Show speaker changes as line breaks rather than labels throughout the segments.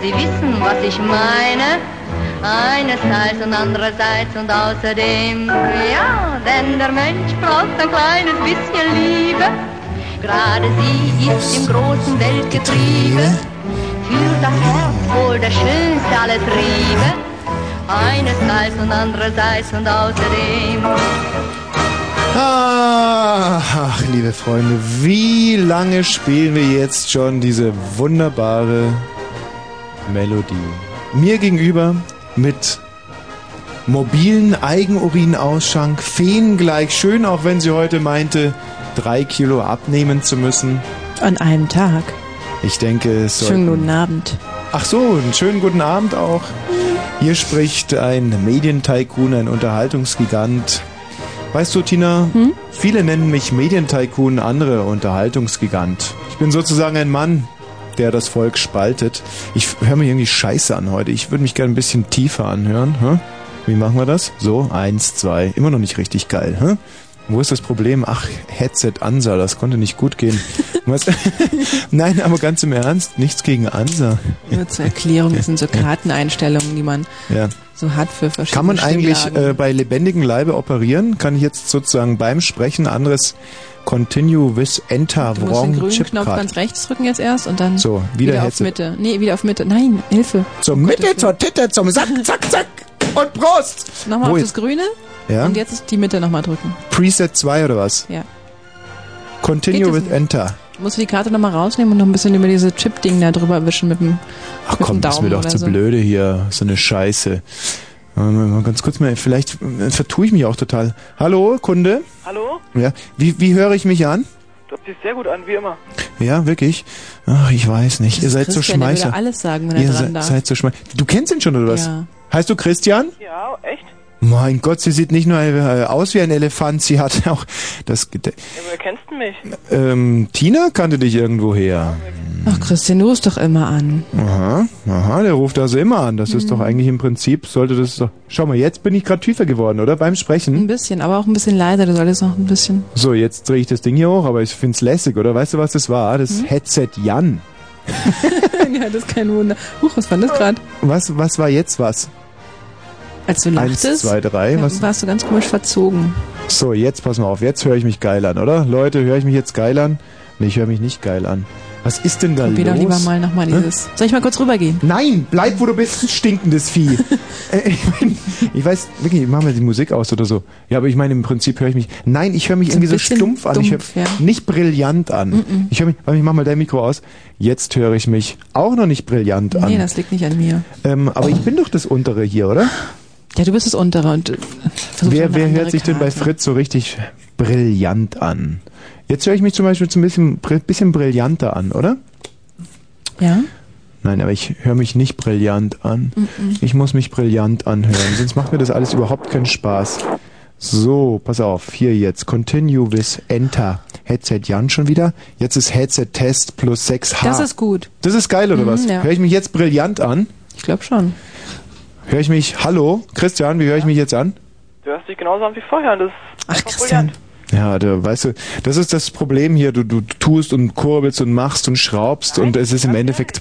Sie wissen, was ich meine. Einerseits und andererseits und außerdem, ja, denn der Mensch braucht ein kleines bisschen Liebe. Gerade sie ist im großen Weltgetriebe, für das Herz wohl der schönste aller Triebe. Einerseits und andererseits und außerdem.
Ach, liebe Freunde, wie lange spielen wir jetzt schon diese wunderbare Melodie? Mir gegenüber mit mobilen Eigenurinausschank, Feen gleich schön, auch wenn sie heute meinte, drei Kilo abnehmen zu müssen.
An einem Tag.
Ich denke, es soll.
Schönen guten Abend.
Ach so, einen schönen guten Abend auch. Hier spricht ein Medientycoon, ein Unterhaltungsgigant. Weißt du, Tina, viele nennen mich Medientycoon, andere Unterhaltungsgigant. Ich bin sozusagen ein Mann, der das Volk spaltet. Ich höre mich irgendwie scheiße an heute. Ich würde mich gerne ein bisschen tiefer anhören. Hä? Wie machen wir das? So, eins, zwei. Immer noch nicht richtig geil. Hä? Wo ist das Problem? Ach, Headset Ansa, das konnte nicht gut gehen. Nein, aber ganz im Ernst, nichts gegen Ansa.
Nur zur Erklärung, das sind so Karteneinstellungen, die man
Ja.
so hat für verschiedene
Kann man eigentlich äh, bei lebendigem Leibe operieren? Kann ich jetzt sozusagen beim Sprechen anderes Continue with Enter
Du musst den
Wrong
grünen
Chip
Knopf
Card?
ganz rechts drücken jetzt erst und dann
So, wieder
auf
Headset.
Mitte. Nee, wieder auf Mitte. Nein, Hilfe.
Zur Mitte, zur Titte, zum Sack, zack, zack und Prost!
Nochmal
Wo
auf das Grüne
Ja?
und jetzt ist die Mitte nochmal drücken.
Preset 2 oder was?
Ja.
Continue with
nicht?
Enter.
Du musst die Karte nochmal rausnehmen und noch ein bisschen über diese Chip-Ding da drüber wischen mit dem,
Ach
mit dem
komm, das ist mir
Daumen
doch zu
so.
blöde hier. So eine Scheiße. Mal ganz kurz mal, vielleicht äh, vertue ich mich auch total. Hallo, Kunde?
Hallo?
Ja. Wie, wie höre ich mich an?
Du hörst dich sehr gut an, wie immer.
Ja, wirklich? Ach, ich weiß nicht. Ihr
Das
seid so
Christian, der würde
Schmeichler.
alles sagen, wenn er
Ihr
dran
se
darf.
seid so Schmeichler. Du kennst ihn schon, oder was?
Ja.
Heißt du Christian?
Ja?
Mein Gott, sie sieht nicht nur äh, aus wie ein Elefant, sie hat auch das...
Ja, woher kennst du mich?
Ähm, Tina kannte dich irgendwo her.
Ach, Christian, du rufst doch immer an.
Aha, aha, der ruft also immer an. Das ist
Mhm.
doch eigentlich im Prinzip, sollte das doch... Schau mal, jetzt bin ich gerade tiefer geworden, oder? Beim Sprechen.
Ein bisschen, aber auch ein bisschen leiser. Du solltest noch ein bisschen.
So, jetzt drehe ich das Ding hier hoch, aber ich find's lässig, oder? Weißt du, was das war? Das
Hm?
Headset Jan.
ja, das ist kein Wunder. Huch, was war das gerade?
Was, was war jetzt was?
Als du
Eins,
lachtest,
zwei, drei, was?
warst du ganz komisch verzogen.
So, jetzt pass mal auf, jetzt höre ich mich geil an, oder? Leute, höre ich mich jetzt geil an? Nee, ich höre mich nicht geil an. Was ist denn da
Probier
los?
doch lieber mal nochmal dieses. Soll ich mal kurz rübergehen?
Nein, bleib wo du bist, stinkendes Vieh. Äh, ich, mein, ich weiß, wirklich, ich mach mal die Musik aus oder so. Ja, aber ich meine, im Prinzip höre ich mich. Nein, ich höre mich
So
irgendwie so stumpf an. Ich höre
dumpf, ja.
nicht brillant an.
Mm-mm.
Ich höre mich, ich mach mal dein Mikro aus. Jetzt höre ich mich auch noch nicht brillant an.
Nee, das liegt nicht an mir.
ähm, aber ich bin doch das untere hier, oder?
Ja, du bist das untere und
Wer, wer hört sich denn bei
Karte.
Fritz so richtig brillant an? Jetzt höre ich mich zum Beispiel so ein bisschen, bisschen brillanter an, oder?
Ja?
Nein, aber ich höre mich nicht brillant an.
Mm-mm.
Ich muss mich brillant anhören, sonst macht mir das alles überhaupt keinen Spaß. So, pass auf, hier jetzt. Continue with Enter. Headset Jan schon wieder. Jetzt ist Headset Test plus 6H.
Das ist gut.
Das ist geil, oder
Mhm,
was?
ja.
Höre ich mich jetzt brillant an?
Ich glaube schon.
Höre ich mich, hallo, Christian, wie höre ich mich jetzt an?
Du hörst dich genauso an wie vorher. Das ist
Ach,
einfach
Christian.
brillant.
Ja, da, weißt du, das ist das Problem hier. Du, du tust und kurbelst und machst und schraubst und es ist im Endeffekt.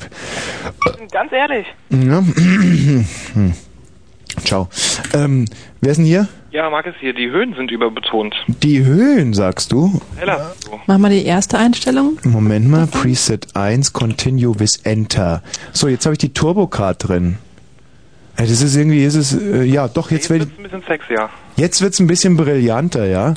Ganz ehrlich.
Ja. Hm. Ciao. Ähm, wer ist denn hier?
Ja, Markus hier, die Höhen sind überbetont.
Die Höhen, sagst du?
Heller. So.
Mach mal die erste Einstellung.
Moment mal, Preset 1, Continue with Enter. So, jetzt habe ich die Turbo-Card drin. Das ist irgendwie, ist es, äh, ja, doch, jetzt,
Jetzt
wird,
wird's ein bisschen sexier.
jetzt wird's ein bisschen brillanter, ja?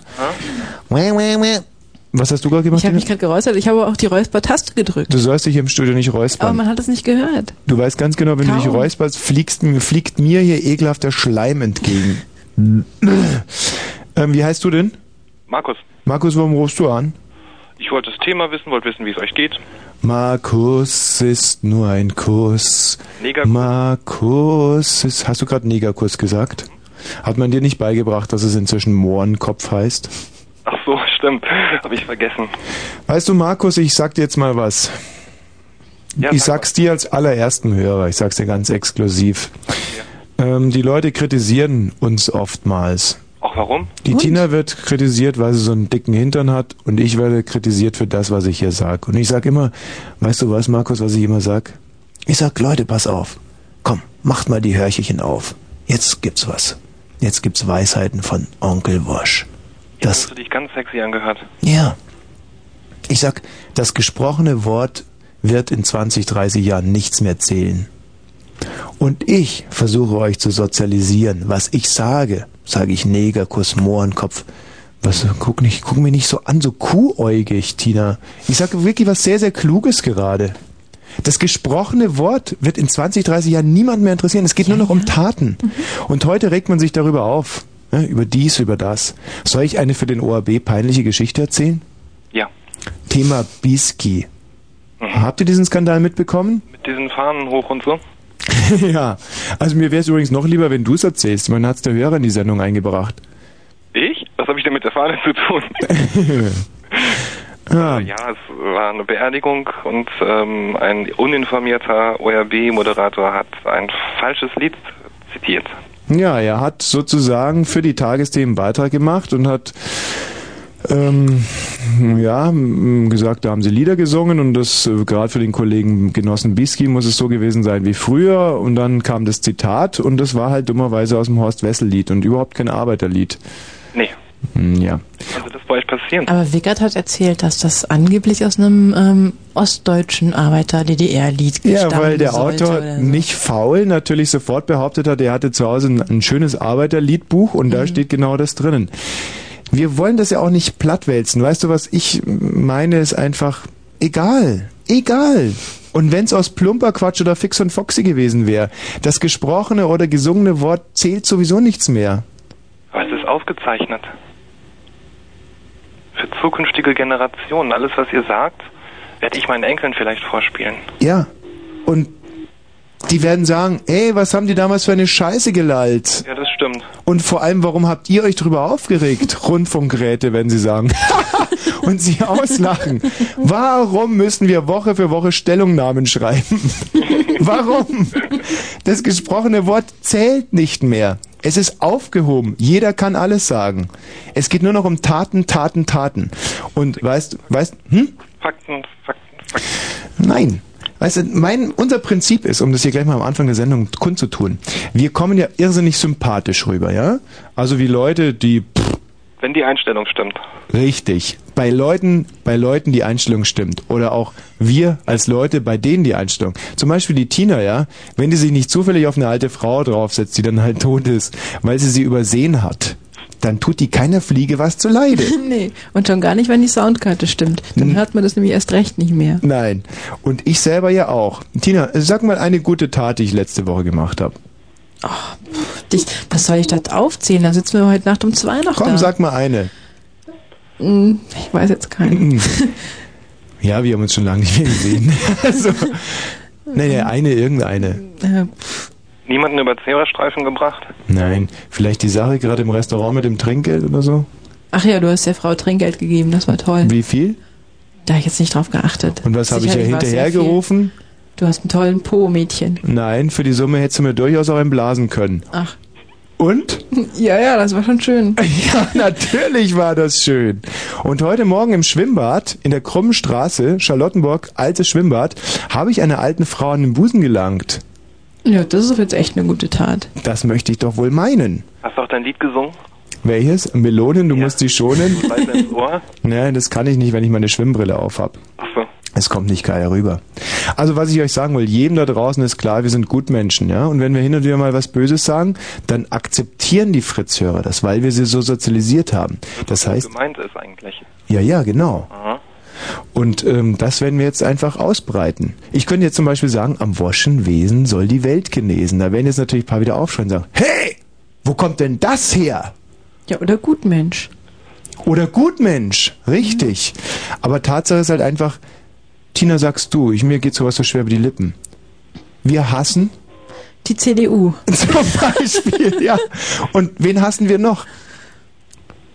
Was hast du gerade gemacht?
Ich habe mich gerade geräuspert. Ich habe auch die Räusper-Taste gedrückt.
Du sollst dich im Studio nicht
Aber
räuspern.
man hat es nicht gehört.
Du weißt ganz genau, wenn du dich
Kaum.
räusperst, fliegst, fliegt mir hier ekelhafter Schleim entgegen. ähm, wie heißt du denn?
Markus,
Markus, warum rufst du an?
Ich wollte das Thema wissen, wollte wissen, wie es euch geht.
Markus ist nur ein Kuss.
Negerkuss.
Markus ist. Hast du gerade Negerkuss gesagt? Hat man dir nicht beigebracht, dass es inzwischen Mohrenkopf heißt?
Ach so, stimmt. Habe ich vergessen.
Weißt du, Markus, ich sag dir jetzt mal was.
Ja,
ich
sag
sag's dir als allerersten Hörer, ich sag's dir ganz exklusiv. Ähm, die Leute kritisieren uns oftmals.
Auch warum?
Die
Und?
Tina wird kritisiert, weil sie so einen dicken Hintern hat und ich werde kritisiert für das, was ich hier sag. Und ich sag immer, weißt du was, Markus, was ich immer sag? Ich sag, Leute, pass auf. Komm, macht mal die Hörcherchen auf. Jetzt gibt's was. Jetzt gibt's Weisheiten von Onkel Wosch. Das,
hast du dich ganz sexy angehört.
ja. Ich sag, das gesprochene Wort wird in 20, 30 Jahren nichts mehr zählen. Und ich versuche euch zu sozialisieren. Was ich sage, sage ich Negerkuss, Mohrenkopf. Was, guck, nicht, guck mir nicht so an, so kuhäugig, Tina. Ich sage wirklich was sehr, sehr Kluges gerade. Das gesprochene Wort wird in 20, 30 Jahren niemand mehr interessieren. Es geht nur noch um Taten. Und heute regt man sich darüber auf. Ne, über dies, über das. Soll ich eine für den ORB peinliche Geschichte erzählen?
Ja.
Thema Biski. Habt ihr diesen Skandal mitbekommen?
Mit diesen Fahnen hoch und so.
ja. Also mir wäre es übrigens noch lieber, wenn du es erzählst. Man hat es der Hörer in die Sendung eingebracht.
Ich? Was habe ich denn mit der Fahne zu tun?
Ja.
ja, es war eine Beerdigung und ähm, ein uninformierter ORB-Moderator hat ein falsches Lied zitiert.
Ja, er hat sozusagen für die Tagesthemen Beitrag gemacht und hat ähm, ja gesagt, da haben sie Lieder gesungen und das äh, gerade für den Kollegen Genossen Biski muss es so gewesen sein wie früher und dann kam das Zitat und das war halt dummerweise aus dem Horst Wessel Lied und überhaupt kein Arbeiterlied.
Nee.
Hm, Ja.
Konnte das bei euch passieren?
Aber Wickert hat erzählt, dass das angeblich aus einem ähm, ostdeutschen Arbeiter-DDR-Lied
Ja,
stammen
weil der Autor
so.
nicht faul natürlich sofort behauptet hat, er hatte zu Hause ein, ein schönes Arbeiterliedbuch und
Mhm.
da steht genau das drinnen. Wir wollen das ja auch nicht plattwälzen. Weißt du, was ich meine, ist einfach egal. Egal. Und wenn es aus Plumperquatsch oder Fix und Foxy gewesen wäre, das gesprochene oder gesungene Wort zählt sowieso nichts mehr.
Aber es ist aufgezeichnet. Für zukünftige Generationen. Alles, was ihr sagt, werde ich meinen Enkeln vielleicht vorspielen.
Ja. Und die werden sagen, ey, was haben die damals für eine Scheiße gelallt?
Ja, das stimmt.
Und vor allem, warum habt ihr euch drüber aufgeregt? Rundfunkgeräte, wenn sie sagen. Und sie auslachen. Warum müssen wir Woche für Woche Stellungnahmen schreiben? Warum? Das gesprochene Wort zählt nicht mehr. Es ist aufgehoben. Jeder kann alles sagen. Es geht nur noch um Taten, Taten, Taten. Und weißt, weißt, hm?
Fakten, Fakten, Fakten.
Nein. Weißt du, mein, unser Prinzip ist, um das hier gleich mal am Anfang der Sendung kundzutun, wir kommen ja irrsinnig sympathisch rüber, ja? Also wie Leute, die, pff,
Wenn die Einstellung stimmt.
richtig, bei Leuten, bei Leuten die Einstellung stimmt. Oder auch wir als Leute, bei denen die Einstellung. Zum Beispiel die Tina, ja? Wenn die sich nicht zufällig auf eine alte Frau draufsetzt, die dann halt tot ist, weil sie sie übersehen hat, dann tut die keiner Fliege was zu Leide.
Nee, und schon gar nicht, wenn die Soundkarte stimmt. Dann hört man das nämlich erst recht nicht mehr.
Nein. Und ich selber ja auch. Tina, sag mal eine gute Tat, die ich letzte Woche gemacht habe.
Dich, was soll ich das aufzählen? Da sitzen wir heute Nacht um zwei noch
Komm,
da.
sag mal eine.
Hm, Ich weiß jetzt keinen.
Ja, wir haben uns schon lange nicht mehr gesehen. also, nee, nee, eine, irgendeine.
Äh,
Niemanden über Zebrastreifen gebracht?
Nein, vielleicht die Sache gerade im Restaurant mit dem Trinkgeld oder so?
Ach ja, du hast der Frau Trinkgeld gegeben, das war toll.
Wie viel?
Da habe ich jetzt nicht drauf geachtet.
Und was habe ich ja hinterhergerufen?
Du hast einen tollen Po, Mädchen.
Nein, für die Summe hättest du mir durchaus auch einblasen können.
Ach.
Und?
Ja, ja, das war schon schön.
Ja, natürlich war das schön. Und heute Morgen im Schwimmbad in der Krummen Straße, Charlottenburg, altes Schwimmbad, habe ich einer alten Frau an den Busen gelangt.
Ja, das ist jetzt echt eine gute Tat.
Das möchte ich doch wohl meinen.
Hast du auch dein Lied gesungen?
Welches? Melonen, du musst sie schonen?
Ins Ohr?
Nee, das kann ich nicht, wenn ich meine Schwimmbrille auf hab.
Ach so.
Es kommt nicht geil rüber. Also was ich euch sagen will, jedem da draußen ist klar, wir sind Gutmenschen, ja. Und wenn wir hin und wieder mal was Böses sagen, dann akzeptieren die Fritzhörer das, weil wir sie so sozialisiert haben. Das heißt,
Gemeint ist eigentlich.
ja, ja, genau.
Aha.
Und ähm, das werden wir jetzt einfach ausbreiten. Ich könnte jetzt zum Beispiel sagen, am Woschen Wesen soll die Welt genesen. Da werden jetzt natürlich ein paar wieder aufschreien und sagen, hey, wo kommt denn das her?
Ja, oder Gutmensch.
Oder Gutmensch, richtig. Aber Tatsache ist halt einfach, Tina, sagst du, ich, mir geht sowas so schwer über die Lippen. Wir hassen
Die CDU.
zum Beispiel, ja. Und wen hassen wir noch?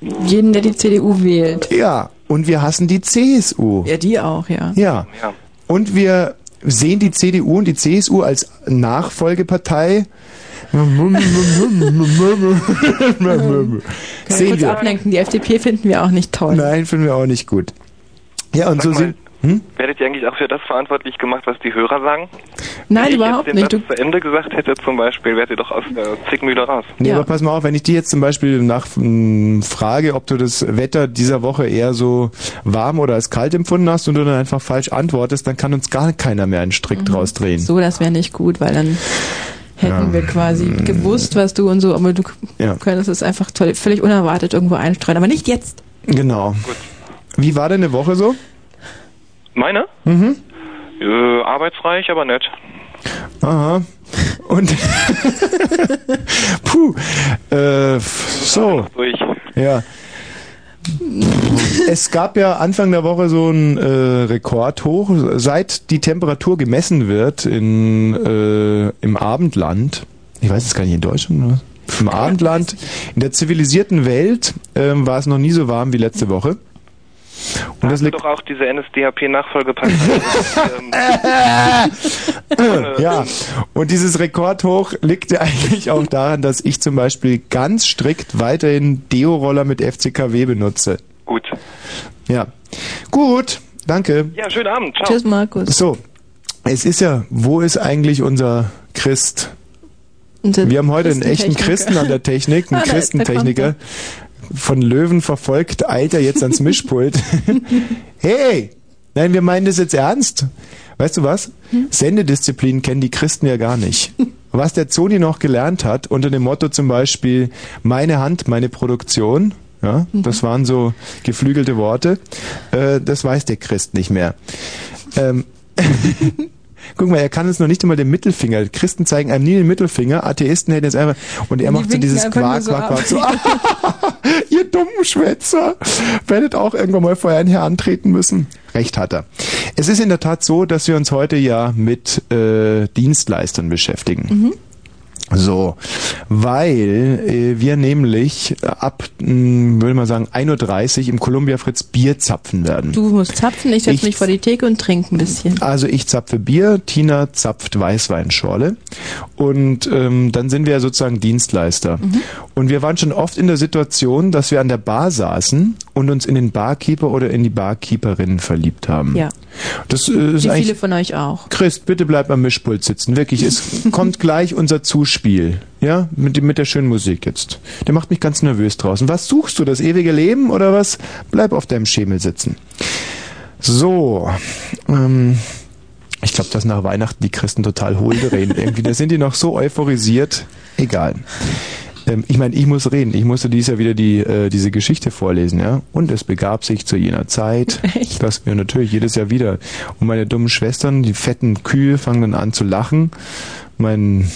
Jeden, der die CDU wählt.
Ja. Und wir hassen die CSU.
Ja, die auch, ja.
Ja. Und wir sehen die CDU und die CSU als Nachfolgepartei
Können wir
Sehen
kurz
wir.
ablenken. Die FDP finden wir auch nicht toll.
Nein, finden wir auch nicht gut. Ja, und so
Sag mal,
sind. Hm?
Werdet ihr eigentlich auch für das verantwortlich gemacht, was die Hörer sagen?
Nein,
Wenn
überhaupt
ich jetzt
nicht.
den
Du,
Satz zu Ende gesagt hätte zum Beispiel, wärt ihr doch aus der Zickmühle raus.
Nee,
Ja.
aber pass mal auf, wenn ich dir jetzt zum Beispiel nach m, frage, ob du das Wetter dieser Woche eher so warm oder als kalt empfunden hast und du dann einfach falsch antwortest, dann kann uns gar keiner mehr einen Strick draus drehen.
so, das wäre nicht gut, weil dann hätten wir quasi gewusst, was du und so, aber du
Ja.
könntest es einfach toll, völlig unerwartet irgendwo einstreuen. Aber nicht jetzt.
Genau. Wie war deine Woche so?
Meine?
Mhm.
Äh, arbeitsreich, aber nett.
Aha. Und puh, äh, so, ja. Es gab ja Anfang der Woche so ein äh, Rekordhoch, seit die Temperatur gemessen wird in, äh, im Abendland. Ich weiß es gar nicht in Deutschland. Oder? Im Abendland, in der zivilisierten Welt ähm, war es noch nie so warm wie letzte Woche. Und das
Hast du
liegt
doch auch diese NSDAP-Nachfolgepartei. ähm,
ja, und dieses Rekordhoch liegt ja eigentlich auch daran, dass ich zum Beispiel ganz strikt weiterhin Deo-Roller mit FCKW benutze.
gut.
Ja. Gut, danke.
Ja, schönen Abend. Ciao.
Tschüss, Markus.
So, es ist ja, wo ist eigentlich unser Christ? Wir haben heute einen echten. Christen an der Technik, einen
Ah, da-
Christentechniker. Von Löwen verfolgt, eilt er jetzt ans Mischpult. hey! Nein, wir meinen das jetzt ernst. Weißt du was? Sendedisziplin kennen die Christen ja gar nicht. Was der Zoni noch gelernt hat, unter dem Motto zum Beispiel, meine Hand, meine Produktion, ja, das waren so geflügelte Worte, äh, das weiß der Christ nicht mehr. Ähm, Guck mal, er kann uns noch nicht einmal den Mittelfinger. Christen zeigen einem nie den Mittelfinger. Atheisten hätten jetzt einfach und er
Die
macht so dieses Quark,
so
Quark. Quark. So, ihr dummen Schwätzer, werdet auch irgendwann mal vor einen antreten müssen. Recht hat er. Es ist in der Tat so, dass wir uns heute ja mit äh, Dienstleistern beschäftigen.
Mhm.
So, weil äh, wir nämlich ab, mh, würde man sagen, 1.30 Uhr im Columbia Fritz Bier zapfen werden.
Du musst zapfen, ich setze
Ich-
mich vor die Theke und trinke ein bisschen.
Also ich zapfe Bier, Tina zapft Weißweinschorle und ähm, dann sind wir ja sozusagen Dienstleister.
Mhm.
Und wir waren schon oft in der Situation, dass wir an der Bar saßen und uns in den Barkeeper oder in die Barkeeperin verliebt haben.
Ja.
Das äh, ist
Wie viele von euch auch.
Christ, bitte bleib am Mischpult sitzen. Wirklich, es kommt gleich unser Zuspiel. Ja, mit, dem- mit der schönen Musik jetzt. Der macht mich ganz nervös draußen. Was suchst du? Das ewige Leben oder was? Bleib auf deinem Schemel sitzen. So, ähm, ich glaube, dass nach Weihnachten die Christen total hohl drehen. Irgendwie, da sind die noch so euphorisiert. Egal. Ähm, ich meine, ich muss reden. Ich musste dies Jahr wieder die, äh, diese Geschichte vorlesen, ja. Und es begab sich zu jener Zeit,
Echt?
dass wir natürlich jedes Jahr wieder. Und meine dummen Schwestern, die fetten Kühe, fangen dann an zu lachen. Mein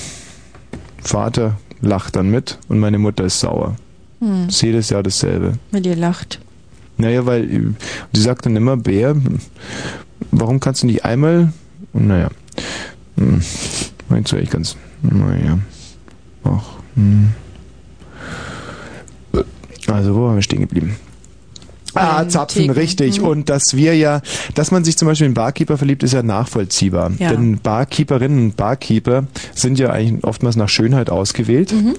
Vater lacht dann mit und meine Mutter ist sauer.
Hm,
ist jedes Jahr dasselbe.
weil ihr lacht.
Naja, weil sie sagt dann immer, Bär, warum kannst du nicht einmal? Naja, hm, meinst du echt ganz, naja, ach, hm. Also, wo waren wir stehen geblieben? Ah, Zapfen,
Theken.
richtig.
Mhm.
Und dass wir ja, dass man sich zum Beispiel in Barkeeper verliebt, ist ja nachvollziehbar.
Ja.
Denn Barkeeperinnen und Barkeeper sind ja eigentlich oftmals nach Schönheit ausgewählt.
Mhm.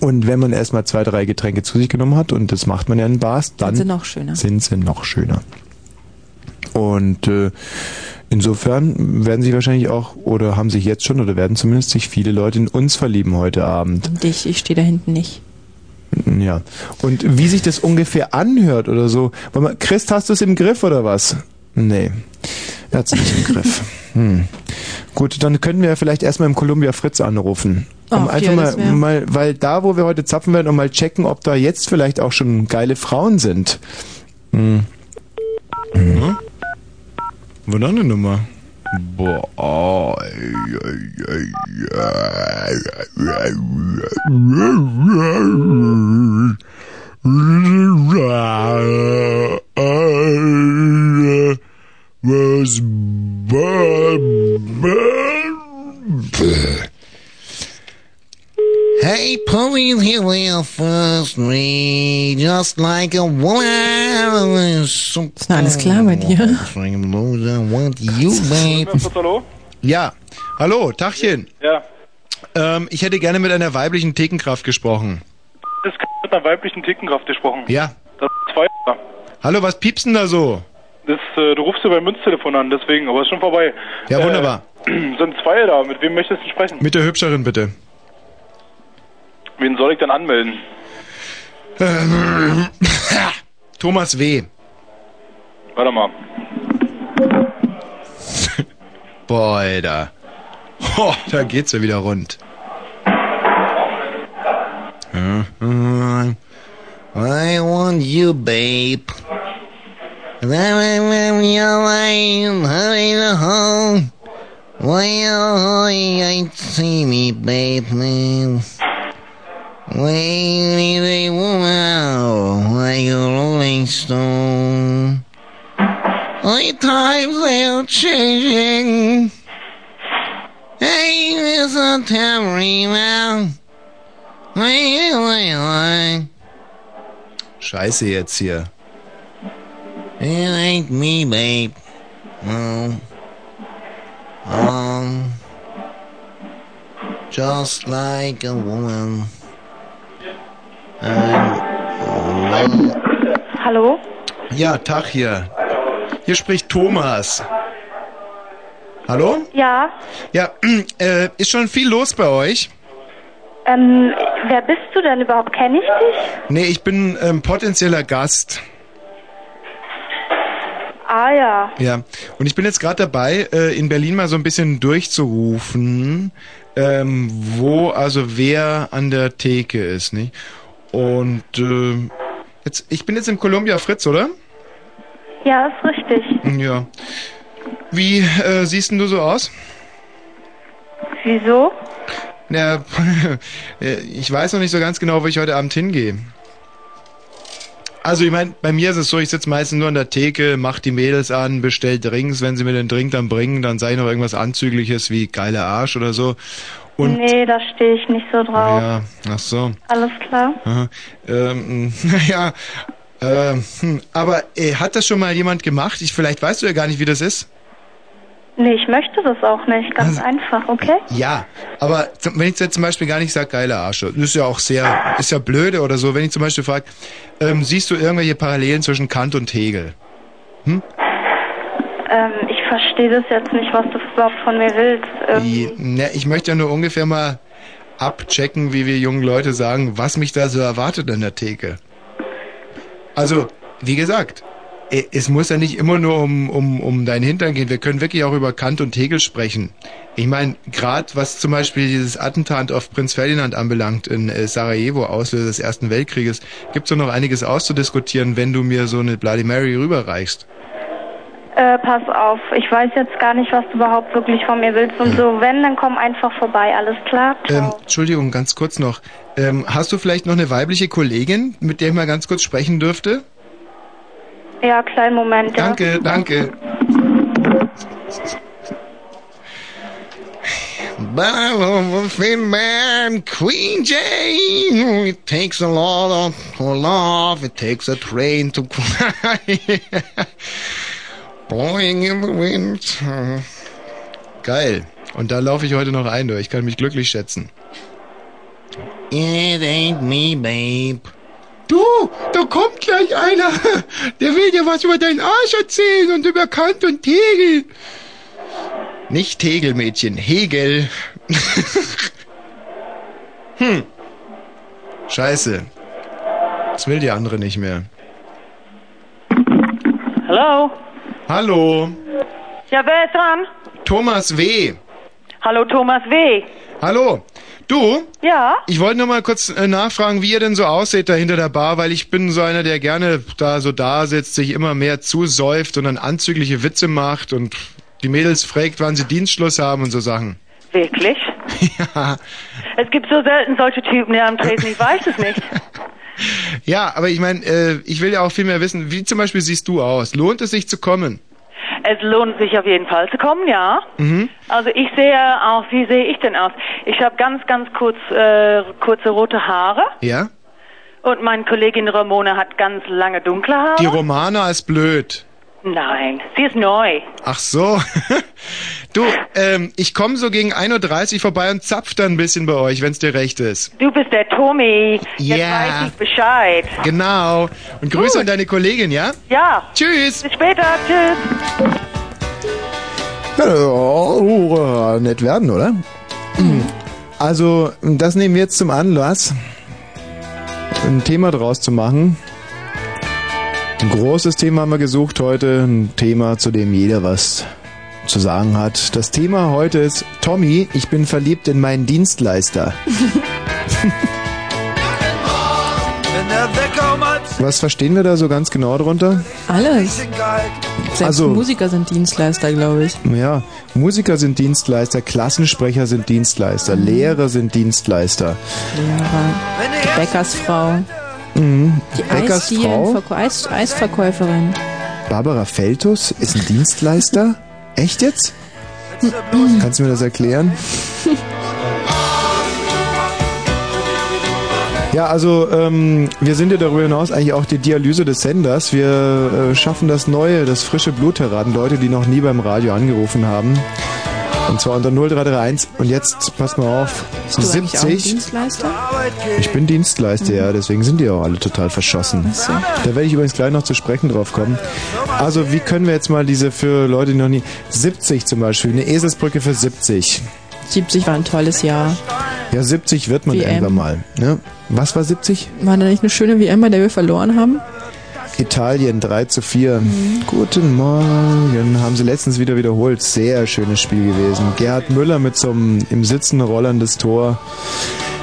Und wenn man erstmal zwei, drei Getränke zu sich genommen hat, und das macht man ja in Bars, dann
Sind sie noch schöner.
sind sie noch schöner. Und äh, insofern werden sich wahrscheinlich auch, oder haben sich jetzt schon, oder werden zumindest sich viele Leute in uns verlieben heute Abend.
Und ich, ich stehe da hinten nicht.
Ja. Und wie sich das ungefähr anhört oder so. Christ, hast du es im Griff oder was? Nee. Er hat es nicht im Griff. Hm. Gut, dann können wir ja vielleicht erstmal im Columbia Fritz anrufen. Um
Ach,
einfach mal, mal, weil da, wo wir heute zapfen werden, um mal checken, ob da jetzt vielleicht auch schon geile Frauen sind. Hm. Mhm. Wo dann eine Nummer? was
Hey, here we are first me, just like a woman. Ist
na alles klar bei dir?
want you, babe.
Hallo?
Ja. Hallo, Tachchen.
Ja.
Ähm, ich hätte gerne mit einer weiblichen Thekenkraft gesprochen.
Das ist mit einer weiblichen Thekenkraft gesprochen.
Ja.
Das ist zwei.
Hallo, was piepst denn da so?
Das, äh, du rufst ja beim Münztelefon an, deswegen, aber ist schon vorbei.
Ja, wunderbar.
Äh, sind zwei da. Mit wem möchtest du sprechen?
Mit der Hübscherin bitte.
Wen soll ich dann anmelden?
Ähm, Thomas W.
Warte mal.
Boah, Alter. Ho, da geht's ja wieder rund.
I want you, babe. Well, I see me, babe, man. Wait, wow, like a rolling stone. Only times they are changing. Hey, Mr. Tamary, man. Wait, wait, wait.
Scheiße jetzt hier.
It ain't me, babe. No. Um, just like a woman. And,
Hallo?
Ja, Tag hier. Hier spricht Thomas. Hallo?
Ja.
Ja, äh, ist schon viel los bei euch?
Ähm, wer bist du denn überhaupt? Kenne ich dich?
Nee, ich bin ähm, potenzieller Gast.
Ah ja.
Ja, und ich bin jetzt gerade dabei, äh, in Berlin mal so ein bisschen durchzurufen, ähm, wo also wer an der Theke ist, nicht? Und äh, jetzt, ich bin jetzt im Columbia Fritz, oder?
Ja, ist richtig.
Ja. Wie äh, siehst denn du so aus?
Wieso?
Ja, ich weiß noch nicht so ganz genau, wo ich heute Abend hingehe. Also ich meine, bei mir ist es so, ich sitze meistens nur an der Theke, mach die Mädels an, bestell Drinks, wenn sie mir den Drink dann bringen, dann sage ich noch irgendwas Anzügliches wie geiler Arsch oder so. Und
nee, da stehe ich nicht so drauf.
ja, ach so.
Alles klar?
Aha. Ähm, naja, ähm, hm, aber äh, hat das schon mal jemand gemacht? Ich, vielleicht weißt du ja gar nicht, wie das ist.
Nee, ich möchte das auch nicht. Ganz
Also-
einfach, okay?
Ja, aber zum- wenn ich jetzt zum Beispiel gar nicht sage, geile Arsche, das ist ja auch sehr, ist ja blöde oder so, wenn ich zum Beispiel frage, ähm, siehst du irgendwelche Parallelen zwischen Kant und Hegel?
Ähm, ich verstehe das jetzt nicht, was du überhaupt von mir willst. Ähm,
Die, ne, ich möchte ja nur ungefähr mal abchecken, wie wir jungen Leute sagen, was mich da so erwartet an der Theke. Also, wie gesagt, es muss ja nicht immer nur um, um, um deinen Hintern gehen. Wir können wirklich auch über Kant und Hegel sprechen. Ich meine, gerade was zum Beispiel dieses Attentat auf Prinz Ferdinand anbelangt in äh, Sarajevo, Auslöser des Ersten Weltkrieges, gibt's doch noch einiges auszudiskutieren, wenn du mir so eine Bloody Mary rüberreichst.
Äh, pass auf, ich weiß jetzt gar nicht, was du überhaupt wirklich von mir willst und so. Wenn, dann komm einfach vorbei, alles klar?
Ähm, Entschuldigung, ganz kurz noch. Ähm, hast du vielleicht noch eine weibliche Kollegin, mit der ich mal ganz kurz sprechen dürfte?
Ja, kleinen Moment. ja.
Danke, danke.
But I'm a thin man, Queen Jane. It takes a lot of love. It takes a train to cry. Blowing in the wind.
Geil. Und da laufe ich heute noch ein, du. Ich kann mich glücklich schätzen.
It ain't me, babe.
Du, da kommt gleich einer. Der will dir was über deinen Arsch erzählen und über Kant und Hegel. Nicht Hegel, Mädchen. Hegel. hm. Scheiße. Das will die andere nicht mehr.
Hallo?
Hallo.
Ja, wer ist dran?
Thomas W.
Hallo, Thomas W.
Hallo. Du?
Ja?
Ich wollte nur mal kurz äh, nachfragen, wie ihr denn so aussieht da hinter der Bar, weil ich bin so einer, der gerne da so da sitzt, sich immer mehr zusäuft und dann anzügliche Witze macht und die Mädels fragt, wann sie Dienstschluss haben und so Sachen.
Wirklich?
Ja.
Es gibt so selten solche Typen hier am Tresen, ich weiß es nicht.
Ja, aber ich meine, äh, ich will ja auch viel mehr wissen, wie zum Beispiel siehst du aus? Lohnt es sich zu kommen?
Es lohnt sich auf jeden Fall zu kommen, ja.
Mhm.
Also ich sehe auch, wie sehe ich denn aus? Ich habe ganz, ganz kurz, äh, kurze rote Haare
Ja?
und meine Kollegin Ramona hat ganz lange dunkle Haare.
Die Romana ist blöd.
Nein, sie ist neu.
Ach so. Du, ähm, ich komme so gegen 1.30 Uhr vorbei und zapf dann ein bisschen bei euch, wenn's dir recht ist.
Du bist der Tommy. Jetzt
Ja.
weiß ich Bescheid.
Genau. Und Grüße
Gut.
an deine Kollegin, ja?
Ja.
Tschüss.
Bis später. Tschüss.
Ja, oh, nett werden, oder? Also, das nehmen wir jetzt zum Anlass, ein Thema draus zu machen. Ein großes Thema haben wir gesucht heute, ein Thema, zu dem jeder was zu sagen hat. Das Thema heute ist Tommy, ich bin verliebt in meinen Dienstleister. Was verstehen wir da so ganz genau drunter?
Alles. Selbst
Also-
Musiker sind Dienstleister, glaube ich.
Ja, Musiker sind Dienstleister, Klassensprecher sind Dienstleister, Lehrer sind Dienstleister.
Lehrer, Bäckersfrau,
Mhm.
die
Bäckersfrau,
Eis Eisverkäuferin.
Barbara Feltus ist ein Dienstleister? Echt jetzt? Kannst du mir das erklären? Ja, also ähm, wir sind ja darüber hinaus eigentlich auch die Dialyse des Senders. Wir äh, schaffen das Neue, das frische Blut heran. Leute, die noch nie beim Radio angerufen haben. Und zwar unter 0331. Und jetzt, pass mal auf,
Bist du eigentlich auch ein
70.
Dienstleister?
Ich bin Dienstleister, ja, deswegen sind die auch alle total verschossen. Da werde ich übrigens gleich noch zu sprechen drauf kommen. Also, wie können wir jetzt mal diese für Leute, die noch nie. 70 zum Beispiel, eine Eselsbrücke für 70.
70 war ein tolles Jahr.
Ja, 70 wird man
WM.
irgendwann mal. Ne? Was war 70?
War da nicht eine schöne WM, bei der wir verloren haben?
Italien 3 zu 4. Guten Morgen. Haben sie letztens wieder wiederholt. Sehr schönes Spiel gewesen. Gerhard Müller mit so einem im Sitzen rollerndes Tor.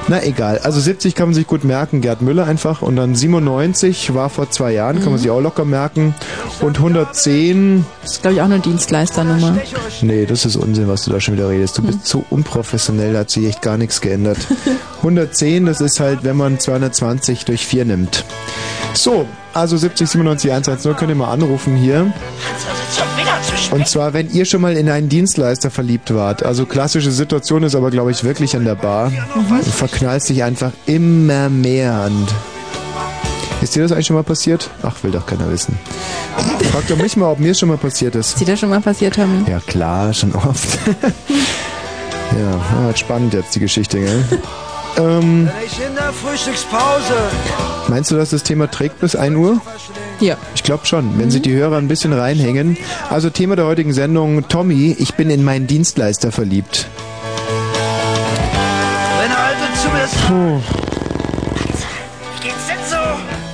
Na egal. Also 70 kann man sich gut merken. Gerd Müller einfach. Und dann 97 war vor zwei Jahren, kann man sich auch locker merken. Und 110.
Das ist, glaube ich, auch eine Dienstleisternummer.
Nee, das ist Unsinn, was du da schon wieder redest. Du bist so unprofessionell, da hat sich echt gar nichts geändert. 110, das ist halt, wenn man 220 durch 4 nimmt. So, also 70 97 110 könnt ihr mal anrufen hier. Und zwar, wenn ihr schon mal in einen Dienstleister verliebt wart. Also klassische Situation ist aber, glaube ich, wirklich an der Bar. Du verknallst dich einfach immer mehr und ist dir das eigentlich schon mal passiert? Ach, will doch keiner wissen. Frag doch mich mal, ob mir schon mal passiert ist.
Ist dir das schon mal passiert, Tommy?
Ja, klar, schon oft. ja, spannend jetzt die Geschichte, gell? ähm,
Ich in der Frühstückspause.
meinst du, dass das Thema trägt bis 1 Uhr?
Ja.
Ich glaube schon, wenn sich die Hörer ein bisschen reinhängen. Also Thema der heutigen Sendung, Tommy, ich bin in meinen Dienstleister verliebt.
Wenn er Alte zu mir sagt.
Puh.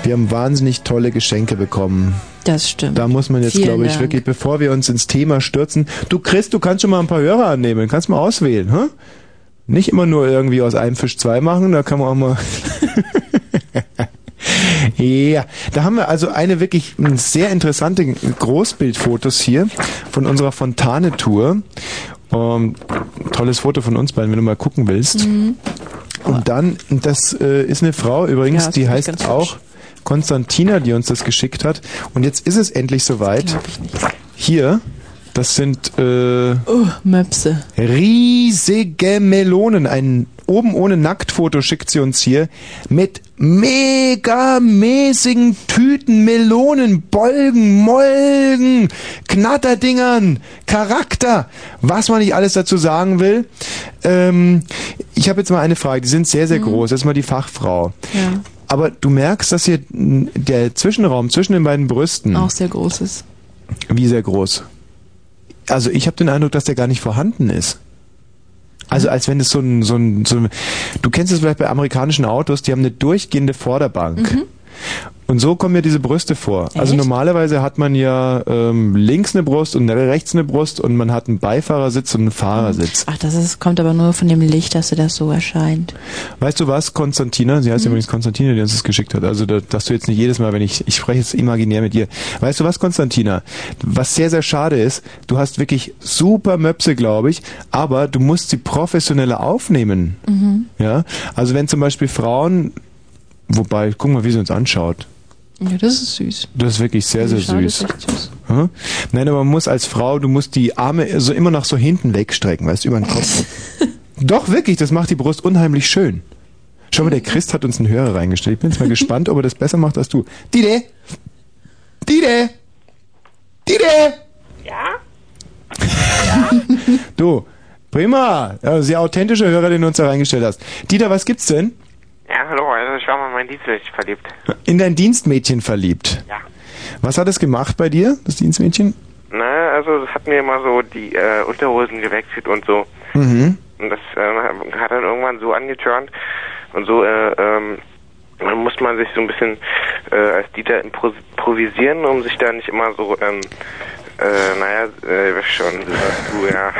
Wir haben wahnsinnig tolle Geschenke bekommen.
Das stimmt.
Da muss man jetzt,
Vielen
glaube ich,
Dank.
wirklich, bevor wir uns ins Thema stürzen. Du, Chris, du kannst schon mal ein paar Hörer annehmen. Kannst mal auswählen, hä? Nicht immer nur irgendwie aus einem Fisch zwei machen, da kann man auch mal. Ja, da haben wir also eine wirklich sehr interessante Großbildfotos hier von unserer Fontane-Tour. Ähm, tolles Foto von uns beiden, wenn du mal gucken willst.
Mhm.
Und dann, das äh, ist eine Frau übrigens,
Ja,
die heißt auch Konstantina, die uns das geschickt hat. Und jetzt ist es endlich soweit. Hier, das sind äh,
Oh, Möpse.
riesige Melonen. Ein oben ohne Nacktfoto schickt sie uns hier mit megamäßigen Tüten, Melonen, Bolgen, Molgen, Knatterdingern, Charakter, was man nicht alles dazu sagen will. Ähm, ich habe jetzt mal eine Frage, die sind sehr, sehr groß. Das ist mal die Fachfrau.
Ja.
Aber du merkst, dass hier der Zwischenraum zwischen den beiden Brüsten,
Auch sehr groß ist.
wie sehr groß? Also ich habe den Eindruck, dass der gar nicht vorhanden ist. Also als wenn es so ein, so ein, so ein du kennst es vielleicht bei amerikanischen Autos, die haben eine durchgehende Vorderbank. Und so kommen mir diese Brüste vor. Also
Echt?
normalerweise hat man ja ähm, links eine Brust und rechts eine Brust und man hat einen Beifahrersitz und einen Fahrersitz.
Ach, das ist, kommt aber nur von dem Licht, dass dir das so erscheint.
Weißt du was, Konstantina, sie heißt übrigens Konstantina, die uns das geschickt hat, also da, dass du jetzt nicht jedes Mal, wenn ich, ich spreche jetzt imaginär mit dir. Weißt du was, Konstantina, was sehr, sehr schade ist, du hast wirklich super Möpse, glaube ich, aber du musst sie professioneller aufnehmen.
Mhm.
Ja, also wenn zum Beispiel Frauen, wobei, guck mal, wie sie uns anschaut.
Ja, das ist süß.
Das ist wirklich sehr, sehr
Schade,
süß.
süß.
Nein, aber man muss als Frau, du musst die Arme so immer noch so hinten wegstrecken, weißt du, über den Kopf. Doch, wirklich, das macht die Brust unheimlich schön. Schau mal, der Christ hat uns einen Hörer reingestellt. Ich bin jetzt mal gespannt, ob er das besser macht als du. Dide! Dide! Dide! Ja? ja? Du, prima! Sehr authentischer Hörer, den du uns da reingestellt hast. Dieter, was gibt's denn?
Ja, hallo, ich war mal in mein Dienstmädchen verliebt.
In dein Dienstmädchen verliebt.
Ja.
Was hat es gemacht bei dir, das Dienstmädchen?
Na, also es hat mir immer so die äh, Unterhosen gewechselt und so.
Mhm.
Und das äh, hat dann irgendwann so angeturnt und so, äh, ähm, dann muss man sich so ein bisschen äh, als Dieter impro- improvisieren, um sich da nicht immer so, ähm, äh, naja, äh, weißt schon, du, ja.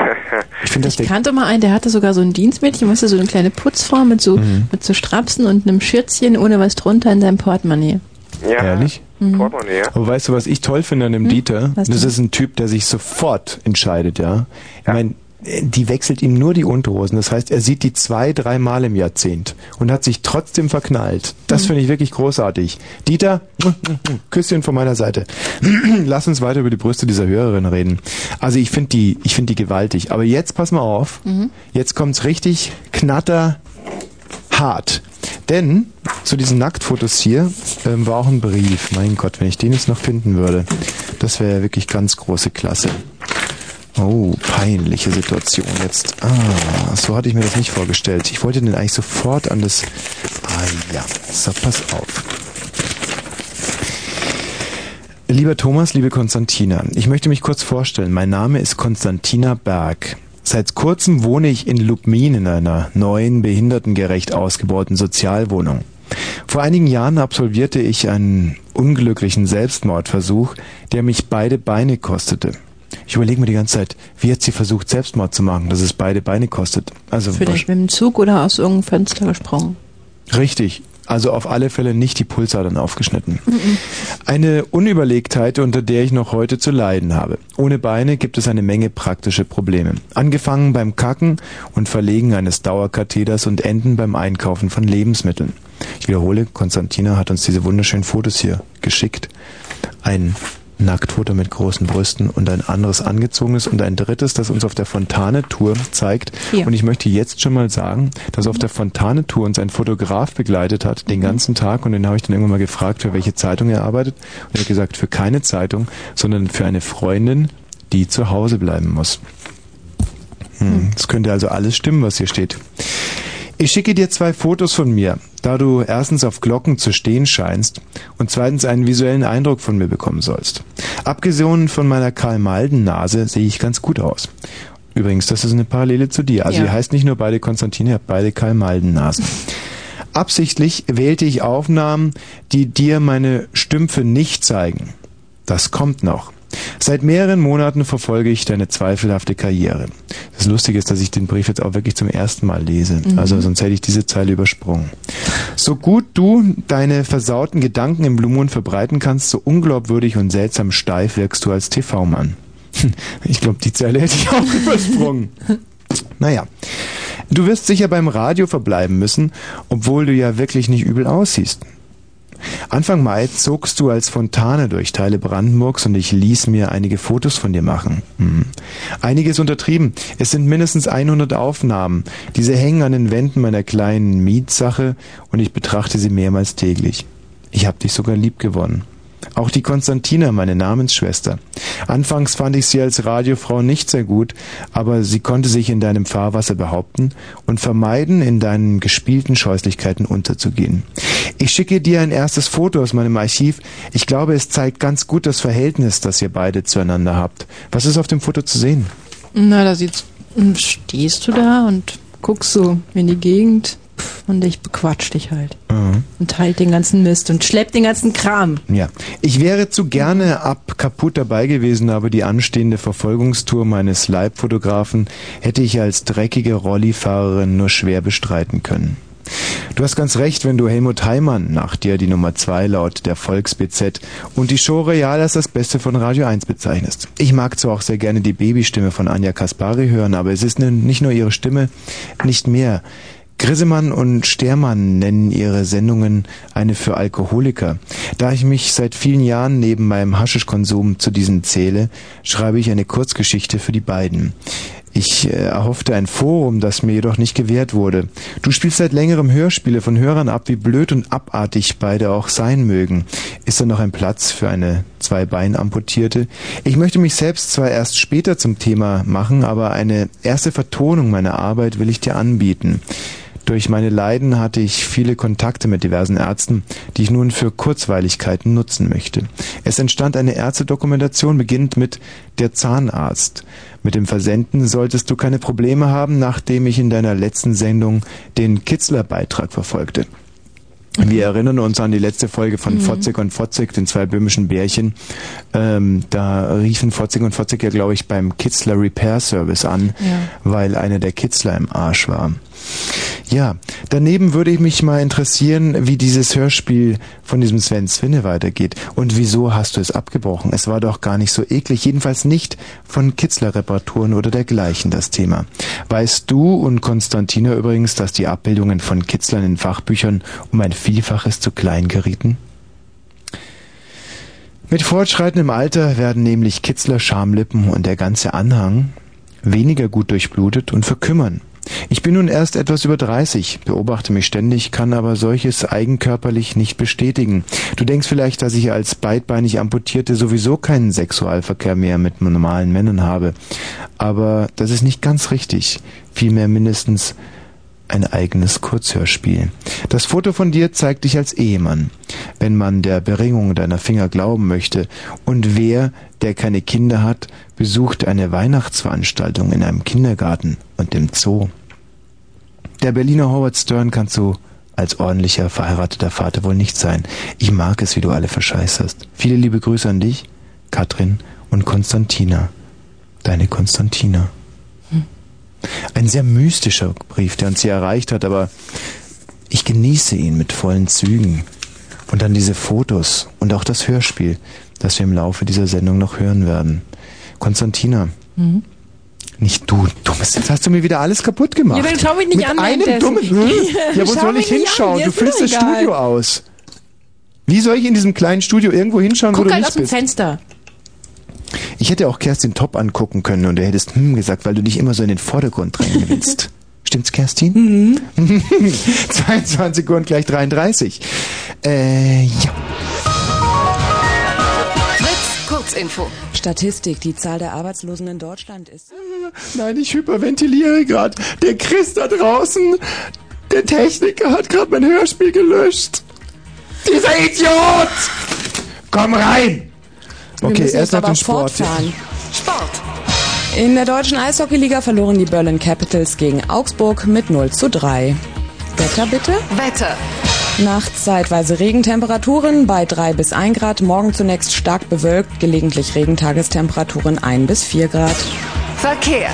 Ich finde
Ich kannte mal einen, der hatte sogar so ein Dienstmädchen, weißt du, so eine kleine Putzfrau mit so,
Mhm.
mit so Strapsen und einem Schürzchen ohne was drunter in seinem Portemonnaie.
ja.
Ehrlich?
Mhm.
Portemonnaie, ja.
Aber weißt du, was ich toll finde an dem Dieter?
Was
Das ist ein Typ, der sich sofort entscheidet, ja. Ich meine, die wechselt ihm nur die Unterhosen. Das heißt, er sieht die zwei, dreimal im Jahrzehnt und hat sich trotzdem verknallt. Das
Mhm.
finde ich wirklich großartig. Dieter, Küsschen von meiner Seite. Lass uns weiter über die Brüste dieser Hörerin reden. Also ich finde die, ich finde die gewaltig. Aber jetzt pass mal auf.
Mhm.
Jetzt kommt's richtig knatter hart. Denn zu diesen Nacktfotos hier ähm, war auch ein Brief. Mein Gott, wenn ich den jetzt noch finden würde, das wäre ja wirklich ganz große Klasse. Oh, peinliche Situation jetzt. Ah, so hatte ich mir das nicht vorgestellt. Ich wollte den eigentlich sofort an das... Ah ja, so, pass auf. Lieber Thomas, liebe Konstantina, ich möchte mich kurz vorstellen. Mein Name ist Konstantina Berg. Seit kurzem wohne ich in Lubmin in einer neuen, behindertengerecht ausgebauten Sozialwohnung. Vor einigen Jahren absolvierte ich einen unglücklichen Selbstmordversuch, der mich beide Beine kostete. Ich überlege mir die ganze Zeit, wie hat sie versucht, Selbstmord zu machen, dass es beide Beine kostet? Also
Vielleicht mit dem Zug oder aus irgendeinem Fenster gesprungen.
Richtig. Also auf alle Fälle nicht die Pulsadern aufgeschnitten. Eine Unüberlegtheit, unter der ich noch heute zu leiden habe. Ohne Beine gibt es eine Menge praktische Probleme. Angefangen beim Kacken und Verlegen eines Dauerkatheters und enden beim Einkaufen von Lebensmitteln. Ich wiederhole, Konstantina hat uns diese wunderschönen Fotos hier geschickt. Ein Nacktfoto mit großen Brüsten und ein anderes angezogenes und ein drittes, das uns auf der Fontane-Tour zeigt.
Hier.
Und ich möchte jetzt schon mal sagen, dass auf der Fontane-Tour uns ein Fotograf begleitet hat, den ganzen Tag. Und den habe ich dann irgendwann mal gefragt, für welche Zeitung er arbeitet. Und er hat gesagt, für keine Zeitung, sondern für eine Freundin, die zu Hause bleiben muss. Hm, das könnte also alles stimmen, was hier steht. Ich schicke dir zwei Fotos von mir, da du erstens auf Glocken zu stehen scheinst und zweitens einen visuellen Eindruck von mir bekommen sollst. Abgesehen von meiner Karl-Malden-Nase sehe ich ganz gut aus. Übrigens, das ist eine Parallele zu dir. Also
Ja.
ihr heißt nicht nur beide Konstantine, ihr habt beide Karl-Malden-Nasen. Absichtlich wählte ich Aufnahmen, die dir meine Stümpfe nicht zeigen. Das kommt noch. Seit mehreren Monaten verfolge ich deine zweifelhafte Karriere. Das Lustige ist, dass ich den Brief jetzt auch wirklich zum ersten Mal lese.
Mhm.
Also sonst hätte ich diese Zeile übersprungen. So gut du deine versauten Gedanken im Blue Moon verbreiten kannst, so unglaubwürdig und seltsam steif wirkst du als TV-Mann. Ich glaube, die Zeile hätte ich auch übersprungen. Naja. Du wirst sicher beim Radio verbleiben müssen, obwohl du ja wirklich nicht übel aussiehst. Anfang Mai zogst du als Fontane durch Teile Brandenburgs und ich ließ mir einige Fotos von dir machen. Hm. Einiges untertrieben. Es sind mindestens 100 Aufnahmen. Diese hängen an den Wänden meiner kleinen Mietsache und ich betrachte sie mehrmals täglich. Ich hab dich sogar lieb gewonnen. Auch die Konstantina, meine Namensschwester. Anfangs fand ich sie als Radiofrau nicht sehr gut, aber sie konnte sich in deinem Fahrwasser behaupten und vermeiden, in deinen gespielten Scheußlichkeiten unterzugehen. Ich schicke dir ein erstes Foto aus meinem Archiv. Ich glaube, es zeigt ganz gut das Verhältnis, das ihr beide zueinander habt. Was ist auf dem Foto zu sehen?
Na, da sieht's. Stehst du da und guckst so in die Gegend und ich bequatsch dich halt.
Mhm.
Und halt den ganzen Mist und schlepp den ganzen Kram.
Ja, ich wäre zu gerne ab kaputt dabei gewesen, aber die anstehende Verfolgungstour meines Leibfotografen hätte ich als dreckige Rollifahrerin nur schwer bestreiten können. Du hast ganz recht, wenn du Helmut Heimann, nach dir die Nummer zwei laut der Volks-BZ und die Show Royal als das Beste von Radio 1 bezeichnest. Ich mag zwar auch sehr gerne die Babystimme von Anja Kaspari hören, aber es ist ne- nicht nur ihre Stimme, nicht mehr. Grissemann und Stermann nennen ihre Sendungen eine für Alkoholiker. Da ich mich seit vielen Jahren neben meinem Haschischkonsum zu diesen zähle, schreibe ich eine Kurzgeschichte für die beiden. Ich äh, erhoffte ein Forum, das mir jedoch nicht gewährt wurde. Du spielst seit längerem Hörspiele von Hörern ab, wie blöd und abartig beide auch sein mögen. Ist da noch ein Platz für eine Zwei-Bein-Amputierte? Ich möchte mich selbst zwar erst später zum Thema machen, aber eine erste Vertonung meiner Arbeit will ich dir anbieten. Durch meine Leiden hatte ich viele Kontakte mit diversen Ärzten, die ich nun für Kurzweiligkeiten nutzen möchte. Es entstand eine Ärztedokumentation, beginnt mit Der Zahnarzt. Mit dem Versenden solltest du keine Probleme haben, nachdem ich in deiner letzten Sendung den Kitzler-Beitrag verfolgte. Wir erinnern uns an die letzte Folge von
Mhm.
Fotzig und Fotzig, den zwei böhmischen Bärchen. Ähm, da riefen Fotzig und Fotzig ja, glaube ich, beim Kitzler Repair Service an,
Ja.
weil einer der Kitzler im Arsch war. Ja, daneben würde ich mich mal interessieren, wie dieses Hörspiel von diesem Sven Swinne weitergeht. Und wieso hast du es abgebrochen? Es war doch gar nicht so eklig, jedenfalls nicht von Kitzler-Reparaturen oder dergleichen das Thema. Weißt du und Konstantina übrigens, dass die Abbildungen von Kitzlern in Fachbüchern um ein Vielfaches zu klein gerieten? Mit fortschreitendem Alter werden nämlich Kitzler, Schamlippen und der ganze Anhang weniger gut durchblutet und verkümmern. Ich bin nun erst etwas über 30, beobachte mich ständig, kann aber solches eigenkörperlich nicht bestätigen. Du denkst vielleicht, dass ich als beidbeinig Amputierte sowieso keinen Sexualverkehr mehr mit normalen Männern habe. Aber das ist nicht ganz richtig. Vielmehr mindestens ein eigenes Kurzhörspiel. Das Foto von dir zeigt dich als Ehemann, wenn man der Beringung deiner Finger glauben möchte. Und wer, der keine Kinder hat, besucht eine Weihnachtsveranstaltung in einem Kindergarten und im Zoo. Der Berliner Howard Stern kannst du als ordentlicher verheirateter Vater wohl nicht sein. Ich mag es, wie du alle verscheißerst. Viele liebe Grüße an dich, Katrin und Konstantina. Deine Konstantina. Ein sehr mystischer Brief, der uns hier erreicht hat, aber ich genieße ihn mit vollen Zügen. Und dann diese Fotos und auch das Hörspiel, das wir im Laufe dieser Sendung noch hören werden. Konstantina,
Mhm.
nicht du, dummes, jetzt hast du mir wieder alles kaputt gemacht.
Ja, dann schau mich nicht
Mit
an
einem dummen, hm? Ja, wo
Schau
soll ich hinschauen? Du füllst das
egal.
Studio aus. Wie soll ich in diesem kleinen Studio irgendwo hinschauen, wo
Guck
du
halt
nicht
aus dem
bist?
Fenster.
Ich hätte auch Kerstin Top angucken können und du hättest hm gesagt, weil du dich immer so in den Vordergrund drängen willst. Stimmt's, Kerstin? Mhm. 22 Uhr und gleich 33. Äh, ja.
Fritz, Kurzinfo.
Statistik, die Zahl der Arbeitslosen in Deutschland ist.
Nein, ich hyperventiliere gerade. Der Chris da draußen, der Techniker hat gerade mein Hörspiel gelöscht. Dieser Idiot! Komm rein!
Wir
Okay,
müssen
erst
aber
den Sport.
fortfahren. Sport. In der deutschen Eishockeyliga verloren die Berlin Capitals gegen Augsburg mit 0 zu 3. Wetter bitte?
Wetter.
Nachts zeitweise Regentemperaturen bei 3 bis 1 Grad, morgen zunächst stark bewölkt, gelegentlich Regentagestemperaturen 1 bis 4 Grad.
Verkehr.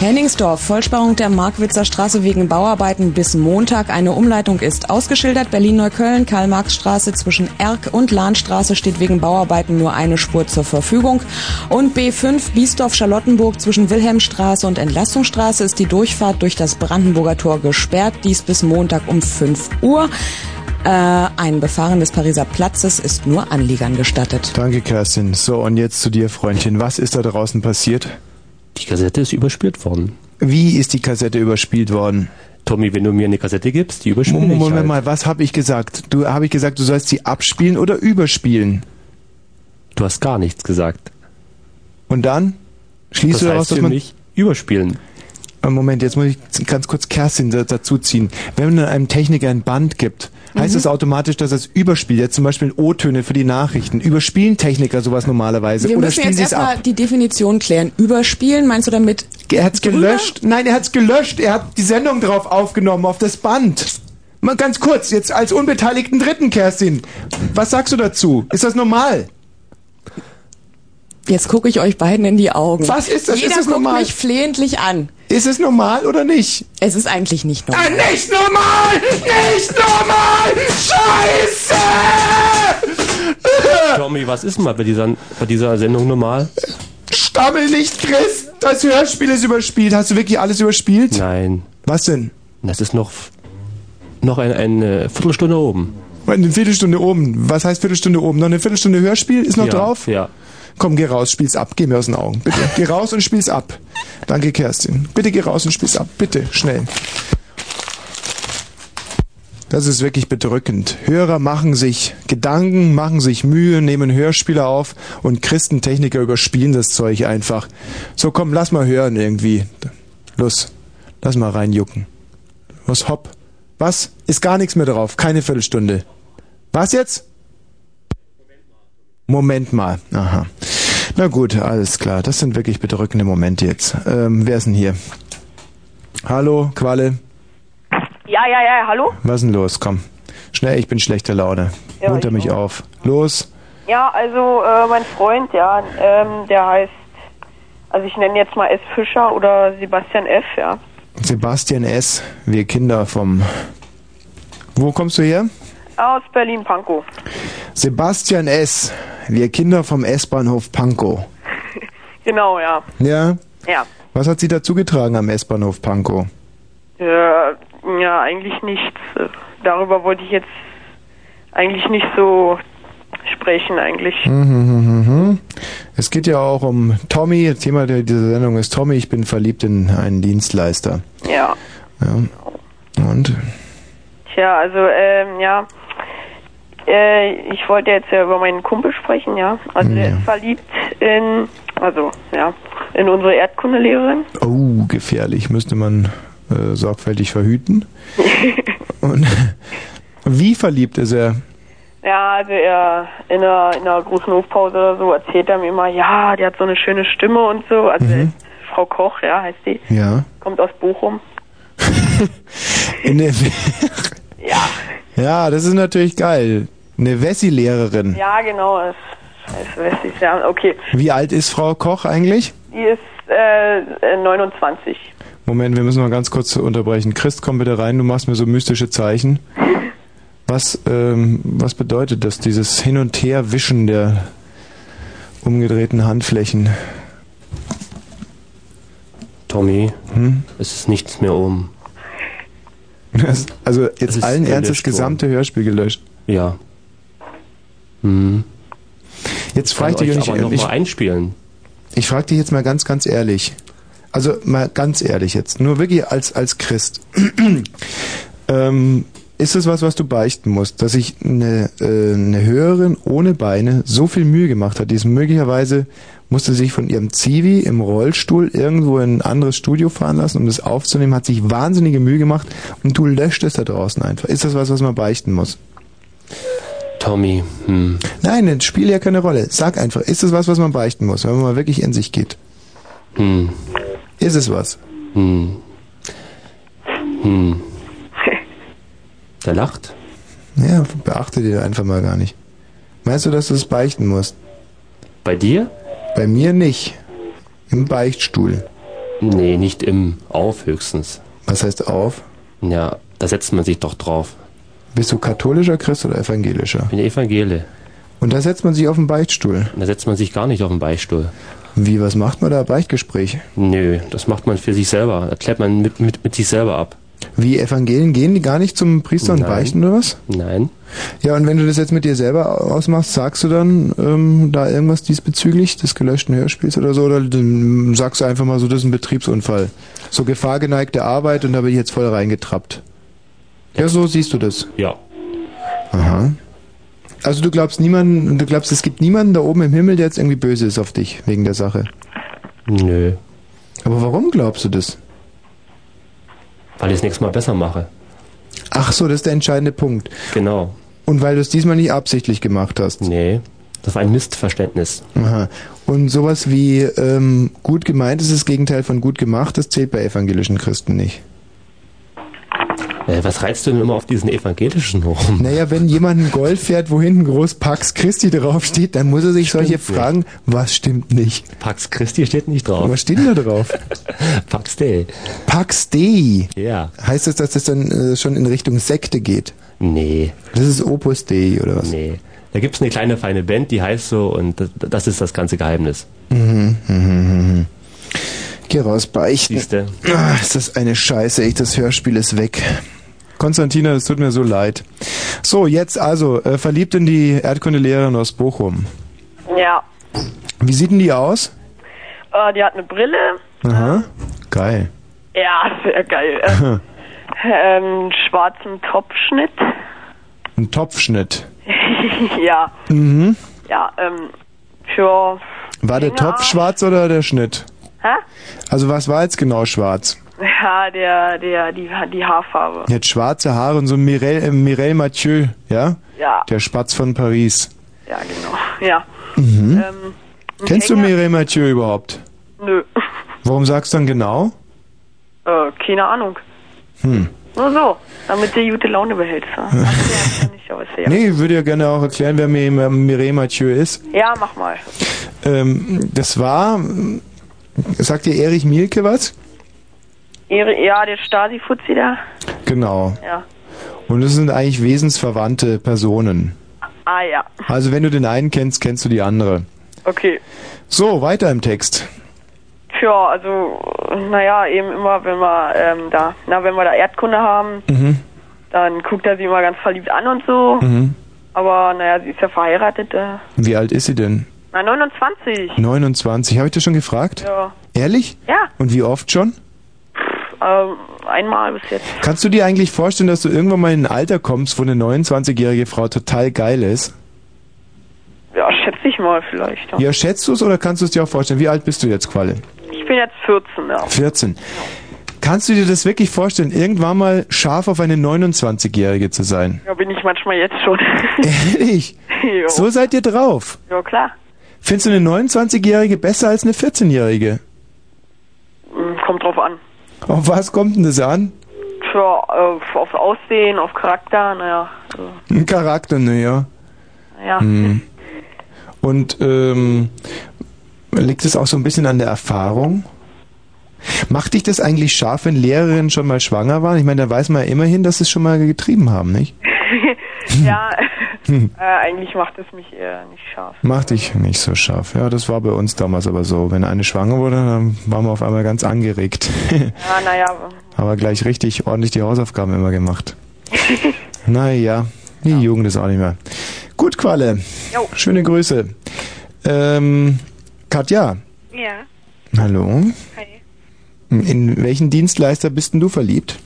Henningsdorf, Vollsperrung der Markwitzer Straße wegen Bauarbeiten bis Montag. Eine Umleitung ist ausgeschildert. Berlin-Neukölln, Karl-Marx-Straße zwischen Erk und Lahnstraße steht wegen Bauarbeiten nur eine Spur zur Verfügung. Und B5 Biesdorf-Charlottenburg zwischen Wilhelmstraße und Entlastungsstraße ist die Durchfahrt durch das Brandenburger Tor gesperrt. Dies bis Montag um 5 Uhr. Äh, ein Befahren des Pariser Platzes ist nur Anliegern gestattet.
Danke, Kerstin. So, und jetzt zu dir, Freundchen. Was ist da draußen passiert?
Die Kassette ist überspielt worden.
Wie ist die Kassette überspielt worden?
Tommy, wenn du mir eine Kassette gibst, die überspiele ich
Moment
halt.
mal, was habe ich gesagt? Du habe ich gesagt, du sollst sie abspielen oder überspielen?
Du hast gar nichts gesagt.
Und dann schließt
Das
du daraus, dass
für
man
mich überspielen.
Äh, Moment, jetzt muss ich ganz kurz Kerstin da- dazuziehen. Wenn man einem Techniker ein Band gibt, heißt
Mhm.
das automatisch, dass er es überspielt. Jetzt zum Beispiel O-Töne für die Nachrichten. Überspielen Techniker sowas normalerweise?
Wir
oder
müssen
spielen
jetzt
es
erstmal die Definition klären. Überspielen, meinst du damit?
Er hat's gelöscht. Nein, er hat's gelöscht. Er hat die Sendung drauf aufgenommen, auf das Band. Mal ganz kurz, jetzt als unbeteiligten Dritten, Kerstin. Was sagst du dazu? Ist das normal?
Jetzt gucke ich euch beiden in die Augen.
Was ist das?
Jeder
Ist das
guckt
normal?
mich flehentlich an.
Ist es normal oder nicht?
Es ist eigentlich nicht normal.
Ah, nicht normal! Nicht normal! Scheiße!
Tommy, was ist denn mal bei dieser, bei dieser Sendung normal?
Stammel nicht, Chris! Das Hörspiel ist überspielt. Hast du wirklich alles überspielt?
Nein.
Was denn?
Das ist noch, noch ein, eine Viertelstunde oben.
Eine Viertelstunde oben. Was heißt Viertelstunde oben? Noch eine Viertelstunde Hörspiel ist noch
ja,
drauf?
Ja.
Komm, geh raus, spiel's ab. Geh mir aus den Augen. Bitte. Geh raus und spiel's ab. Danke, Kerstin. Bitte geh raus und spiel's ab. Bitte, schnell. Das ist wirklich bedrückend. Hörer machen sich Gedanken, machen sich Mühe, nehmen Hörspiele auf und Christentechniker überspielen das Zeug einfach. So, komm, lass mal hören irgendwie. Los, lass mal reinjucken. Los, hopp. Was? Ist gar nichts mehr drauf. Keine Viertelstunde. Was jetzt? Moment mal. Aha. Na gut, alles klar. Das sind wirklich bedrückende Momente jetzt. Ähm, wer ist denn hier? Hallo, Qualle.
Ja, ja, ja, hallo?
Was ist denn los? Komm. Schnell, ich bin schlechter Laune.
Ja,
Munter
ich
mich auf. Los.
Ja, also äh, mein Freund, ja, ähm, der heißt, also ich nenne jetzt mal S. Fischer oder Sebastian F., ja.
Sebastian S., wir Kinder vom... Wo kommst du her?
Aus Berlin-Pankow.
Sebastian S., wir Kinder vom S-Bahnhof Pankow.
Genau, ja.
Ja?
Ja.
Was hat sie dazu getragen am S-Bahnhof Pankow?
Äh, ja, eigentlich nichts. Darüber wollte ich jetzt eigentlich nicht so sprechen, eigentlich.
Mhm, mhm, mhm. Es geht ja auch um Tommy. Thema der, dieser Sendung ist Tommy. Ich bin verliebt in einen Dienstleister.
Ja.
Ja. Und?
Tja, also, ähm, ja. Äh, ich wollte jetzt ja über meinen Kumpel sprechen, ja. Also, er ist verliebt in, also, ja, in unsere Erdkundelehrerin.
Oh, gefährlich. Müsste man äh, sorgfältig verhüten. Und wie verliebt ist er?
Ja, also er in einer, in einer großen Hofpause oder so erzählt er mir immer, ja, die hat so eine schöne Stimme und so. Also
Mhm.
Frau Koch, ja, heißt die.
Ja.
Kommt aus Bochum.
In der
Ja.
ja, das ist natürlich geil. Eine Wessi-Lehrerin.
Ja, genau. Weiß ich, ja, okay.
Wie alt ist Frau Koch eigentlich?
Die ist äh, äh, 29.
Moment, wir müssen mal ganz kurz unterbrechen. Christ, komm bitte rein, du machst mir so mystische Zeichen. Was, ähm, was bedeutet das, dieses Hin- und Her-Wischen der umgedrehten Handflächen?
Tommy,
Hm?
es ist nichts mehr um.
Das, also jetzt allen Ernstes gesamte Hörspiel gelöscht.
Ja. Hm.
Jetzt frage ich dich
euch aber noch
ich,
mal einspielen.
ich frage dich jetzt mal ganz, ganz ehrlich. Also mal ganz ehrlich jetzt, nur wirklich als als Christ. ähm, ist es was, was du beichten musst, dass sich eine, äh, eine Hörerin ohne Beine so viel Mühe gemacht hat, die es möglicherweise musste sich von ihrem Zivi im Rollstuhl irgendwo in ein anderes Studio fahren lassen, um das aufzunehmen, hat sich wahnsinnige Mühe gemacht und du löscht es da draußen einfach. Ist das was, was man beichten muss?
Tommy, hm.
Nein, das spielt ja keine Rolle. Sag einfach, ist es was, was man beichten muss, wenn man mal wirklich in sich geht?
Hm.
Ist es was?
Hm. Hm. Der lacht?
Ja, beachte dir einfach mal gar nicht. Meinst du, dass du es beichten musst?
Bei dir?
Bei mir nicht. Im Beichtstuhl.
Nee, nicht im Auf höchstens.
Was heißt auf?
Ja, da setzt man sich doch drauf.
Bist du katholischer Christ oder evangelischer?
Ich bin Evangele.
Und da setzt man sich auf den Beichtstuhl.
Da setzt man sich gar nicht auf den Beichtstuhl.
Wie, was macht man da? Beichtgespräch?
Nö, das macht man für sich selber. Das klärt man mit, mit, mit sich selber ab.
Wie Evangelien gehen die gar nicht zum Priester und
Nein.
beichten oder was?
Nein.
Ja, und wenn du das jetzt mit dir selber ausmachst, sagst du dann ähm, da irgendwas diesbezüglich des gelöschten Hörspiels oder so? Oder sagst du einfach mal so, das ist ein Betriebsunfall. So gefahrgeneigte Arbeit und da bin ich jetzt voll reingetrappt. Ja, so siehst du das.
Ja.
Aha. Also du glaubst niemanden, du glaubst, es gibt niemanden da oben im Himmel, der jetzt irgendwie böse ist auf dich wegen der Sache.
Nö.
Aber warum glaubst du das?
Weil ich es nächstes Mal besser mache.
Ach so, das ist der entscheidende Punkt.
Genau.
Und weil du es diesmal nicht absichtlich gemacht hast.
Nee. Das war ein Missverständnis.
Aha. Und sowas wie ähm, gut gemeint ist das Gegenteil von gut gemacht, das zählt bei evangelischen Christen nicht.
Äh, was reizt du denn immer auf diesen evangelischen rum?
Naja, wenn jemand einen Golf fährt, wo hinten groß Pax Christi draufsteht, dann muss er sich solche
Stimmt nicht.
fragen, was stimmt nicht?
Pax Christi steht nicht drauf.
Was steht denn da drauf?
Pax Dei.
Pax Dei.
Ja.
Heißt das, dass das dann äh, schon in Richtung Sekte geht?
Nee.
Das ist Opus Dei oder was?
Nee. Da gibt's eine kleine feine Band, die heißt so und das, das ist das ganze Geheimnis.
Mhm, mhm, mhm. Geh raus, beichten.
Siehste.
Ah, ist das eine Scheiße, echt, das Hörspiel ist weg. Konstantina, es tut mir so leid. So, jetzt also, äh, verliebt in die Erdkundelehrerin aus Bochum.
Ja.
Wie sieht denn die aus?
Äh, die hat eine Brille.
Aha. Geil.
Ja, sehr geil. Äh, ähm, schwarzen Topfschnitt.
Ein Topfschnitt.
ja,
Mhm.
ja, ähm, für...
War der Topf schwarz oder der Schnitt?
Hä?
Also was war jetzt genau schwarz?
Ja, der, der, die, die Haarfarbe.
Hat schwarze Haare und so Mireille, äh, Mireille Mathieu, ja?
Ja.
Der Spatz von Paris.
Ja, genau. Ja.
Mhm.
Ähm,
Kennst du Mireille Mathieu überhaupt?
Nö.
Warum sagst du dann genau?
Äh, keine Ahnung.
Hm.
Nur so, damit du gute Laune behältst. Ja, Ach, ja, ich, aber ja.
Nee, ich würde ja gerne auch erklären, wer Mi- Mireille Mathieu ist.
ja, mach mal.
Ähm, das war, sagt dir Erich Mielke was?
Ja, der Stasi-Fuzzi da.
Genau.
Ja.
Und das sind eigentlich wesensverwandte Personen.
Ah, ja.
Also wenn du den einen kennst, kennst du die andere.
Okay.
So, weiter im Text.
Tja, also, naja, eben immer, wenn wir ähm, da, na, wenn wir da Erdkunde haben,
Mhm.
dann guckt er sie immer ganz verliebt an und so.
Mhm.
Aber, naja, sie ist ja verheiratet. Äh,
Wie alt ist sie denn?
na, 29.
29. Habe ich das schon gefragt?
Ja.
Ehrlich?
Ja,
Und wie oft schon?
Ähm, einmal bis jetzt.
Kannst du dir eigentlich vorstellen, dass du irgendwann mal in ein Alter kommst, wo eine 29-jährige Frau total geil ist?
Ja, schätze ich mal vielleicht. Ja.
Ja, schätzt du es oder kannst du es dir auch vorstellen? Wie alt bist du jetzt, Qualle?
Ich bin jetzt 14, ja.
14. Kannst du dir das wirklich vorstellen, irgendwann mal scharf auf eine 29-jährige zu sein?
Ja, bin ich manchmal jetzt schon.
Ehrlich?
jo.
So seid ihr drauf.
Ja, klar.
Findest du eine 29-jährige besser als eine 14-jährige?
Hm, Kommt drauf an.
Auf was kommt denn das an?
Äh, aufs Aussehen, auf Charakter, naja. Also,
Ein Charakter, naja.
ja.
Hm. Und ähm, liegt es auch so ein bisschen an der Erfahrung? Macht dich das eigentlich scharf, wenn Lehrerinnen schon mal schwanger waren? Ich meine, da weiß man ja immerhin, dass sie es schon mal getrieben haben, nicht?
ja,
Hm.
äh, eigentlich macht es mich eher nicht scharf.
Macht dich nicht so scharf. Ja, das war bei uns damals aber so. Wenn eine schwanger wurde, dann waren wir auf einmal ganz angeregt.
Ja, naja.
aber gleich richtig ordentlich die Hausaufgaben immer gemacht. Naja, die Jugend ist auch nicht mehr. Gut, Qualle.
Jo.
Schöne Grüße. Ähm, Katja.
Ja,
Hallo.
hi.
In welchen Dienstleister bist denn du verliebt?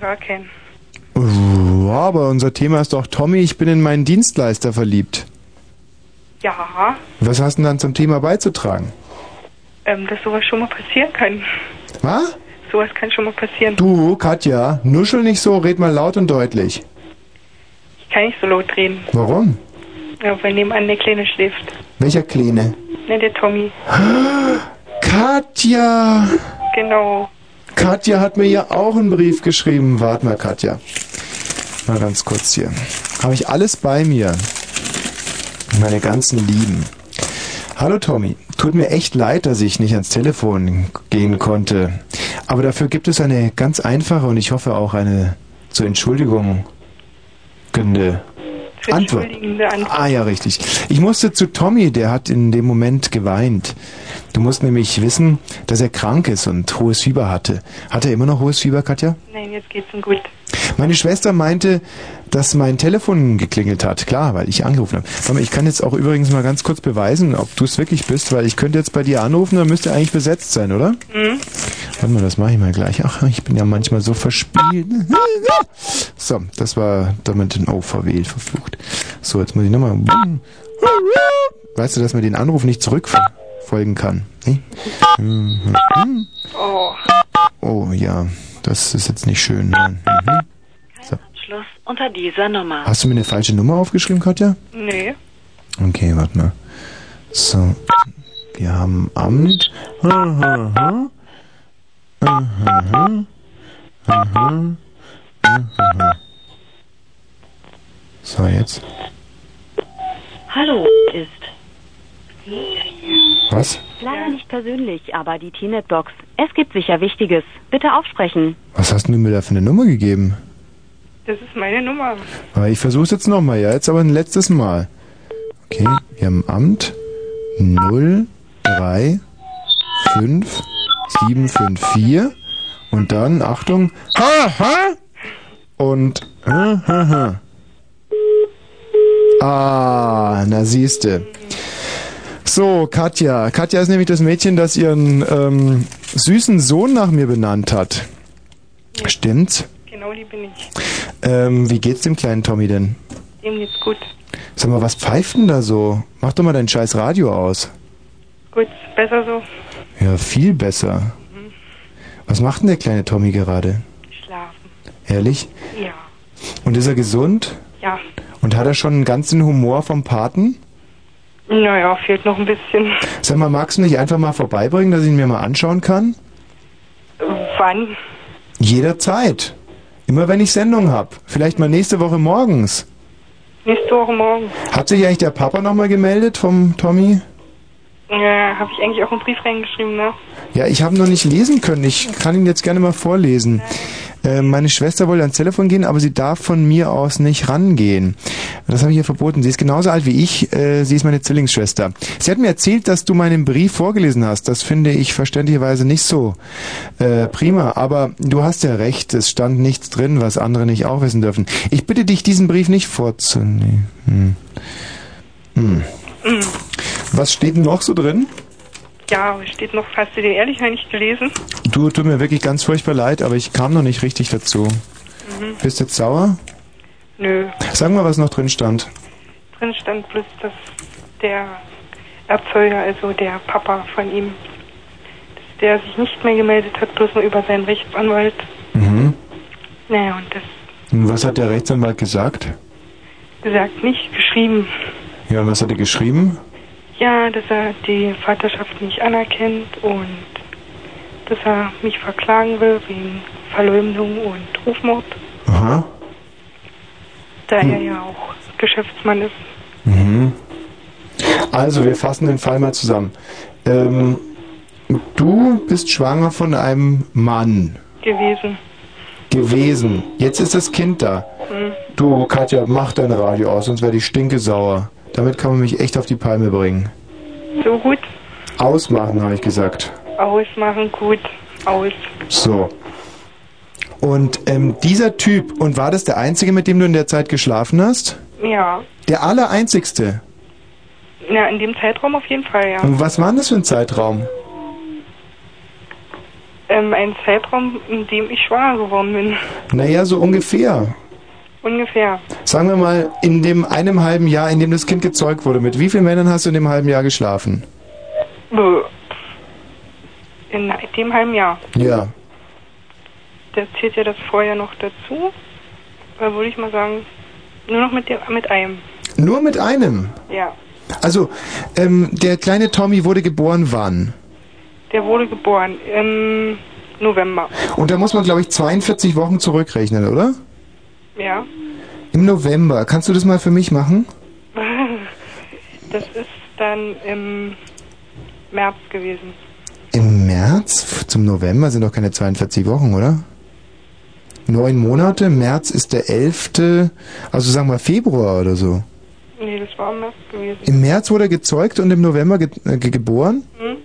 Gar kein.
Uh, aber unser Thema ist doch Tommy, ich bin in meinen Dienstleister verliebt.
Ja,
Was hast du denn dann zum Thema beizutragen?
ähm, dass sowas schon mal passieren kann.
Was?
Sowas kann schon mal passieren.
Du, Katja, nuschel nicht so, red mal laut und deutlich.
Ich kann nicht so laut reden,
Warum?
ja, weil nebenan der Kleine schläft.
Welcher Kleine?
Ne, der Tommy.
Katja!
Genau.
Katja hat mir ja auch einen Brief geschrieben. Warte mal, Katja. Mal ganz kurz hier. Habe ich alles bei mir. Meine ganzen Lieben. Hallo Tommy. Tut mir echt leid, dass ich nicht ans Telefon gehen konnte. Aber dafür gibt es eine ganz einfache und ich hoffe auch eine zur Entschuldigung gende Antwort.
Antwort.
Ah ja, richtig. Ich musste zu Tommy, der hat in dem Moment geweint. Du musst nämlich wissen, dass er krank ist und hohes Fieber hatte. Hat er immer noch hohes Fieber, Katja?
Nein, jetzt geht's ihm gut.
Meine Schwester meinte, dass mein Telefon geklingelt hat. Klar, weil ich angerufen habe. Ich kann jetzt auch übrigens mal ganz kurz beweisen, ob du es wirklich bist, weil ich könnte jetzt bei dir anrufen, dann müsste eigentlich besetzt sein, oder?
Mhm.
Warte mal, das mache ich mal gleich. Ach, ich bin ja manchmal so verspielt. So, das war damit ein O verwählt, verflucht. So, jetzt muss ich nochmal. Weißt du, dass man den Anruf nicht zurückfolgen kann? Nee? Mhm.
Oh.
Oh ja, das ist jetzt nicht schön. Nein. Mhm.
Unter dieser Nummer.
Hast du mir eine falsche Nummer aufgeschrieben, Katja?
Nee.
Okay, warte mal. So, wir haben Amt. Aha, aha. Aha, aha. Aha. So, jetzt.
Hallo ist.
Was?
Leider nicht persönlich, aber die T-Net-Box. Es gibt sicher Wichtiges. Bitte aufsprechen.
Was hast du mir da für eine Nummer gegeben?
Das ist meine Nummer.
Aber ich versuch's jetzt nochmal, ja, jetzt aber ein letztes Mal. Okay, wir haben Amt 0, 3, 5, 7, 5, 4 und dann, Achtung, ha, ha und ha, ha, ha. Ah, na siehste. So, Katja. Katja ist nämlich das Mädchen, das ihren ähm, süßen Sohn nach mir benannt hat. Stimmt's?
Genau, die bin ich.
Ähm, wie geht's dem kleinen Tommy denn?
Dem geht's gut.
Sag mal, was pfeift denn da so? Mach doch mal dein scheiß Radio aus.
Gut, besser so.
Ja, viel besser. Was macht denn der kleine Tommy gerade?
Schlafen.
Ehrlich?
Ja.
Und ist er gesund?
Ja.
Und hat er schon einen ganzen Humor vom Paten?
Naja, fehlt noch ein bisschen.
Sag mal, magst du mich einfach mal vorbeibringen, dass ich ihn mir mal anschauen kann?
Wann?
Jederzeit. Immer wenn ich Sendung hab. Vielleicht mal nächste Woche morgens.
Nächste Woche morgen.
Hat sich eigentlich der Papa nochmal gemeldet vom Tommy?
Ja, habe ich eigentlich auch einen Brief reingeschrieben, ne?
Ja, ich habe noch nicht lesen können. Ich kann ihn jetzt gerne mal vorlesen. Äh, meine Schwester wollte ans Telefon gehen, aber sie darf von mir aus nicht rangehen. Das habe ich ihr verboten. Sie ist genauso alt wie ich. Äh, sie ist meine Zwillingsschwester. Sie hat mir erzählt, dass du meinen Brief vorgelesen hast. Das finde ich verständlicherweise nicht so äh, prima. Aber du hast ja recht. Es stand nichts drin, was andere nicht auch wissen dürfen. Ich bitte dich, diesen Brief nicht vorzunehmen. Hm. Hm.
Mhm.
Was steht denn noch so drin?
Ja, steht noch, hast du den ehrlich nicht gelesen?
Du, tut mir wirklich ganz furchtbar leid, aber ich kam noch nicht richtig dazu.
Mhm.
Bist du jetzt sauer?
Nö.
Sag mal, was noch drin stand.
Drin stand bloß, dass der Erzeuger, also der Papa von ihm, dass der sich nicht mehr gemeldet hat, bloß nur über seinen Rechtsanwalt.
Mhm.
Naja, und das
Und was hat der Rechtsanwalt gesagt?
gesagt nicht geschrieben.
Ja, und was hat er geschrieben?
Ja, dass er die Vaterschaft nicht anerkennt und dass er mich verklagen will wegen Verleumdung und Rufmord,
Aha.
da
Hm.
er ja auch Geschäftsmann ist.
Mhm. Also, wir fassen den Fall mal zusammen. Ähm, du bist schwanger von einem Mann
gewesen.
gewesen. Jetzt ist das Kind da.
Hm.
Du, Katja, mach dein Radio aus, sonst werde ich stinkesauer. Damit kann man mich echt auf die Palme bringen.
So gut,
Ausmachen, habe ich gesagt.
ausmachen, gut, aus.
So. Und ähm, dieser Typ, und war das der einzige, mit dem du in der Zeit geschlafen hast?
Ja,
Der allereinzigste.
ja, in dem Zeitraum auf jeden Fall, ja.
Und was war denn das für ein Zeitraum?
Ähm, ein Zeitraum, in dem ich schwanger geworden bin.
Naja, so ungefähr.
Ungefähr.
Sagen wir mal, in dem einem halben Jahr, in dem das Kind gezeugt wurde, mit wie vielen Männern hast du in dem halben Jahr geschlafen?
Bäh. In dem halben Jahr.
Ja.
Da zählt ja das vorher noch dazu. Da würde ich mal sagen, nur noch mit, dem, mit einem.
Nur mit einem.
Ja.
Also, ähm, der kleine Tommy wurde geboren wann?
Der wurde geboren im November.
Und da muss man, glaube ich, 42 Wochen zurückrechnen, oder?
Ja.
Im November. Kannst du das mal für mich machen?
Das ist dann im März gewesen.
Im März? Zum November sind doch keine 42 Wochen, oder? Neun Monate, März ist der 11., also sagen wir Februar oder so.
Nee, das war im März gewesen.
Im März wurde er gezeugt und im November ge äh, ge geboren?
Hm?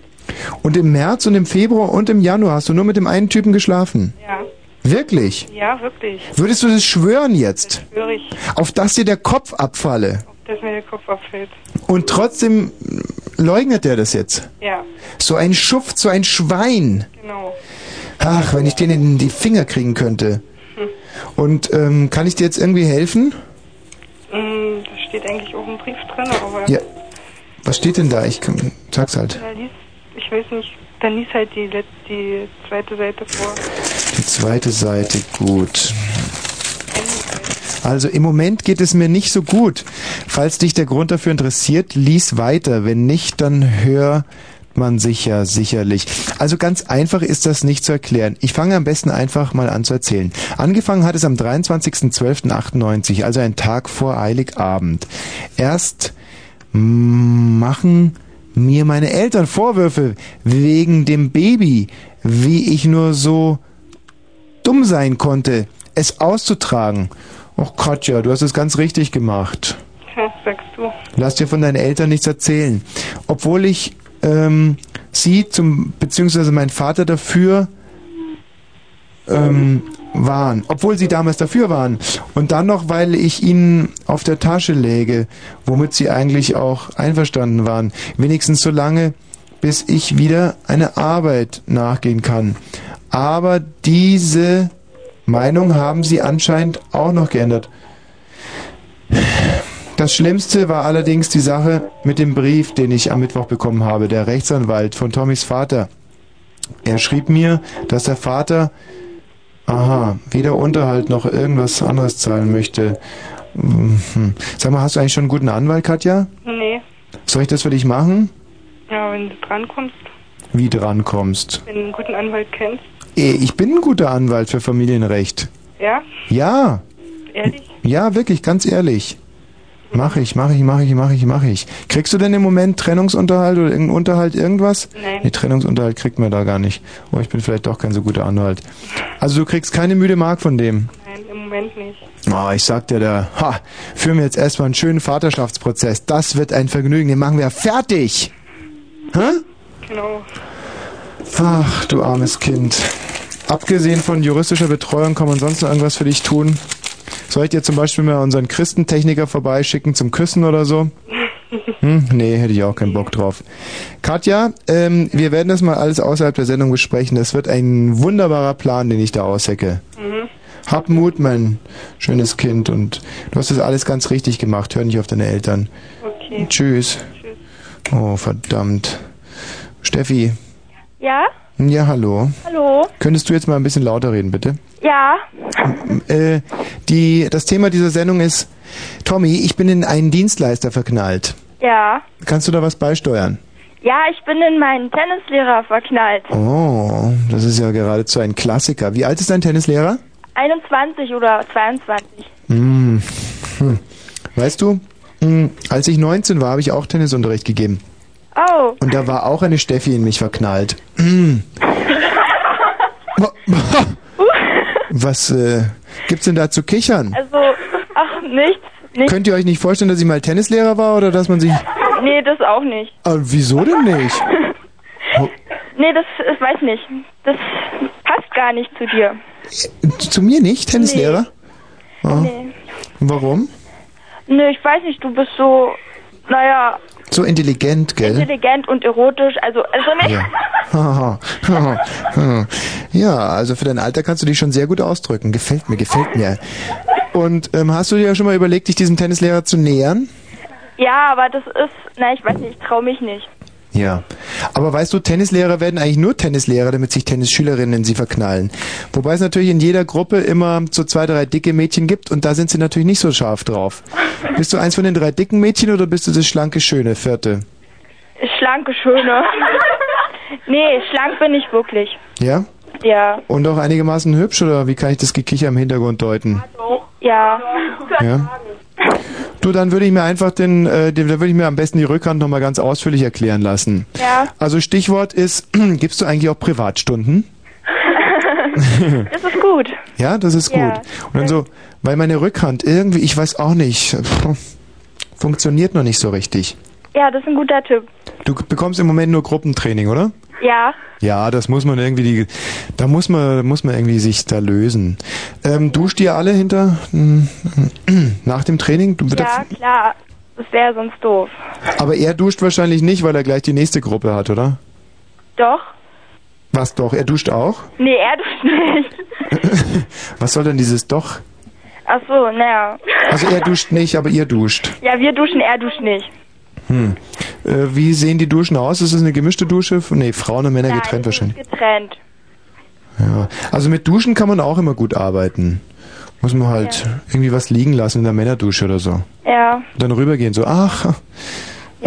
Und im März und im Februar und im Januar hast du nur mit dem einen Typen geschlafen?
Ja.
Wirklich?
Ja, wirklich.
Würdest du das schwören jetzt?
Schwöre ich,
Auf dass dir der Kopf abfalle?
dass mir der Kopf abfällt.
Und trotzdem leugnet er das jetzt?
Ja,
So ein Schuft, so ein Schwein.
genau.
Ach, wenn ich den in die Finger kriegen könnte.
Hm.
Und ähm, kann ich dir jetzt irgendwie helfen?
Mm, Da steht eigentlich auch ein Brief drin, aber
Ja. Was steht denn da? Ich kann, sag's halt.
ich weiß nicht, dann liest halt die, die zweite Seite vor.
Die zweite Seite, gut. Also im Moment geht es mir nicht so gut. Falls dich der Grund dafür interessiert, lies weiter. Wenn nicht, dann hör man sich ja sicherlich. Also ganz einfach ist das nicht zu erklären. Ich fange am besten einfach mal an zu erzählen. Angefangen hat es am 23.12.98, also ein Tag vor Heiligabend. Erst machen mir meine Eltern Vorwürfe wegen dem Baby, wie ich nur so dumm sein konnte, es auszutragen. Och Katja, du hast es ganz richtig gemacht.
Ja, sagst du.
Lass dir von deinen Eltern nichts erzählen. Obwohl ich ähm, sie zum beziehungsweise mein Vater dafür ähm, waren, obwohl sie damals dafür waren. Und dann noch, weil ich ihnen auf der Tasche läge, womit sie eigentlich auch einverstanden waren. Wenigstens so lange, bis ich wieder eine Arbeit nachgehen kann. Aber diese Meinung haben sie anscheinend auch noch geändert. Das Schlimmste war allerdings die Sache mit dem Brief, den ich am Mittwoch bekommen habe, der Rechtsanwalt von Tommys Vater. Er schrieb mir, dass der Vater, aha, weder Unterhalt noch irgendwas anderes zahlen möchte. Hm. Sag mal, hast du eigentlich schon einen guten Anwalt, Katja?
Nee.
Soll ich das für dich machen?
Ja, wenn du drankommst,
Wie drankommst?
wenn du einen guten Anwalt kennst.
Eh, Ich bin ein guter Anwalt für Familienrecht.
Ja?
Ja,
Ehrlich?
ja, wirklich, ganz ehrlich. Mach ich, mach ich, mach ich, mach ich, mach ich. Kriegst du denn im Moment Trennungsunterhalt oder irgendeinen Unterhalt irgendwas?
Nein.
Nee, Trennungsunterhalt kriegt man da gar nicht. Oh, ich bin vielleicht doch kein so guter Anwalt. Also du kriegst keine müde Mark von dem.
Nein, im Moment nicht.
Oh, ich sag dir da, ha, führen wir jetzt erstmal einen schönen Vaterschaftsprozess. Das wird ein Vergnügen, den machen wir fertig. Hä?
Genau.
Ach, du armes Kind. Abgesehen von juristischer Betreuung kann man sonst noch irgendwas für dich tun? Soll ich dir zum Beispiel mal unseren Christentechniker vorbeischicken zum Küssen oder so? Hm? Nee, hätte ich auch keinen Bock drauf. Katja, ähm, wir werden das mal alles außerhalb der Sendung besprechen. Das wird ein wunderbarer Plan, den ich da aushecke.
Mhm.
Hab Mut, mein schönes Kind. Und du hast das alles ganz richtig gemacht. Hör nicht auf deine Eltern.
Okay.
Tschüss. Oh, verdammt. Steffi.
Ja?
Ja, hallo.
Hallo?
Könntest du jetzt mal ein bisschen lauter reden, bitte?
Ja?
Äh, die, das Thema dieser Sendung ist, Tommy, ich bin in einen Dienstleister verknallt.
Ja?
Kannst du da was beisteuern?
Ja, ich bin in meinen Tennislehrer verknallt.
Oh, das ist ja geradezu ein Klassiker. Wie alt ist dein Tennislehrer?
21 oder 22.
Hm. Hm. Weißt du, hm, als ich 19 war, habe ich auch Tennisunterricht gegeben.
Oh.
Und da war auch eine Steffi in mich verknallt. Hm. Was äh, gibt's denn da zu kichern?
Also, ach, nichts. nichts.
Könnt ihr euch nicht vorstellen, dass ich mal Tennislehrer war oder dass man sich...
Nee, das auch nicht.
Ah, wieso denn nicht?
Nee, das, ich weiß nicht. Das passt gar nicht zu dir.
Zu mir nicht, Tennislehrer? Ah.
Nee.
Warum?
Nee, ich weiß nicht, du bist so, naja,
So intelligent, gell?
intelligent und erotisch, also, also nicht.
Ja. Ja, also für dein Alter kannst du dich schon sehr gut ausdrücken. Gefällt mir, gefällt mir. Und ähm, hast du dir ja schon mal überlegt, dich diesem Tennislehrer zu nähern?
Ja, aber das ist, na, ich weiß nicht, ich trau mich nicht.
Ja. Aber weißt du, Tennislehrer werden eigentlich nur Tennislehrer, damit sich Tennisschülerinnen in sie verknallen. Wobei es natürlich in jeder Gruppe immer so zwei, drei dicke Mädchen gibt und da sind sie natürlich nicht so scharf drauf. Bist du eins von den drei dicken Mädchen oder bist du das schlanke, schöne vierte?
Schlanke, schöne. nee, schlank bin ich wirklich.
Ja?
Ja.
Und auch einigermaßen hübsch oder wie kann ich das Gekicher im Hintergrund deuten?
Ja.
Ja? Du, dann würde ich mir einfach den, äh, den, da würde ich mir am besten die Rückhand nochmal ganz ausführlich erklären lassen.
Ja.
Also Stichwort ist, gibst du eigentlich auch Privatstunden?
das ist gut.
Ja, das ist gut.
Ja.
Und dann so, weil meine Rückhand irgendwie, ich weiß auch nicht, funktioniert noch nicht so richtig.
Ja, das ist ein guter Tipp.
Du bekommst im Moment nur Gruppentraining, oder?
Ja.
Ja, das muss man irgendwie, die, da muss man, muss man irgendwie sich da lösen. Ähm, duscht ihr alle hinter, nach dem Training? Du,
Ja, klar. Das wäre sonst doof.
Aber er duscht wahrscheinlich nicht, weil er gleich die nächste Gruppe hat, oder?
Doch?
Was doch? Er duscht auch?
Nee, er duscht nicht.
Was soll denn dieses doch?
Ach so, naja.
Also er duscht nicht, aber ihr duscht.
Ja, wir duschen, er duscht nicht.
Hm. Äh, wie sehen die Duschen aus? Ist es eine gemischte Dusche? Nee, Frauen und Männer
Nein,
getrennt wahrscheinlich.
Getrennt.
Ja. Also mit Duschen kann man auch immer gut arbeiten. Muss man halt irgendwie was liegen lassen in der Männerdusche oder so.
Ja.
Dann rübergehen, so, ach.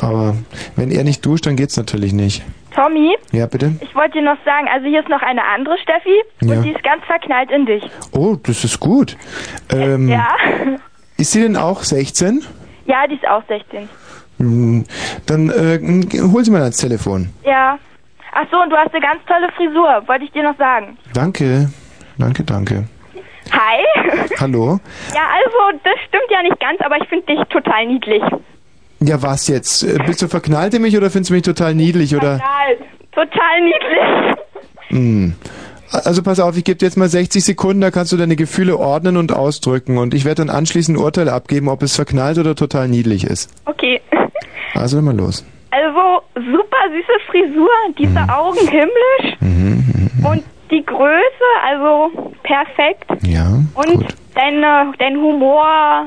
Aber wenn er nicht duscht, dann geht's natürlich nicht.
Tommy,
Ja, bitte?
ich wollte dir noch sagen, also hier ist noch eine andere Steffi
Ja.
und die ist ganz verknallt in dich.
Oh, das ist gut. Ähm,
Ja?
Ist sie denn auch 16?
Ja, die ist auch 16.
Hm, Dann äh, hol sie mal ans Telefon.
Ja. Ach so, und du hast eine ganz tolle Frisur, wollte ich dir noch sagen.
Danke. Danke, danke.
Hi.
Hallo?
Ja, also, das stimmt ja nicht ganz, aber ich finde dich total niedlich.
Ja, was jetzt? Äh, Bist du verknallt in mich oder findest du mich total niedlich oder?
Total, total niedlich.
Hm. Also pass auf, ich gebe dir jetzt mal 60 Sekunden, da kannst du deine Gefühle ordnen und ausdrücken. Und ich werde dann anschließend ein Urteil abgeben, ob es verknallt oder total niedlich ist.
Okay.
Also mal los.
Also super süße Frisur, diese
Mhm.
Augen himmlisch und die Größe, also perfekt.
Ja.
Und deine, dein Humor,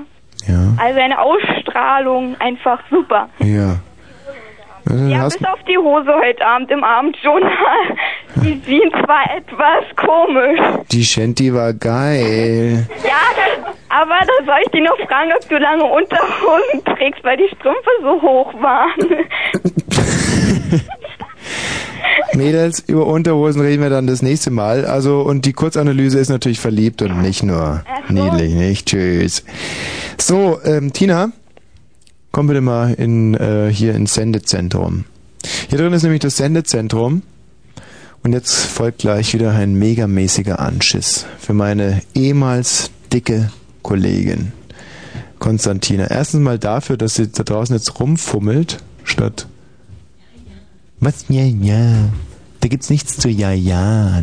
also deine Ausstrahlung, einfach super.
Ja. Also,
Ja,
hast,
bis auf die Hose heute Abend im Abendjournal. Die sehen zwar etwas komisch.
die Shanty war geil.
Ja, aber da soll ich dich noch fragen, ob du lange Unterhosen trägst, weil die Strümpfe so hoch waren.
Mädels, über Unterhosen reden wir dann das nächste Mal. Also, und die Kurzanalyse ist natürlich verliebt und nicht nur niedlich, nicht? Tschüss. So, ähm, Tina, komm bitte mal in, äh, hier ins Sendezentrum. Hier drin ist nämlich das Sendezentrum. Und jetzt folgt gleich wieder ein megamäßiger Anschiss für meine ehemals dicke Kollegin Konstantina. Erstens mal dafür, dass sie da draußen jetzt rumfummelt, statt was? Ja, ja. Da gibt's nichts zu ja, ja.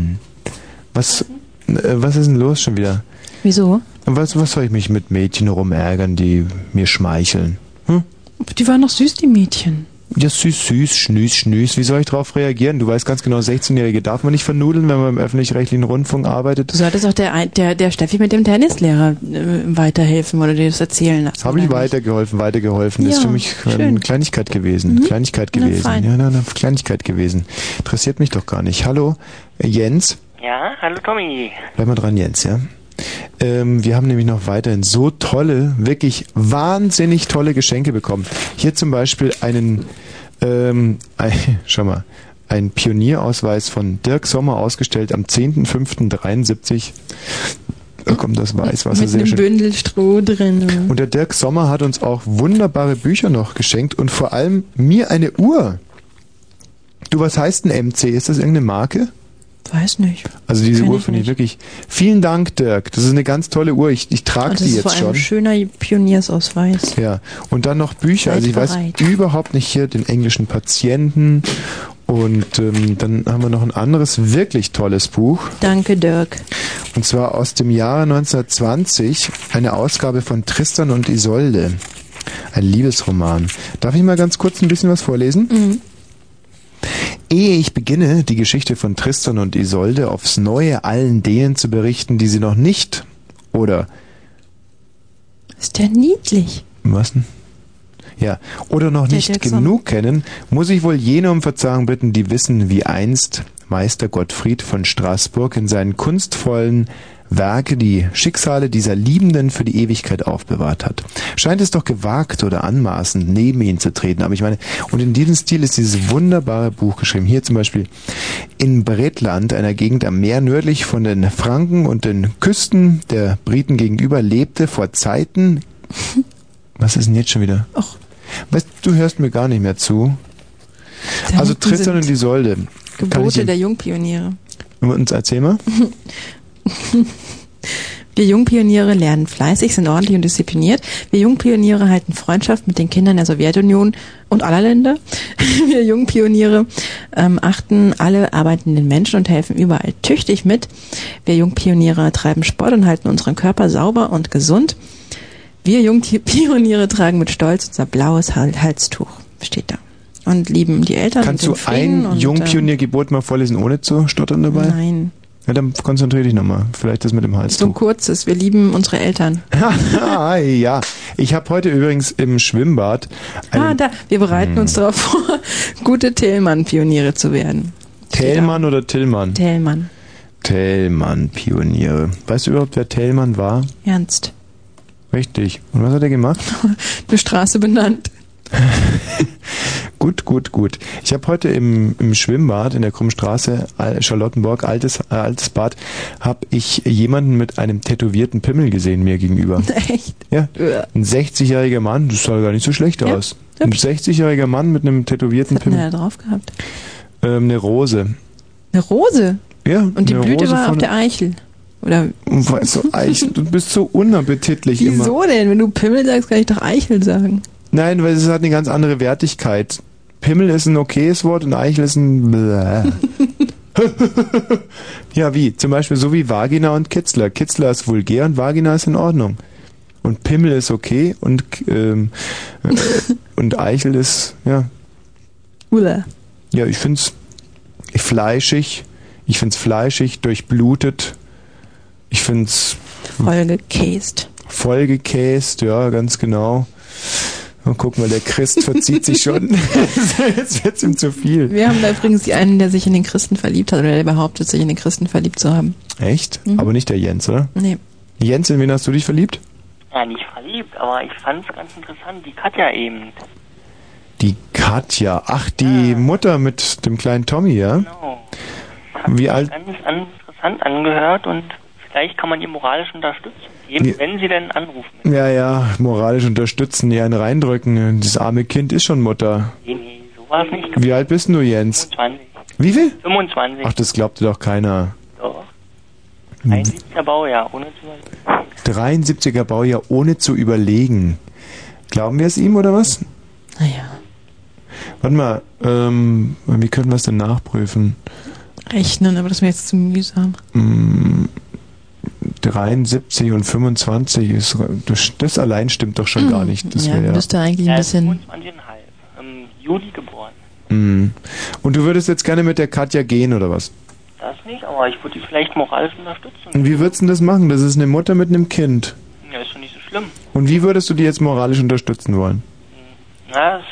Was, äh, was ist denn los schon wieder?
Wieso?
Was, was soll ich mich mit Mädchen rumärgern, die mir schmeicheln?
Die waren noch süß, die Mädchen.
Ja, süß, süß, schnüß, schnüß. Wie soll ich darauf reagieren? Du weißt ganz genau, 16-Jährige darf man nicht vernudeln, wenn man im öffentlich-rechtlichen Rundfunk arbeitet.
Du solltest auch der, ein- der, der Steffi mit dem Tennislehrer äh, weiterhelfen oder dir das erzählen lassen.
Habe ich weitergeholfen, weitergeholfen. Das ist
Ja,
für mich eine
schön.
Kleinigkeit gewesen.
Mhm.
Kleinigkeit
Na,
gewesen.
fein.
ja, na, eine Kleinigkeit gewesen. Interessiert mich doch gar nicht. Hallo, Jens.
Ja, hallo Tommy.
Bleib mal dran, Jens, ja? Ähm, wir haben nämlich noch weiterhin so tolle, wirklich wahnsinnig tolle Geschenke bekommen. Hier zum Beispiel einen, ähm, ein, schau mal, ein Pionierausweis von Dirk Sommer ausgestellt am 10.05.73. Da kommt das Weißwasser
Mit
sehr
einem
schön.
Bündel Stroh drin.
Und der Dirk Sommer hat uns auch wunderbare Bücher noch geschenkt und vor allem mir eine Uhr. Du, was heißt ein MC? Ist das irgendeine Marke?
Weiß nicht.
Also diese
Kenn
Uhr finde ich wirklich. Vielen Dank, Dirk. Das ist eine ganz tolle Uhr. Ich, ich trage
das
die
ist vor
jetzt
allem ein
schon.
schöner Pioniersausweis.
Ja. Und dann noch Bücher. Also ich
Seid
weiß
bereit.
überhaupt nicht hier den englischen Patienten. Und ähm, dann haben wir noch ein anderes wirklich tolles Buch.
Danke, Dirk.
Und zwar aus dem Jahre 1920 eine Ausgabe von Tristan und Isolde. Ein Liebesroman. Darf ich mal ganz kurz ein bisschen was vorlesen?
Mhm.
Ehe ich beginne, die Geschichte von Tristan und Isolde aufs Neue allen denen zu berichten, die sie noch nicht oder
Ist der niedlich?
was denn? Ja, oder noch
Der
nicht genug kennen, muss ich wohl jene um Verzeihung bitten, die wissen, wie einst Meister Gottfried von Straßburg in seinen kunstvollen Werke die Schicksale dieser Liebenden für die Ewigkeit aufbewahrt hat. Scheint es doch gewagt oder anmaßend, neben ihn zu treten. Aber ich meine, und in diesem Stil ist dieses wunderbare Buch geschrieben. Hier zum Beispiel in Bretland, einer Gegend am Meer nördlich von den Franken und den Küsten der Briten gegenüber, lebte vor Zeiten was ist denn jetzt schon wieder?
Ach.
Weißt, du hörst mir gar nicht mehr zu.
Da
also Tristan und Isolde.
Gebote der Jungpioniere.
uns erzähl mal.
Wir Jungpioniere lernen fleißig, sind ordentlich und diszipliniert. Wir Jungpioniere halten Freundschaft mit den Kindern der Sowjetunion und aller Länder. Wir Jungpioniere ähm, achten alle arbeitenden Menschen und helfen überall tüchtig mit. Wir Jungpioniere treiben Sport und halten unseren Körper sauber und gesund. Wir Jungpioniere tragen mit Stolz unser blaues Hal- Halstuch, steht da. Und lieben die Eltern
Kannst du ein
und,
Jungpioniergebot mal vorlesen, ohne zu stottern dabei?
Nein.
Ja, dann konzentrier dich nochmal. Vielleicht das mit dem
ähm, so ein kurzes. Wir lieben unsere Eltern.
ah, ja. Ich habe heute übrigens im Schwimmbad
Ah, da. Wir bereiten
Hm.
uns darauf vor, gute Tellmann-Pioniere zu werden.
Tellmann oder Tillmann?
Tellmann.
Tellmann-Pioniere. Weißt du überhaupt, wer Tellmann war?
Ernst.
Richtig. Und was hat er gemacht?
Eine Straße benannt.
Gut, gut, gut. Ich habe heute im, im Schwimmbad in der Krummstraße, Charlottenburg, altes, äh, altes Bad, habe ich jemanden mit einem tätowierten Pimmel gesehen mir gegenüber.
Echt?
Ja. Ein 60-jähriger Mann, das sah gar nicht so schlecht
Ja,
aus. Ein 60-jähriger Mann mit einem tätowierten
Was hat
Pimmel.
da drauf gehabt?
Ähm, eine Rose.
Eine Rose?
Ja.
Und die Blüte
Rose
war auf der Eichel. Oder
Weißt du, Eichel, du bist so unappetitlich immer.
wieso denn? Wenn du Pimmel sagst, kann ich doch Eichel sagen.
Nein, weil es hat eine ganz andere Wertigkeit. Pimmel ist ein okayes Wort und Eichel ist ein Bläh. ja, wie? Zum Beispiel so wie Vagina und Kitzler. Kitzler ist vulgär und Vagina ist in Ordnung. Und Pimmel ist okay und, ähm, äh, und Eichel ist, ja.
Ula.
Ja, ich find's fleischig. Ich find's fleischig, durchblutet. Ich find's
Voll gekäst.
voll gekäst, ja, ganz genau. Und guck mal, der Christ verzieht sich schon. Jetzt wird's ihm zu viel.
Wir haben da übrigens einen, der sich in den Christen verliebt hat oder der behauptet, sich in den Christen verliebt zu haben.
Echt?
Mhm.
Aber nicht der Jens, oder?
Nee.
Jens, in wen hast du dich verliebt?
Ja, nicht verliebt, aber ich fand es ganz interessant, die Katja eben.
Die Katja. Ach, die Mutter mit dem kleinen Tommy, ja?
Genau.
Wie alt?
Ganz an, interessant angehört und vielleicht kann man ihr moralisch unterstützen geben,
Ja.
wenn sie denn anrufen.
Ja, ja, moralisch unterstützen, ja, einen reindrücken. Das arme Kind ist schon Mutter.
Nee, nee, so war es nicht.
Wie alt bist du, Jens?
25.
Wie viel?
25.
Ach, das glaubte doch keiner.
Doch. 71er Baujahr, ohne zu überlegen.
73er Baujahr ohne zu überlegen. Glauben wir es ihm oder was?
Naja.
Warte mal, ähm, wie können wir es denn nachprüfen?
Rechnen, aber das wäre jetzt zu mühsam.
Hm, 73 und 25 ist, das, das allein stimmt doch schon gar nicht. Das
ja,
wäre
müsste eigentlich
Er
ein
ist
bisschen.
25,5. Im Juli geboren.
Hm. Und du würdest jetzt gerne mit der Katja gehen oder was?
Das nicht, aber ich würde die vielleicht moralisch unterstützen.
Und wie würdest du denn das machen? Das ist eine Mutter mit einem Kind.
Ja, ist doch nicht so schlimm.
Und wie würdest du die jetzt moralisch unterstützen wollen?
Na, das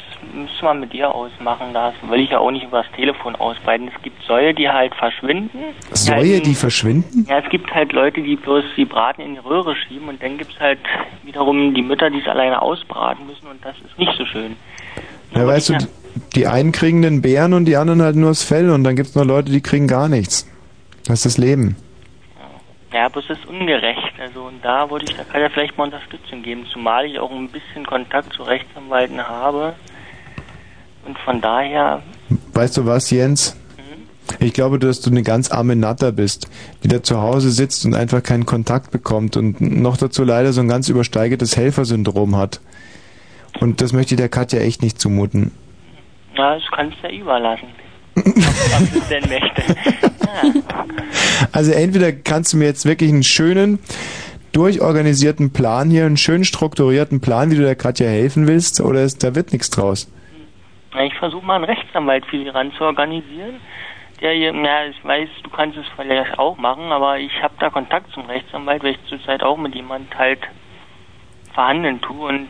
müsste man mit dir ausmachen. Das will ich ja auch nicht übers Telefon ausbreiten. Es gibt Säue, die halt verschwinden.
Säue,
halt,
die verschwinden?
Ja, es gibt halt Leute, die bloß die Braten in die Röhre schieben und dann gibt es halt wiederum die Mütter, die es alleine ausbraten müssen und das ist nicht so schön.
Ja, weißt du, die- die einen kriegen den Bären und die anderen halt nur das Fell und dann gibt's noch Leute, die kriegen gar nichts. Das ist das Leben.
Ja, bloß das ist ungerecht. Also und da wollte ich der Katja vielleicht mal Unterstützung geben, zumal ich auch ein bisschen Kontakt zu Rechtsanwalten habe. Und von daher,
Weißt du was, Jens? Ich glaube, dass du eine ganz arme Natter bist, die da zu Hause sitzt und einfach keinen Kontakt bekommt und noch dazu leider so ein ganz übersteigertes Helfersyndrom hat. Und das möchte ich der Katja echt nicht zumuten.
ja, das kannst du ja überlassen. was es denn möchte.
Also entweder kannst du mir jetzt wirklich einen schönen, durchorganisierten Plan hier, einen schön strukturierten Plan, wie du der Katja helfen willst, oder ist, da wird nichts draus.
Ich versuche mal einen Rechtsanwalt für sie ran zu organisieren. Der hier, na, ich weiß, du kannst es vielleicht auch machen, aber ich habe da Kontakt zum Rechtsanwalt, weil ich zurzeit auch mit jemand halt verhandeln tue und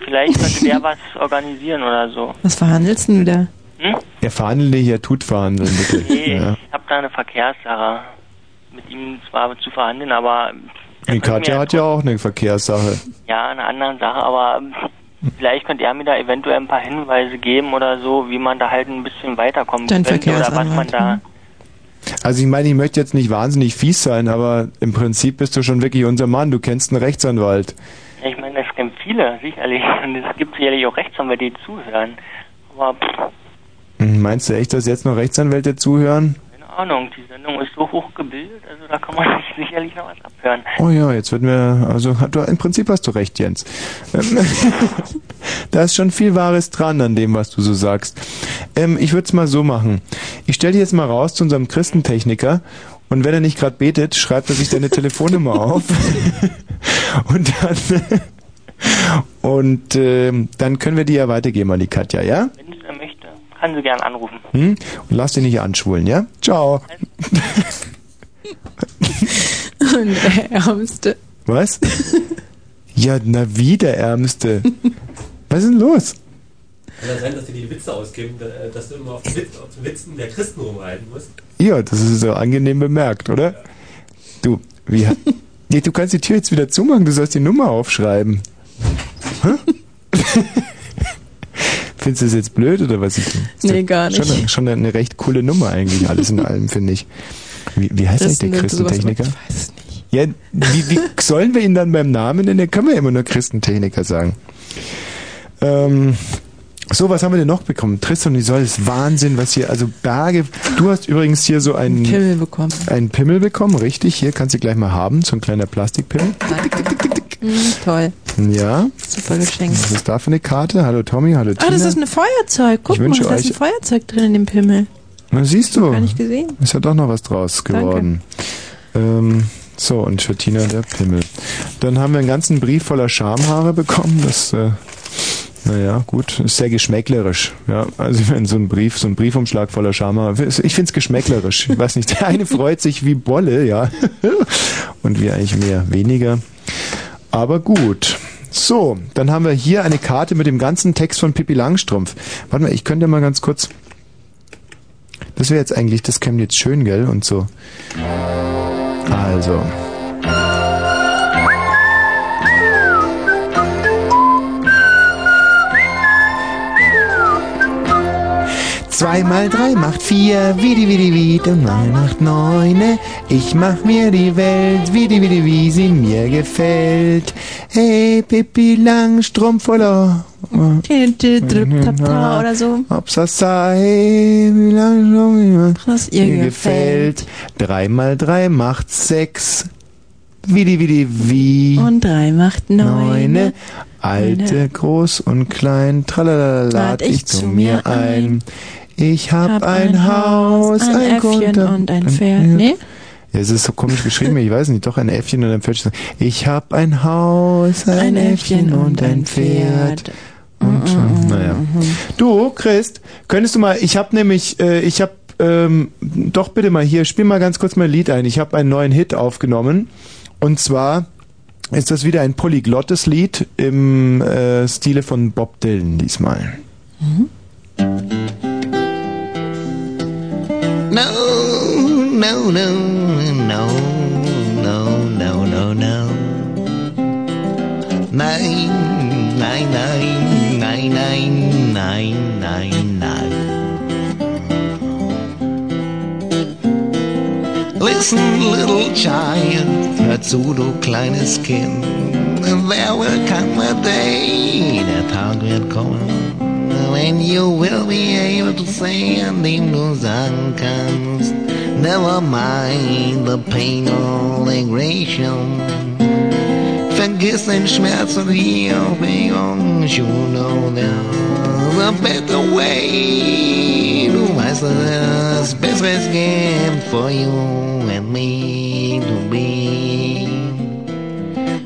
vielleicht könnte der was organisieren oder so.
Was verhandelst du da?
Hm?
Der Verhandelnde hier tut verhandeln, bitte.
Nee,
Ja.
ich habe da eine Verkehrssache mit ihm zwar zu verhandeln, aber
Die Katja hat ja auch eine Verkehrssache.
ja, eine andere Sache, aber vielleicht könnte er mir da eventuell ein paar Hinweise geben oder so, wie man da halt ein bisschen weiterkommen
Dein
könnte oder was man da
Also ich meine, ich möchte jetzt nicht wahnsinnig fies sein, aber im Prinzip bist du schon wirklich unser Mann. Du kennst einen Rechtsanwalt.
Ich meine, das kennen viele, sicherlich. Und es gibt sicherlich auch Rechtsanwälte, die zuhören. Aber pff,
Hm, Meinst du echt, dass jetzt noch Rechtsanwälte zuhören?
Ahnung, die Sendung ist so hoch gebildet, also da kann man sich sicherlich noch was abhören.
Oh ja, jetzt wird mir, also du, im Prinzip hast du recht, Jens. Ähm, da ist schon viel Wahres dran an dem, was du so sagst. Ähm, ich würde es mal so machen. Ich stelle dich jetzt mal raus zu unserem Christentechniker und wenn er nicht gerade betet, schreibt er sich deine Telefonnummer auf und dann und ähm, dann können wir die ja weitergeben an die Katja, ja?
Wenn kann sie gern anrufen.
Hm? Und lass dich nicht anschwulen, ja? Ciao.
Und der Ärmste.
Was? Ja, na wie der Ärmste. Was ist denn los?
Kann das sein, dass die die Witze ausgeben, da- dass du immer auf den, Witz, auf den Witzen der Christen rumreiten musst?
Ja, das ist so angenehm bemerkt, oder? Du, wie hat... Nee, du kannst die Tür jetzt wieder zumachen, du sollst die Nummer aufschreiben. Hä? Findest du das jetzt blöd oder was? Ist
Nee, gar nicht.
Schon, eine- schon eine recht coole Nummer eigentlich, alles in allem, finde ich. Wie, wie heißt eigentlich der Christentechniker?
Ich weiß es nicht.
Ja, wie, wie sollen wir ihn dann beim Namen nennen? Dann können wir immer nur Christentechniker sagen. Ähm, so, was haben wir denn noch bekommen? Tristan und Isolde, das ist Wahnsinn, was hier, also Berge. Du hast übrigens hier so einen
Pimmel bekommen.
Einen Pimmel bekommen, richtig. Hier kannst du gleich mal haben, so ein kleiner Plastikpimmel.
Hm, toll.
Ja.
Super Geschenk.
Was ist da für eine Karte? Hallo Tommy, hallo Tina.
Ah, das ist ein Feuerzeug. Guck
Ich
mal, da ist ein Feuerzeug drin in dem Pimmel.
Na, siehst du.
Gar nicht gesehen.
Ist ja doch noch was draus geworden. Ähm, so, und für Tina der Pimmel. Dann haben wir einen ganzen Brief voller Schamhaare bekommen. Das, äh, naja, gut, ist sehr geschmäcklerisch. Ja, also meine, so ein Brief, so ein Briefumschlag voller Schamhaare. Ich finde es geschmäcklerisch. Ich weiß nicht, der eine freut sich wie Bolle, ja. Und wir eigentlich mehr, weniger. Aber gut. So, dann haben wir hier eine Karte mit dem ganzen Text von Pippi Langstrumpf. Warte mal, ich könnte mal ganz kurz. Das wäre jetzt eigentlich, das käme jetzt schön, gell? Und so. Also. Zwei mal drei macht vier, wie die wie die wie, und mal macht neune. Ich mach mir die Welt, wie die wie die wie sie mir gefällt. Hey, Pippi Langstrumpf, oder?
oder so.
Das sei, wie Langstrumpf,
Was ihr
mir gefällt. Drei mal drei macht sechs, wie die wie die wie.
Und drei macht neune.
Alte, groß und klein, tralala, lad ich zu mir ein. Ich hab,
Hab
ein Haus,
ein
ein
Äffchen und ein Pferd. Nee?
Ja, es ist so komisch geschrieben, ich weiß nicht, doch ein Äffchen und ein Pferd. Ich hab ein Haus, ein, Äffchen und ein Pferd. Und, äh, naja. Du, Christ, könntest du mal, ich hab nämlich, äh, ich hab, ähm, doch bitte mal hier, spiel mal ganz kurz mein Lied ein. Ich habe einen neuen Hit aufgenommen. Und zwar ist das wieder ein polyglottes Lied im äh, Stile von Bob Dylan diesmal.
No, no, no, no, no, no, no, no. Nein, nein, nein, nein, nein, nein, nein, nein. Listen, little child, hör zu, du kleines Kind. There will come a day, der Tag wird kommen, when you will be able to say, indem du sagen kannst, never mind the pain or the aggression. Vergiss den Schmerz und die Aufregung, you know there's a better way. Du weißt, dass es Besseres gibt for you and me to be.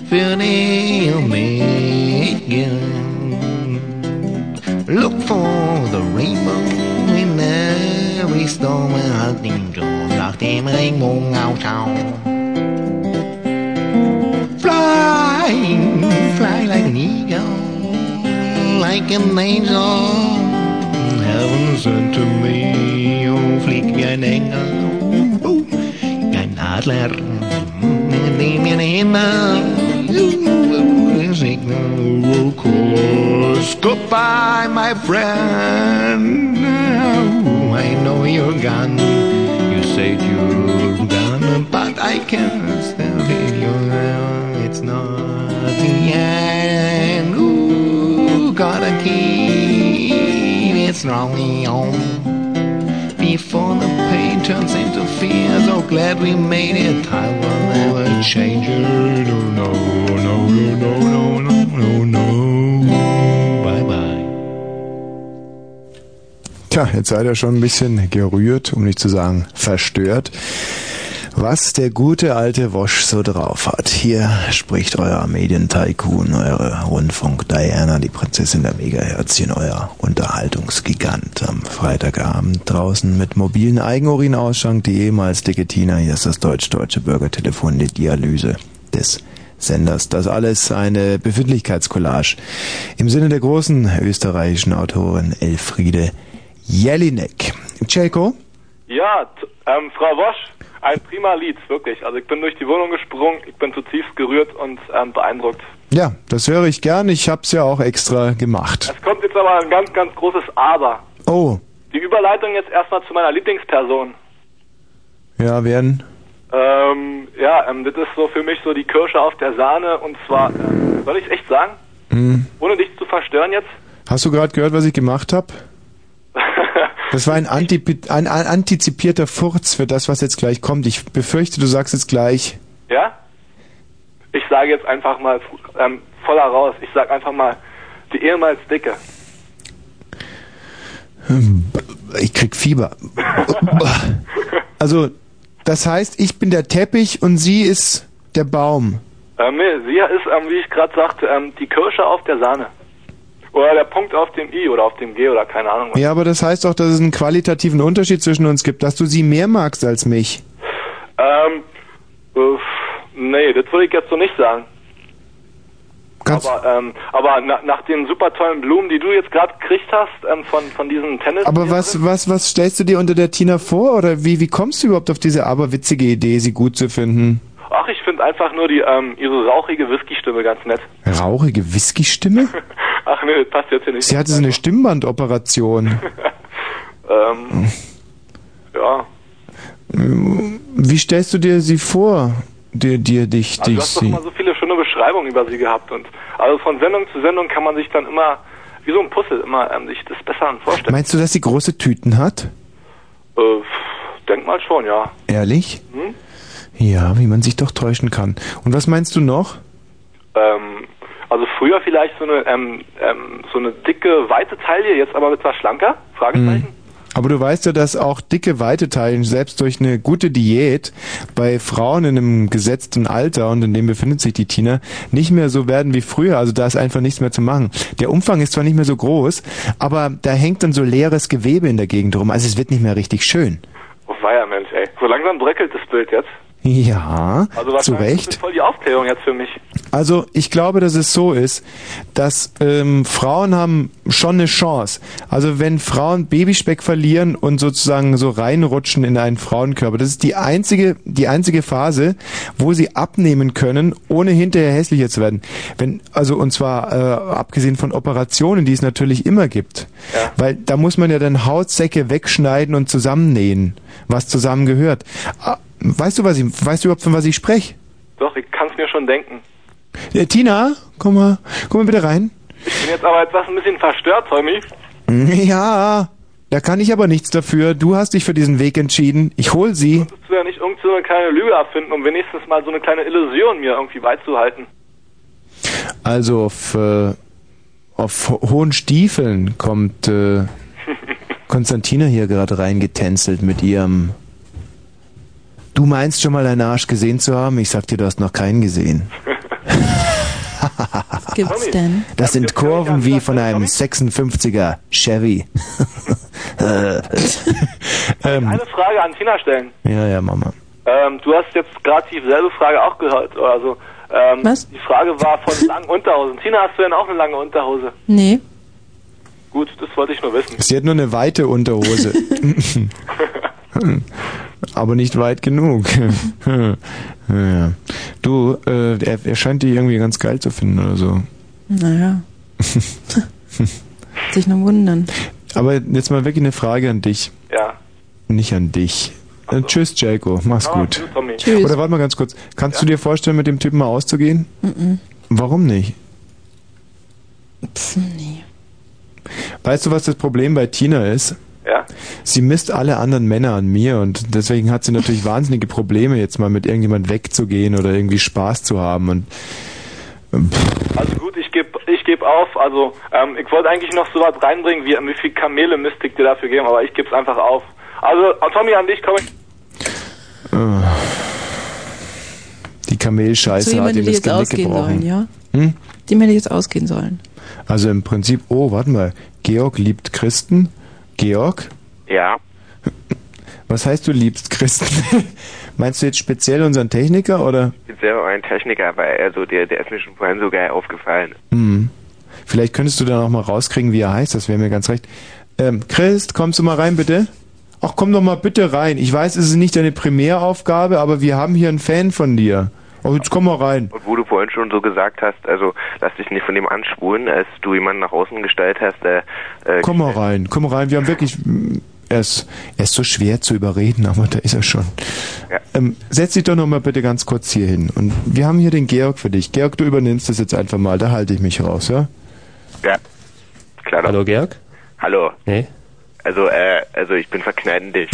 Für dich und mich, yeah. Look for the rainbow in every storm and den Job nach dem Regenbogen aufschau. Fly, fly like an eagle, like an angel. Heaven sent to me, oh, flieg wie ein Engel, oh, wie ein Adler, dem in den Himmel. Oh, signal, of course. Goodbye, my friend. Now I know you're gone. You said you're gone, but I can still hear you now. It's not the end. Ooh, gotta keep it strongly on. Before the pain turns into fear, so glad we made it. I will never change it. Oh, no, no, no, no, no, no,
Tja, jetzt seid ihr schon ein bisschen gerührt, um nicht zu sagen verstört. Was der gute alte Wosch so drauf hat. Hier spricht euer Medientycoon, eure Rundfunk Diana, die Prinzessin der Megaherzchen, euer Unterhaltungsgigant am Freitagabend draußen mit mobilen Eigenurinausschank, die ehemals dicke Tina, hier ist das deutsch-deutsche Bürgertelefon, die Dialyse des Senders. Das alles eine Befindlichkeitscollage im Sinne der großen österreichischen Autorin Elfriede Jelinek. Celko?
Ja, ähm, Frau Wosch, ein prima Lied, wirklich. Also ich bin durch die Wohnung gesprungen, ich bin zutiefst gerührt und ähm, beeindruckt.
Ja, das höre ich gern. Ich hab's ja auch extra gemacht.
Es kommt jetzt aber ein ganz, ganz großes Aber.
Oh,
Die Überleitung jetzt erstmal zu meiner Lieblingsperson.
ja, werden.
Ähm, ja, ähm, das ist so für mich so die Kirsche auf der Sahne und zwar, äh, soll ich echt sagen?
Hm.
Ohne dich zu verstören jetzt?
Hast du gerade gehört, was ich gemacht habe? Das war ein, Anti ein, antizipierter Furz für das, was jetzt gleich kommt. Ich befürchte, du sagst jetzt gleich.
Ja? Ich sage jetzt einfach mal ähm, voller raus. Ich sag einfach mal die ehemals Dicke.
Ich, krieg Fieber. Also, das heißt, ich bin der Teppich und sie ist der Baum.
Ähm, nee, sie ist, ähm, wie ich gerade sagte, ähm, die Kirsche auf der Sahne. Oder der Punkt auf dem I oder auf dem G oder keine Ahnung. was.
Ja, aber das heißt doch, dass es einen qualitativen Unterschied zwischen uns gibt, dass du sie mehr magst als mich.
Ähm, äh, nee, das würde ich jetzt so nicht sagen. aber ähm, aber na, nach den super tollen Blumen, die du jetzt gerade gekriegt hast ähm, von von diesen Tennis.
Aber was, was, was stellst du dir unter der Tina vor? Oder wie, wie kommst du überhaupt auf diese aberwitzige Idee, sie gut zu finden?
Ach, ich finde einfach nur die ähm, ihre rauchige Whisky-Stimme ganz nett.
Rauchige Whisky-Stimme?
Ach nee, das passt jetzt hier nicht.
Sie hatte so eine Stimmbandoperation.
ähm, ja.
Wie stellst du dir sie vor? Dir, dir, dich,
Also du
dich,
hast doch immer so viele schöne Beschreibungen über sie gehabt und also von Sendung zu Sendung kann man sich dann immer wie so ein Puzzle immer ähm, sich das besser vorstellen.
Meinst du, dass sie große Tüten hat?
Äh, denk mal schon, ja.
Ehrlich?
Hm?
Ja, wie man sich doch täuschen kann. Und was meinst du noch?
Ähm, also früher vielleicht so eine ähm, ähm, so eine dicke weite Taille, jetzt aber etwas schlanker? Fragezeichen.
Hm. Aber du weißt ja, dass auch dicke Weite teilen, selbst durch eine gute Diät, bei Frauen in einem gesetzten Alter, und in dem befindet sich die Tina, nicht mehr so werden wie früher. Also da ist einfach nichts mehr zu machen. Der Umfang ist zwar nicht mehr so groß, aber da hängt dann so leeres Gewebe in der Gegend rum. Also es wird nicht mehr richtig schön.
Oh weia Mensch, ey. So langsam bröckelt das Bild jetzt.
Ja,
Also
zu Recht.
Das ist voll die Aufklärung jetzt für mich.
Also ich glaube, dass es so ist, dass ähm, Frauen haben schon eine Chance. Also wenn Frauen Babyspeck verlieren und sozusagen so reinrutschen in einen Frauenkörper, das ist die einzige, die einzige Phase, wo sie abnehmen können, ohne hinterher hässlicher zu werden. Wenn, also und zwar äh, abgesehen von Operationen, die es natürlich immer gibt. Weil da muss man ja dann Hautsäcke wegschneiden und zusammennähen, was zusammengehört. Weißt du, was ich, weißt du überhaupt, von was ich spreche?
Doch, ich kann es mir schon denken.
Äh, Tina, komm mal, komm mal bitte rein.
Ich bin jetzt aber etwas ein bisschen verstört, Tommy.
Ja, da kann ich aber nichts dafür. Du hast dich für diesen Weg entschieden. Ich hol sie.
Konntest du ja nicht irgend so eine kleine Lüge erfinden, um wenigstens mal so eine kleine Illusion mir irgendwie beizuhalten.
Also auf, äh, auf ho- hohen Stiefeln kommt äh, Konstantina hier gerade reingetänzelt mit ihrem. Du meinst schon mal deinen Arsch gesehen zu haben? Ich sag dir, du hast noch keinen gesehen.
Was gibt's denn?
Das sind Kurven wie von einem 56er Chevy. Äh, ähm,
Eine Frage an Tina stellen.
ja, ja, Mama.
Ähm, du hast jetzt gerade dieselbe Frage auch gehört. Also, ähm,
Was?
Die Frage war von langen Unterhosen. Tina, hast du denn auch eine lange Unterhose?
Nee.
Gut, das wollte ich nur wissen.
Sie hat nur eine weite Unterhose. Aber nicht weit genug. ja. Du, äh, er, er scheint die irgendwie ganz geil zu finden oder so.
Naja. Sich nur wundern.
Aber jetzt mal wirklich eine Frage an dich.
Ja.
Nicht an dich. Äh, tschüss, Jaco. Mach's
Ah,
gut.
tschüss.
Tschüss.
Oder warte mal ganz kurz. Kannst du dir vorstellen, mit dem Typen mal auszugehen?
Mhm.
Warum nicht?
Pff, nee.
Weißt du, was das Problem bei Tina ist?
Ja.
Sie misst alle anderen Männer an mir und deswegen hat sie natürlich wahnsinnige Probleme, jetzt mal mit irgendjemand wegzugehen oder irgendwie Spaß zu haben und
Also gut, ich gebe ich geb auf. Also, ähm, ich wollte eigentlich noch so was reinbringen, wie, wie viel Kamele müsste ich dir dafür geben, aber ich gebe es einfach auf. Also, Tommy, an dich komme ich.
äh, die Kamelscheiße hat ihm
die
das
jetzt
Genick
ausgehen
gebrochen.
sollen, ja?
Hm?
Die mir jetzt ausgehen sollen.
Also im Prinzip, oh, warte mal, Georg liebt Christen. Georg?
Ja.
Was heißt du liebst Christen? Meinst du jetzt speziell unseren Techniker oder?
Ich bin selber ein Techniker, weil also der, der ist mir schon vorhin so geil aufgefallen.
Hm. Vielleicht könntest du dann auch mal rauskriegen, wie er heißt, das wäre mir ganz recht. Ähm, Christ, kommst du mal rein, bitte? Ach, komm doch mal bitte rein. Ich weiß, es ist nicht deine Primäraufgabe, aber wir haben hier einen Fan von dir. Oh, jetzt komm mal rein.
Und wo du vorhin schon so gesagt hast, also lass dich nicht von dem anspulen, als du jemanden nach außen gestellt hast, der äh,
Komm mal rein, komm mal rein. Wir haben wirklich. mm, Er ist, er ist so schwer zu überreden, aber da ist er schon.
Ja.
Ähm, setz dich doch noch mal bitte ganz kurz hier hin. Und wir haben hier den Georg für dich. Georg, du übernimmst das jetzt einfach mal. Da halte ich mich raus, ja?
Ja. Klar doch.
Hallo Georg?
Hallo.
Hey?
Also, äh, also ich bin verknallt in dich.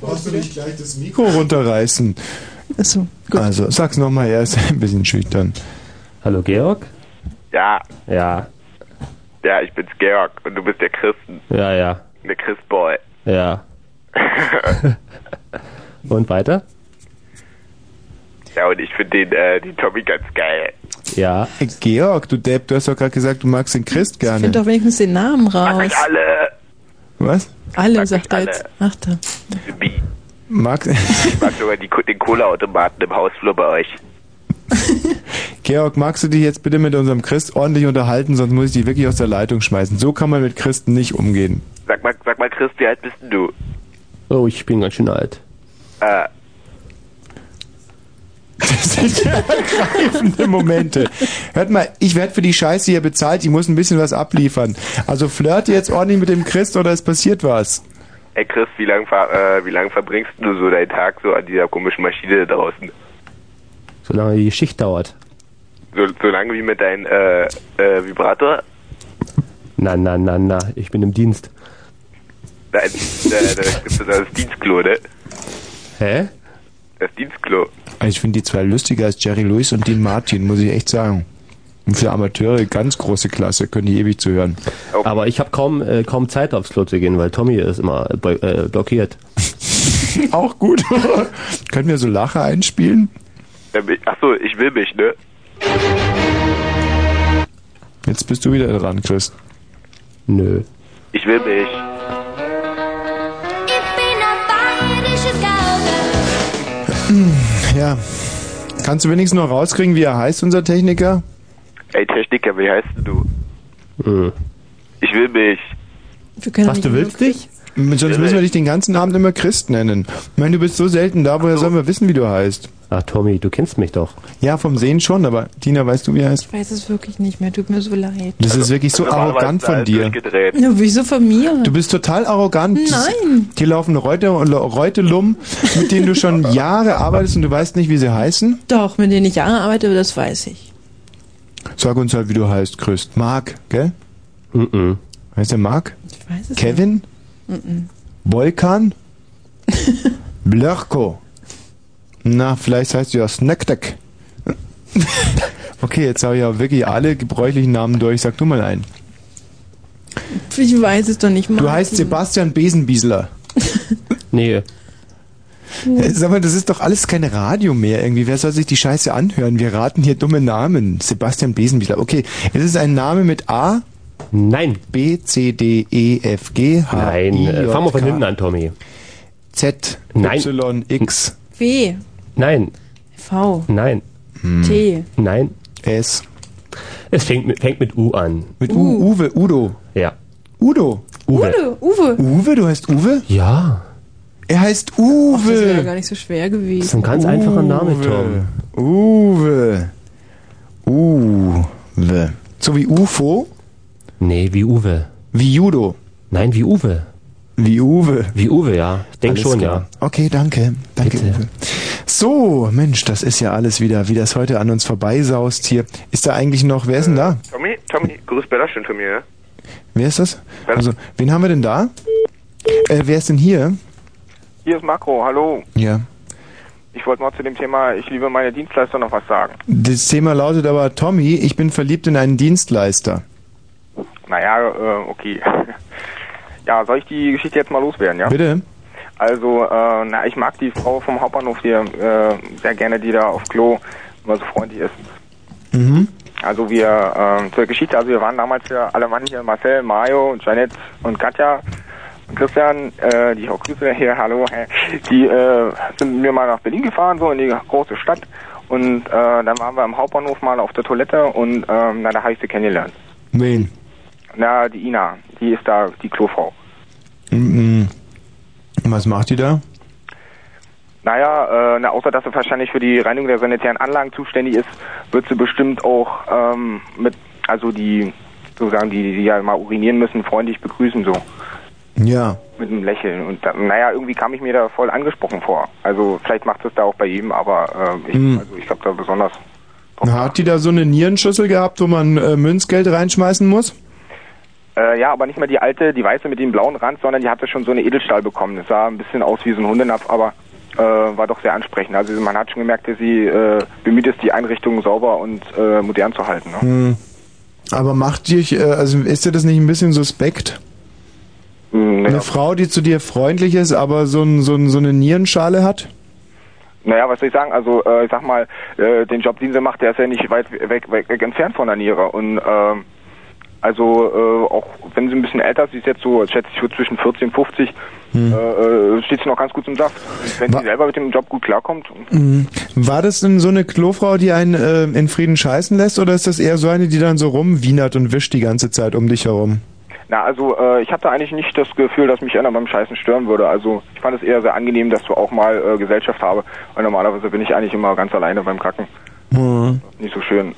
Brauchst du nicht gleich das Mikro runterreißen?
Achso,
Also, sag's noch mal, er ist ein bisschen schüchtern.
Hallo Georg?
Ja.
Ja.
Ja, ich bin's Georg und du bist der Christen.
Ja, ja.
Der Christboy.
Ja. Und weiter?
Ja, und ich finde den, äh, den Tommy ganz geil.
Ja.
Äh, Georg, du Depp, du hast doch gerade gesagt, du magst den Christ gerne.
Find doch wenigstens den Namen raus.
Alle.
Was?
Alle, sagt er jetzt. Ach da.
Magst,
Ich mag sogar die, den Cola-Automaten im Hausflur bei euch.
Georg, magst du dich jetzt bitte mit unserem Christ ordentlich unterhalten, sonst muss ich dich wirklich aus der Leitung schmeißen. So kann man mit Christen nicht umgehen.
Sag mal, sag mal, Chris, wie alt bist denn du?
Oh, ich bin ganz schön alt.
Äh,
Das sind ja ergreifende Momente. Hört mal, ich werde für die Scheiße hier bezahlt, ich muss ein bisschen was abliefern. Also flirte jetzt ordentlich mit dem Christ oder es passiert was.
Ey Chris, wie lange äh, wie lang verbringst du so deinen Tag so an dieser komischen Maschine da draußen?
Solange die Schicht dauert.
So, so lange wie mit deinem äh, äh, Vibrator?
Na, na, na, na, ich bin im Dienst.
Nein, äh, da gibt es das Dienstklo, ne?
Hä?
Das Dienstklo.
Ich finde die zwei lustiger als Jerry Lewis und Dean Martin, muss ich echt sagen. Und für Amateure ganz große Klasse, können die ewig zuhören.
Aber ich habe kaum, äh, kaum Zeit aufs Klo zu gehen, weil Tommy ist immer äh, blo- äh, blockiert.
Auch gut. Können wir so Lacher einspielen?
Achso, ich will mich, ne?
Jetzt bist du wieder dran, Chris.
Nö.
Ich will mich.
Ja. Kannst du wenigstens noch rauskriegen, wie er heißt, unser Techniker?
Ey, Techniker, wie heißt denn du?
Hm.
Ich will mich.
Was, du willst dich? Sonst müssen wir dich den ganzen Abend immer Christ nennen. Ich meine, du bist so selten da, woher sollen wir wissen, wie du heißt?
Ach, Tommy, du kennst mich doch.
Ja, vom Sehen schon, aber Tina, weißt du, wie er heißt?
Ich weiß es wirklich nicht mehr, tut mir so leid.
Das ist wirklich so arrogant von dir.
Ja, wieso von mir?
Du bist total arrogant.
Nein.
Hier laufen Reute und Reutelum, mit denen du schon Jahre arbeitest und du weißt nicht, wie sie heißen?
Doch, mit denen ich Jahre arbeite, das weiß ich.
Sag uns halt, wie du heißt, Christ. Mark, gell?
Mhm.
Heißt der Mark?
Ich weiß es
Kevin?
nicht. Mhm.
Boykan? Blörko? Na, vielleicht heißt du ja Snackdeck. Okay, jetzt habe ich ja wirklich alle gebräuchlichen Namen durch. Sag du mal einen.
Ich weiß es doch nicht mal.
Du heißt Sebastian Besenbiesler.
Nee.
Äh, Sag mal, das ist doch alles kein Radio mehr irgendwie. Wer soll sich die Scheiße anhören? Wir raten hier dumme Namen. Sebastian Besenbiesler. Okay, es ist ein Name mit A.
Nein.
B, C, D, E, F, G, H,
Nein,
I, J,
fang mal von hinten an, Tommy.
Z,
Nein.
Y, X,
W,
Nein.
V,
Nein.
T.
Nein.
S.
Es fängt mit, fängt mit U an.
Mit U, Uwe, Udo.
Ja.
Udo.
Uwe. Uwe.
Uwe, du heißt Uwe?
Ja.
Er heißt
Ach, das wäre ja
Uwe.
gar nicht so schwer gewesen.
Das ist ein ganz einfacher Name, Tom.
Uwe. Uwe. So wie UFO?
Nee, wie Uwe.
Wie Judo?
Nein, wie Uwe.
Wie Uwe?
Wie Uwe, ja. Ich denke schon,
klar. Okay, danke. Danke, Uwe. So, Mensch, das ist ja alles wieder, wie das heute an uns vorbeisaust hier. Ist da eigentlich noch, wer ist denn da?
Tommy, Tommy, grüß Bella schön von mir, ja?
Wer ist das? Also, wen haben wir denn da? Äh, wer ist denn hier?
Hier ist Makro, hallo.
Ja.
Ich wollte mal zu dem Thema, ich liebe meine Dienstleister noch was sagen.
Das Thema lautet aber, Tommy, ich bin verliebt in einen Dienstleister.
Naja, äh, okay. ja, soll ich die Geschichte jetzt mal loswerden, ja?
Bitte?
Also, äh, na, ich mag die Frau vom Hauptbahnhof hier äh, sehr gerne, die da auf Klo immer so freundlich ist.
Mhm.
Also wir, äh, zur Geschichte, also wir waren damals ja alle Mann hier, Marcel, Mario, Janet und Katja Christian, äh, die ich auch grüße hier, hallo, die äh, sind mit mir mal nach Berlin gefahren, so in die große Stadt und äh, dann waren wir am Hauptbahnhof mal auf der Toilette und ähm, na, da habe ich sie kennengelernt.
Wen?
Na, die Ina, die ist da die Klofrau.
Mhm. Was macht die da?
Naja, äh, na, außer dass sie wahrscheinlich für die Reinigung der sanitären Anlagen zuständig ist, wird sie bestimmt auch ähm, mit, also die, sozusagen, die, die ja mal urinieren müssen, freundlich begrüßen, so.
Ja.
Mit einem Lächeln. Und da, naja, irgendwie kam ich mir da voll angesprochen vor. Also vielleicht macht es da auch bei jedem, aber äh, ich,
Hm.
also ich glaube da besonders.
Hat die da so eine Nierenschüssel gehabt, wo man äh, Münzgeld reinschmeißen muss?
Äh, ja, aber nicht mehr die alte, die weiße mit dem blauen Rand, sondern die hatte schon so eine Edelstahl bekommen. Das sah ein bisschen aus wie so ein Hundenapf, aber äh, war doch sehr ansprechend. Also man hat schon gemerkt, dass sie äh, bemüht ist, die Einrichtung sauber und äh, modern zu halten. Ne?
Hm. Aber macht dich, äh, also ist dir das nicht ein bisschen suspekt? Eine Frau, die zu dir freundlich ist, aber so, ein, so, ein, so eine Nierenschale hat?
Naja, was soll ich sagen? Also, äh, ich sag mal, äh, den Job, den sie macht, der ist ja nicht weit weg, weg, weg entfernt von der Niere. Und ähm, also äh, auch wenn sie ein bisschen älter ist, sie ist jetzt so, schätze ich, zwischen 40 und 50,
Hm.
äh, äh, steht sie noch ganz gut im Saft. Wenn sie selber mit dem Job gut klarkommt,
Mhm. War das denn so eine Klofrau, die einen äh, in Frieden scheißen lässt, oder ist das eher so eine, die dann so rumwienert und wischt die ganze Zeit um dich herum?
Na also äh, ich hatte eigentlich nicht das Gefühl, dass mich einer beim Scheißen stören würde. Also ich fand es eher sehr angenehm, dass du auch mal äh, Gesellschaft habe. Weil normalerweise bin ich eigentlich immer ganz alleine beim Kacken.
Mhm.
Nicht so schön.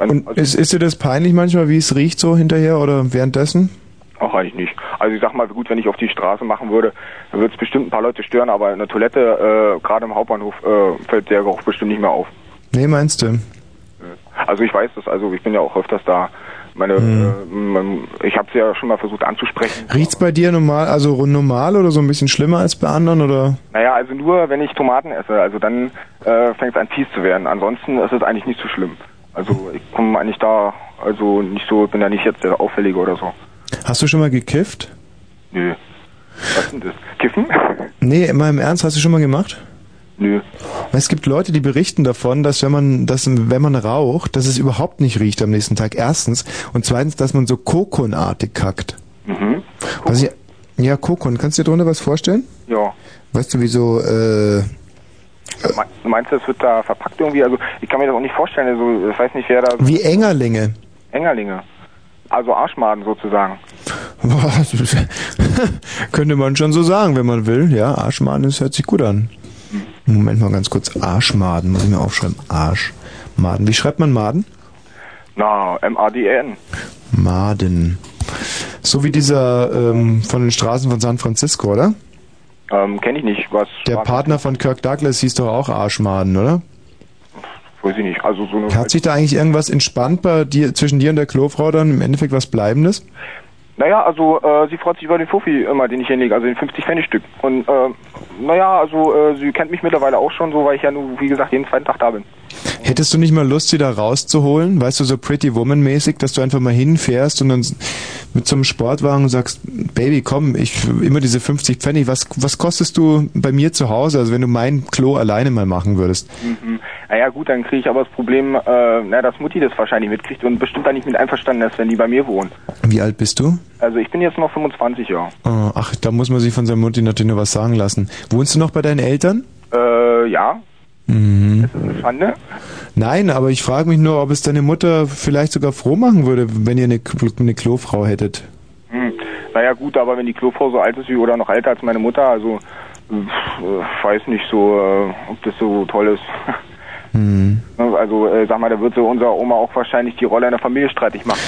Und,
Und ist, ist dir das peinlich manchmal, wie es riecht so hinterher oder währenddessen?
Auch eigentlich nicht. Also ich sag mal, gut, wenn ich auf die Straße machen würde, dann würde es bestimmt ein paar Leute stören, aber eine Toilette, äh, gerade im Hauptbahnhof, äh, fällt der Geruch bestimmt nicht mehr auf.
Nee, meinst du?
Also ich weiß das, also ich bin ja auch öfters da. Meine, äh, mein, ich habe sie ja schon mal versucht anzusprechen.
Riecht's bei dir normal, also normal oder so ein bisschen schlimmer als bei anderen oder?
Naja, also nur wenn ich Tomaten esse, also dann äh, fängt es an fies zu werden. Ansonsten ist es eigentlich nicht so schlimm. Also ich komme eigentlich da, also nicht so, bin ja nicht jetzt der Auffällige oder so.
Hast du schon mal gekifft?
Nö. Was denn das? Kiffen?
Nee, immer im Ernst, hast du schon mal gemacht?
Nö.
Es gibt Leute, die berichten davon, dass wenn man, dass, wenn man raucht, dass es überhaupt nicht riecht am nächsten Tag. Erstens. Und zweitens, dass man so kokonartig kackt.
Mhm.
Was ich, ja, Kokon. Kannst du dir drunter was vorstellen?
Ja.
Weißt du, wie so, äh,
Me- Meinst du, es wird da verpackt irgendwie? Also ich kann mir das auch nicht vorstellen. Also ich weiß nicht, wer da...
wie Engerlinge.
Engerlinge. Also Arschmaden sozusagen.
Das Könnte man schon so sagen, wenn man will. Ja, Arschmaden, das hört sich gut an. Moment mal ganz kurz. Arschmaden, muss ich mir aufschreiben. Arschmaden. Wie schreibt man Maden?
Na, M-A-D-N.
Maden. So wie dieser ähm, von den Straßen von San Francisco, oder?
Ähm, kenne ich nicht. Was
Der Partner von Kirk Douglas hieß doch auch Arschmaden, oder?
weiß ich nicht. Also so eine...
Hat sich da eigentlich irgendwas entspannt bei dir, zwischen dir und der Klofrau dann im Endeffekt was Bleibendes?
Naja, also äh, sie freut sich über den Fuffi immer, den ich hinlege, also den 50 Pfennig Stück. Und äh, naja, also äh, sie kennt mich mittlerweile auch schon so, weil ich ja nur, wie gesagt, jeden zweiten Tag da bin.
Hättest du nicht mal Lust, sie da rauszuholen? Weißt du, so Pretty Woman-mäßig, dass du einfach mal hinfährst und dann mit so einem Sportwagen sagst, Baby, komm, ich immer diese 50 Pfennig, was, was kostest du bei mir zu Hause, also wenn du mein Klo alleine mal machen würdest?
Mhm. Naja gut, dann kriege ich aber das Problem, äh, na, dass Mutti das wahrscheinlich mitkriegt und bestimmt da nicht mit einverstanden ist, wenn die bei mir wohnt.
Wie alt bist du?
Also ich bin jetzt noch 25 Jahre.
Oh, ach, da muss man sich von seiner Mutti natürlich nur was sagen lassen. Wohnst du noch bei deinen Eltern?
Äh, ja,
Mhm.
das ist eine Schande.
Nein, aber ich frage mich nur, ob es deine Mutter vielleicht sogar froh machen würde, wenn ihr eine, eine Klofrau hättet.
Hm. Naja gut, aber wenn die Klofrau so alt ist wie oder noch älter als meine Mutter, also äh, weiß nicht so, äh, ob das so toll ist.
Hm.
Also äh, sag mal, da wird so unserer Oma auch wahrscheinlich die Rolle einer Familie streitig machen.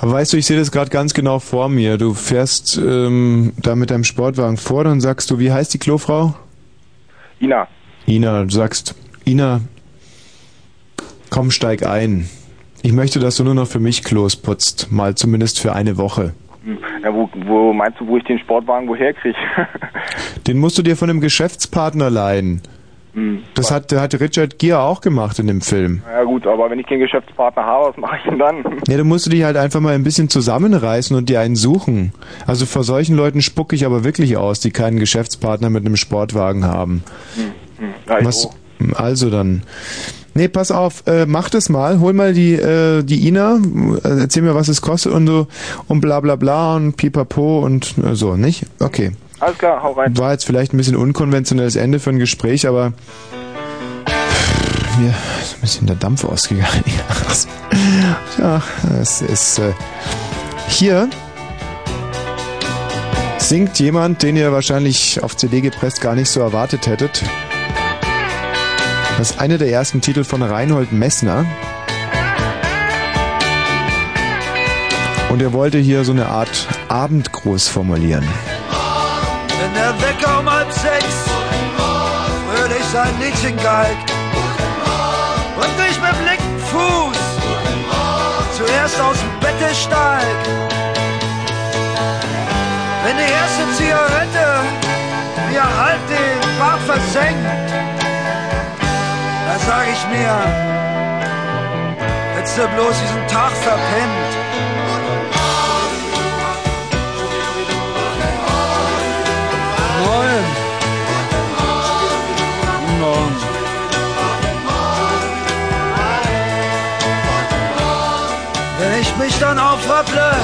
Aber weißt du, ich sehe das gerade ganz genau vor mir. Du fährst ähm, da mit deinem Sportwagen vor, dann sagst du, wie heißt die Klofrau?
Ina.
Ina, du sagst, Ina, komm, steig ein. Ich möchte, dass du nur noch für mich Klos putzt, mal zumindest für eine Woche.
Hm. Ja, wo, wo meinst du, wo ich den Sportwagen woher kriege?
Den musst du dir von einem Geschäftspartner leihen.
hm.
Das hat, hat Richard Gere auch gemacht in dem Film.
Ja gut, aber wenn ich keinen Geschäftspartner habe, was mache ich denn dann?
Ja, du musst du dich halt einfach mal ein bisschen zusammenreißen und dir einen suchen. Also vor solchen Leuten spucke ich aber wirklich aus, die keinen Geschäftspartner mit einem Sportwagen haben.
Hm. Hm.
Was, also dann. Nee, pass auf, äh, mach das mal, hol mal die, äh, die Ina, äh, erzähl mir, was es kostet und so und bla bla bla und pipapo und äh, so, nicht? Okay.
Alles klar, hau rein.
War jetzt vielleicht ein bisschen unkonventionelles Ende für ein Gespräch, aber mir ist ein bisschen der Dampf ausgegangen. ja, es ist äh, hier singt jemand, den ihr wahrscheinlich auf CD gepresst gar nicht so erwartet hättet. Das ist einer der ersten Titel von Reinhold Messner. Und er wollte hier so eine Art Abendgruß formulieren.
Wenn der Wecker um halb sechs fröhlich sein Liedchen geigt und ich mit linken Fuß zuerst aus dem Bette steig. Wenn die erste Zigarette mir halt den Bart versenkt, Sag ich mir, hättest du bloß diesen Tag verpennt. Moin. Morgen. Wenn ich mich dann aufrapple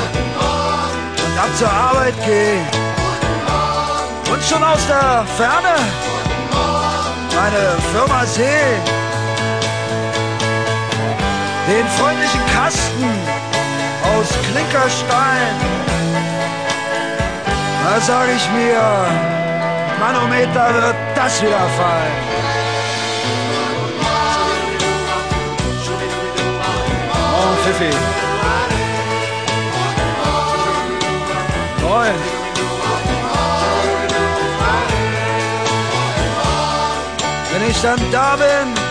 und ab zur Arbeit gehe und schon aus der Ferne meine Firma sehe, den freundlichen Kasten aus Klinkerstein, da sag ich mir, Manometer wird das wieder fallen. Morgen, Pfiffi. Moin. Wenn ich dann da bin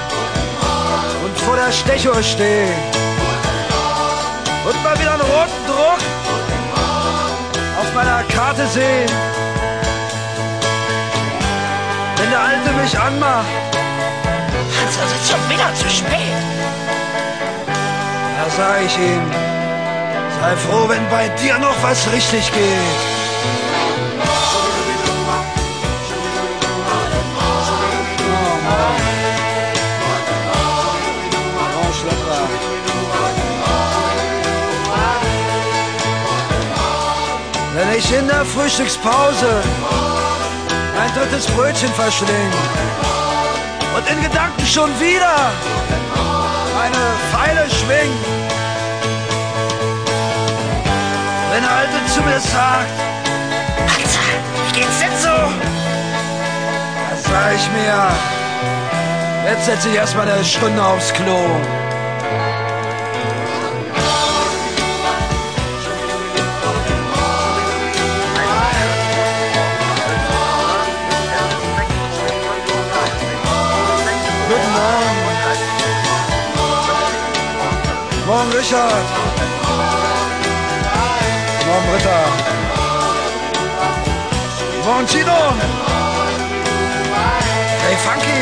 vor der Stechuhr stehe und mal wieder einen roten Druck auf meiner Karte sehe, wenn der Alte mich anmacht,
Hans, es ist schon wieder zu spät.
da sag ich ihm, sei froh, wenn bei dir noch was richtig geht. In der Frühstückspause ein drittes Brötchen verschling und in Gedanken schon wieder eine Pfeile schwing. Wenn der Alte zu mir sagt,
Hans, wie geht's denn so?
dann sag ich mir, jetzt setze ich erstmal eine Stunde aufs Klo. Morgen, Richard. Morgen, Britta. Morgen, Tino. Hey, Funky.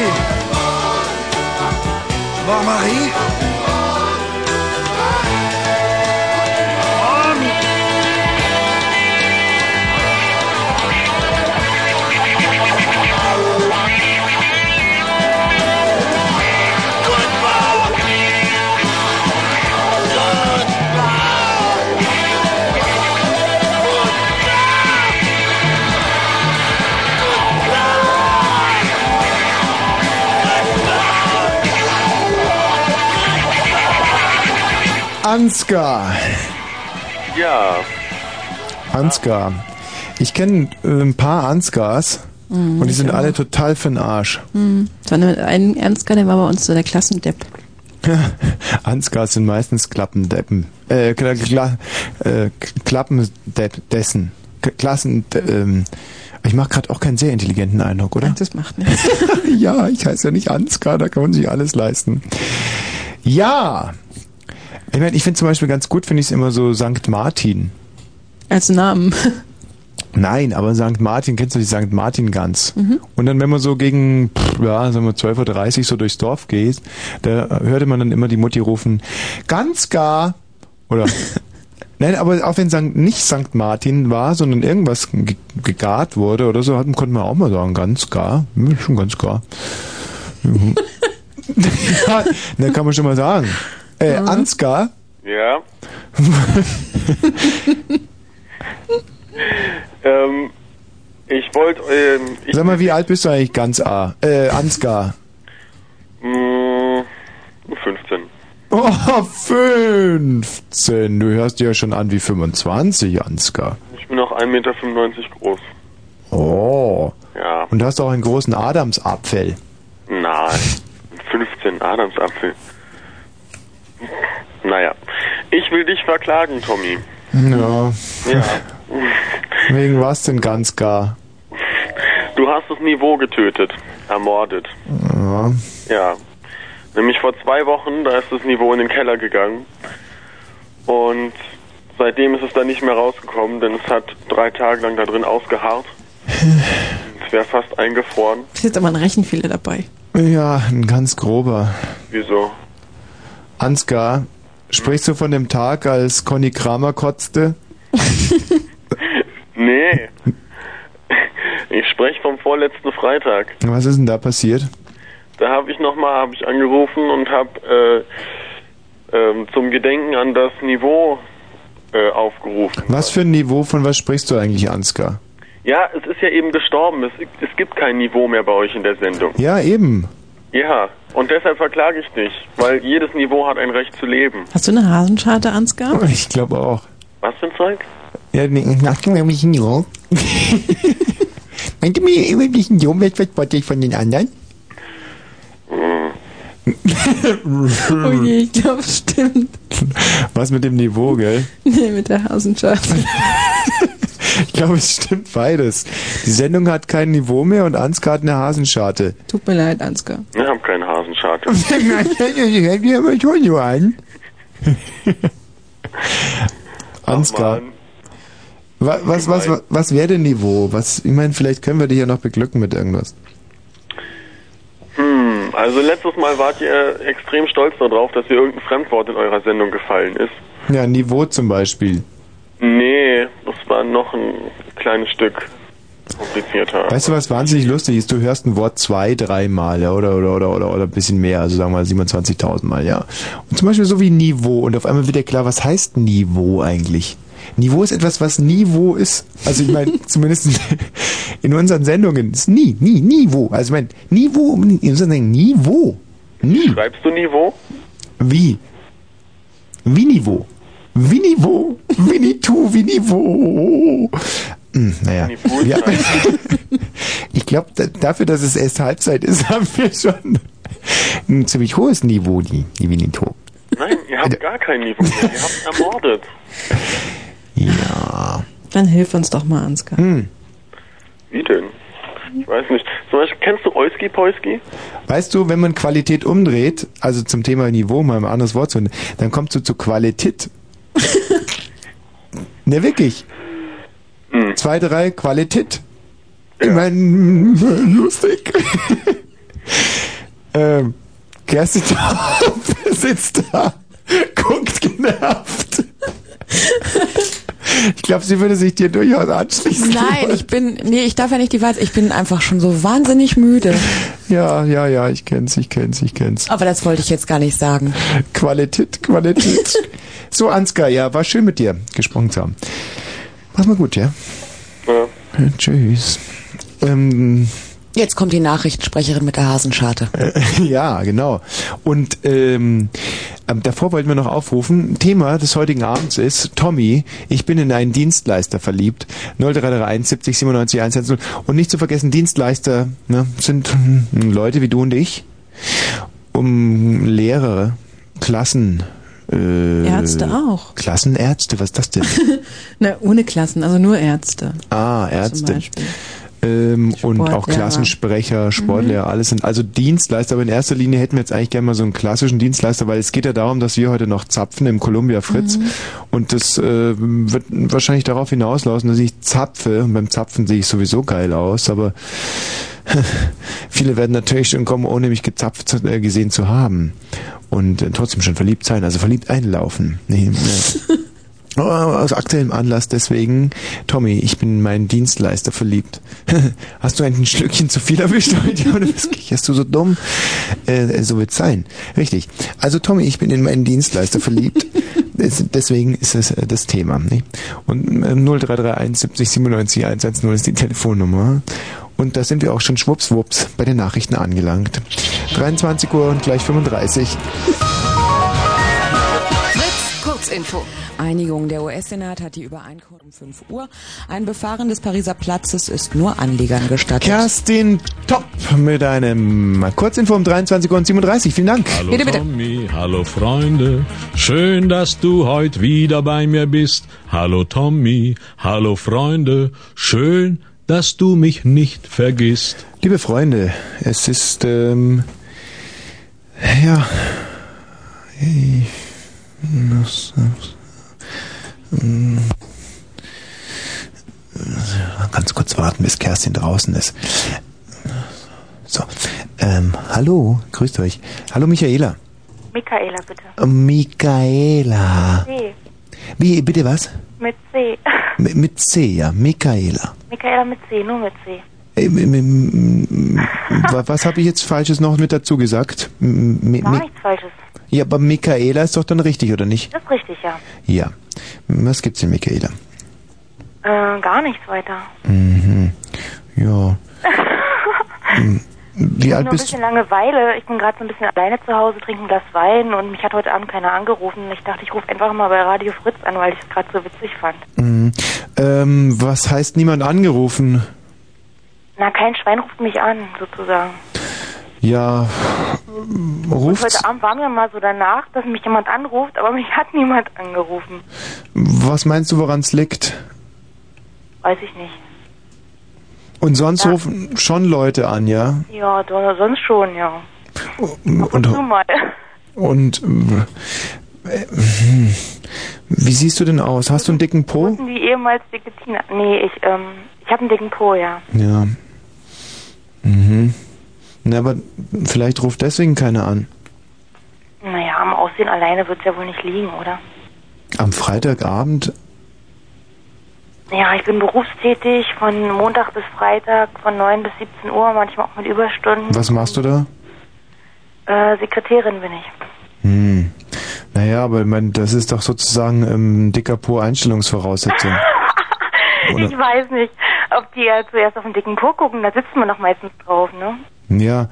Morgen, Marie.
Ansgar.
Ja.
Ansgar. Ich kenne äh, ein paar Ansgars
Mhm,
und die sind
auch.
alle total für'n Arsch.
Hm. So eine- ein Ernstger, der war bei uns so der Klassendepp.
Ansgars sind meistens Klappendeppen. Äh, Kla Kla äh, Klappendepp dessen. K Klassen. Ähm, ich mache gerade auch keinen sehr intelligenten Eindruck, oder?
Das macht nichts.
ja, ich heiße ja nicht Ansgar, da kann man sich alles leisten. Ja! Ich meine, ich finde zum Beispiel ganz gut, finde ich es immer so St. Martin.
Als Namen.
Nein, aber St. Martin, kennst du die St. Martin Gans?
Mhm.
Und dann, wenn man so gegen, pff, ja, sagen wir 12.30 Uhr so durchs Dorf geht, da hörte man dann immer die Mutti rufen, ganz gar, oder, nein, aber auch wenn St. nicht St. Martin war, sondern irgendwas ge- gegart wurde oder so, hatten, konnte man auch mal sagen, ganz gar, hm, schon ganz gar. Ja, da kann man schon mal sagen. Äh, Ansgar,
Ja. ähm, ich wollte, ähm, ich,
sag mal, wie alt bist du eigentlich ganz A? Äh, Ansgar.
mh, 15.
Oh, 15. Du hörst dir ja schon an wie 25, Ansgar.
Ich bin auch 1,95 Meter groß.
Oh.
Ja.
Und du hast auch einen großen Adamsapfel.
Nein. 15 Adamsapfel. Naja. Ich will dich verklagen, Tommy.
Ja.
Ja.
Wegen was denn ganz gar?
Du hast das Niveau getötet. Ermordet.
Ja.
Ja. Nämlich vor zwei Wochen, da ist das Niveau in den Keller gegangen. Und seitdem ist es dann nicht mehr rausgekommen, denn es hat drei Tage lang da drin ausgeharrt. Es wäre fast eingefroren.
Ist jetzt aber ein Rechenfehler dabei.
Ja, ein ganz grober.
Wieso?
Ansgar, sprichst du von dem Tag, als Conny Kramer kotzte?
Nee. Ich spreche vom vorletzten Freitag.
Was ist denn da passiert?
Da habe ich nochmal hab ich angerufen und habe äh, ähm, zum Gedenken an das Niveau äh, aufgerufen.
Was für ein Niveau, von was sprichst du eigentlich, Ansgar?
Ja, es ist ja eben gestorben. Es, es gibt kein Niveau mehr bei euch in der Sendung.
Ja, eben.
Ja, und deshalb verklage ich dich, weil jedes Niveau hat ein Recht zu leben.
Hast du eine Hasenscharte, Ansgar?
Ich glaube auch.
Was für ein Zeug?
Ja, nee, nach dem irgendwelchen Jo. Meint ihr mir irgendwelchen Jo, was wollte ich von den anderen?
Oh je, ich glaube, es stimmt.
Was mit dem Niveau, gell?
Nee, mit der Hasenscharte.
Ich glaube, es stimmt beides. Die Sendung hat kein Niveau mehr und Ansgar hat eine Hasenscharte.
Tut mir leid, Ansgar.
Wir haben keinen Hasenscharte.
Hört mir aber schon so an. Ansgar. Wa- Was, was, was, was wäre denn Niveau? Was, ich meine, vielleicht können wir dich ja noch beglücken mit irgendwas.
Hm, also letztes Mal wart ihr extrem stolz darauf, dass ihr irgendein Fremdwort in eurer Sendung gefallen ist.
Ja, Niveau zum Beispiel.
Nee, das war noch ein kleines Stück komplizierter.
Weißt du, was wahnsinnig lustig ist? Du hörst ein Wort zwei, dreimal, ja, oder, oder, oder, oder, oder ein bisschen mehr, also sagen wir mal 27.000 Mal, ja. Und zum Beispiel so wie Niveau, und auf einmal wird dir klar, was heißt Niveau eigentlich? Niveau ist etwas, was Niveau ist. Also ich meine, zumindest in, in unseren Sendungen ist nie, nie, Niveau. Also ich meine, Niveau, in unseren Sendungen, Niveau. Nie.
Schreibst du Niveau?
Wie? Wie Niveau? Wie Niveau? Winnetou, wie Niveau? Hm, naja. Ja. Ich glaube, dafür, dass es erst Halbzeit ist, haben wir schon ein ziemlich hohes Niveau, die, die Winnetou.
Nein, ihr habt gar kein Niveau mehr. Ihr habt ermordet.
Ja.
Dann hilf uns doch mal, Ansgar.
Hm.
Wie denn? Ich weiß nicht. Zum Beispiel, kennst du Oiski Poiski?
Weißt du, wenn man Qualität umdreht, also zum Thema Niveau mal ein anderes Wort zu nennen, dann kommst du zu Qualität. ne, wirklich. Zwei, drei, Qualität. Ich meine, lustig. ähm, Kerstin sitzt da, guckt genervt. Ich glaube, sie würde sich dir durchaus anschließen.
Nein, ich bin, nee, ich darf ja nicht die Wahrheit, ich bin einfach schon so wahnsinnig müde.
Ja, ja, ja, ich kenn's, ich kenn's, ich kenn's.
Aber das wollte ich jetzt gar nicht sagen.
Qualität, Qualität. so, Ansgar, ja, war schön mit dir gesprochen zu haben. Mach mal gut, ja?
Ja.
Tschüss. Ähm,
Jetzt kommt die Nachrichtensprecherin mit der Hasenscharte.
Äh, ja, genau. Und ähm, ähm, davor wollten wir noch aufrufen, Thema des heutigen Abends ist, Tommy, ich bin in einen Dienstleister verliebt. 0331 70 97 110. Und nicht zu vergessen, Dienstleister ne, sind hm, Leute wie du und ich, um Lehrer, Klassen... Äh,
Ärzte auch.
Klassenärzte, was ist das denn?
Na, ohne Klassen, also nur Ärzte.
Ah, Ärzte. Ähm, und auch. Klassensprecher, Sportlehrer, alles sind also Dienstleister, aber in erster Linie hätten wir jetzt eigentlich gerne mal so einen klassischen Dienstleister, weil es geht ja darum, dass wir heute noch zapfen im Columbia Fritz
Mhm.
und das äh, wird wahrscheinlich darauf hinauslaufen, dass ich zapfe und beim Zapfen sehe ich sowieso geil aus, aber viele werden natürlich schon kommen, ohne mich gezapft äh, gesehen zu haben und äh, trotzdem schon verliebt sein, also verliebt einlaufen. Nee, nee. Oh, Aus aktuellem Anlass deswegen, Tommy, ich bin in meinen Dienstleister verliebt. Hast du ein Schlückchen zu viel erwischt heute? Oder hast du so dumm? Äh, so wird's sein. Richtig. Also Tommy, ich bin in meinen Dienstleister verliebt. Des- Deswegen ist das äh, das Thema. Ne? Und äh, 0331 70 97 110 ist die Telefonnummer. Und da sind wir auch schon schwuppswupps bei den Nachrichten angelangt. 23 Uhr und gleich 35.
Fritz, Kurzinfo.
Einigung. Der US-Senat hat die Übereinkunft um 5 Uhr. Ein Befahren des Pariser Platzes ist nur Anlegern gestattet.
Kerstin Top mit einem Kurzinfo um 23 Uhr und 37. Vielen Dank.
Hallo Tommy, hallo Freunde, schön, dass du heute wieder bei mir bist. Hallo Tommy, hallo Freunde, schön, dass du mich nicht vergisst.
Liebe Freunde, es ist, ähm, ja, ich, das, das, ähm, ganz kurz warten, bis Kerstin draußen ist. So, ähm, hallo, grüßt euch. Hallo Michaela.
Michaela, bitte.
Michaela.
C.
Wie, bitte was?
Mit C.
Mit, mit C, ja, Michaela.
Michaela mit C, nur mit C.
Wa- Was habe ich jetzt Falsches noch mit dazu gesagt? M-
Gar nichts Falsches.
Ja, aber Michaela ist doch dann richtig, oder nicht?
Das ist richtig, ja.
Ja. Was gibt's denn, Michaela?
Äh, gar nichts weiter.
Mhm. Ja. Hm. Wie
ich
alt
nur ein
bist
bisschen Langeweile. Ich bin gerade so ein bisschen alleine zu Hause, trinke ein Glas Wein und mich hat heute Abend keiner angerufen. Ich dachte, ich rufe einfach mal bei Radio Fritz an, weil ich es gerade so witzig fand.
Mhm. Ähm, was heißt niemand angerufen?
Na, kein Schwein ruft mich an, sozusagen.
Ja, ruft.
heute Abend war mir mal so danach, dass mich jemand anruft, aber mich hat niemand angerufen.
Was meinst du, woran es liegt?
Weiß ich nicht.
Und sonst rufen schon Leute an, ja?
Ja, sonst schon, ja.
Und,
mal.
und äh, wie siehst du denn aus? Hast du einen dicken Po?
Die ehemals dicke Tina. Nee, ich, ähm, ich habe einen dicken Po, ja.
Ja. Mhm. Na, aber vielleicht ruft deswegen keiner an.
Naja, am Aussehen alleine wird's ja wohl nicht liegen, oder?
Am Freitagabend?
Ja, ich bin berufstätig von Montag bis Freitag von 9 bis 17 Uhr, manchmal auch mit Überstunden.
Was machst du da?
Äh, Sekretärin bin ich.
Hm. Naja, aber ich mein, das ist doch sozusagen ähm, dicker Po Einstellungsvoraussetzung.
Ich weiß nicht, ob die ja zuerst auf den dicken Po gucken, da sitzt man doch meistens drauf, ne?
Ja.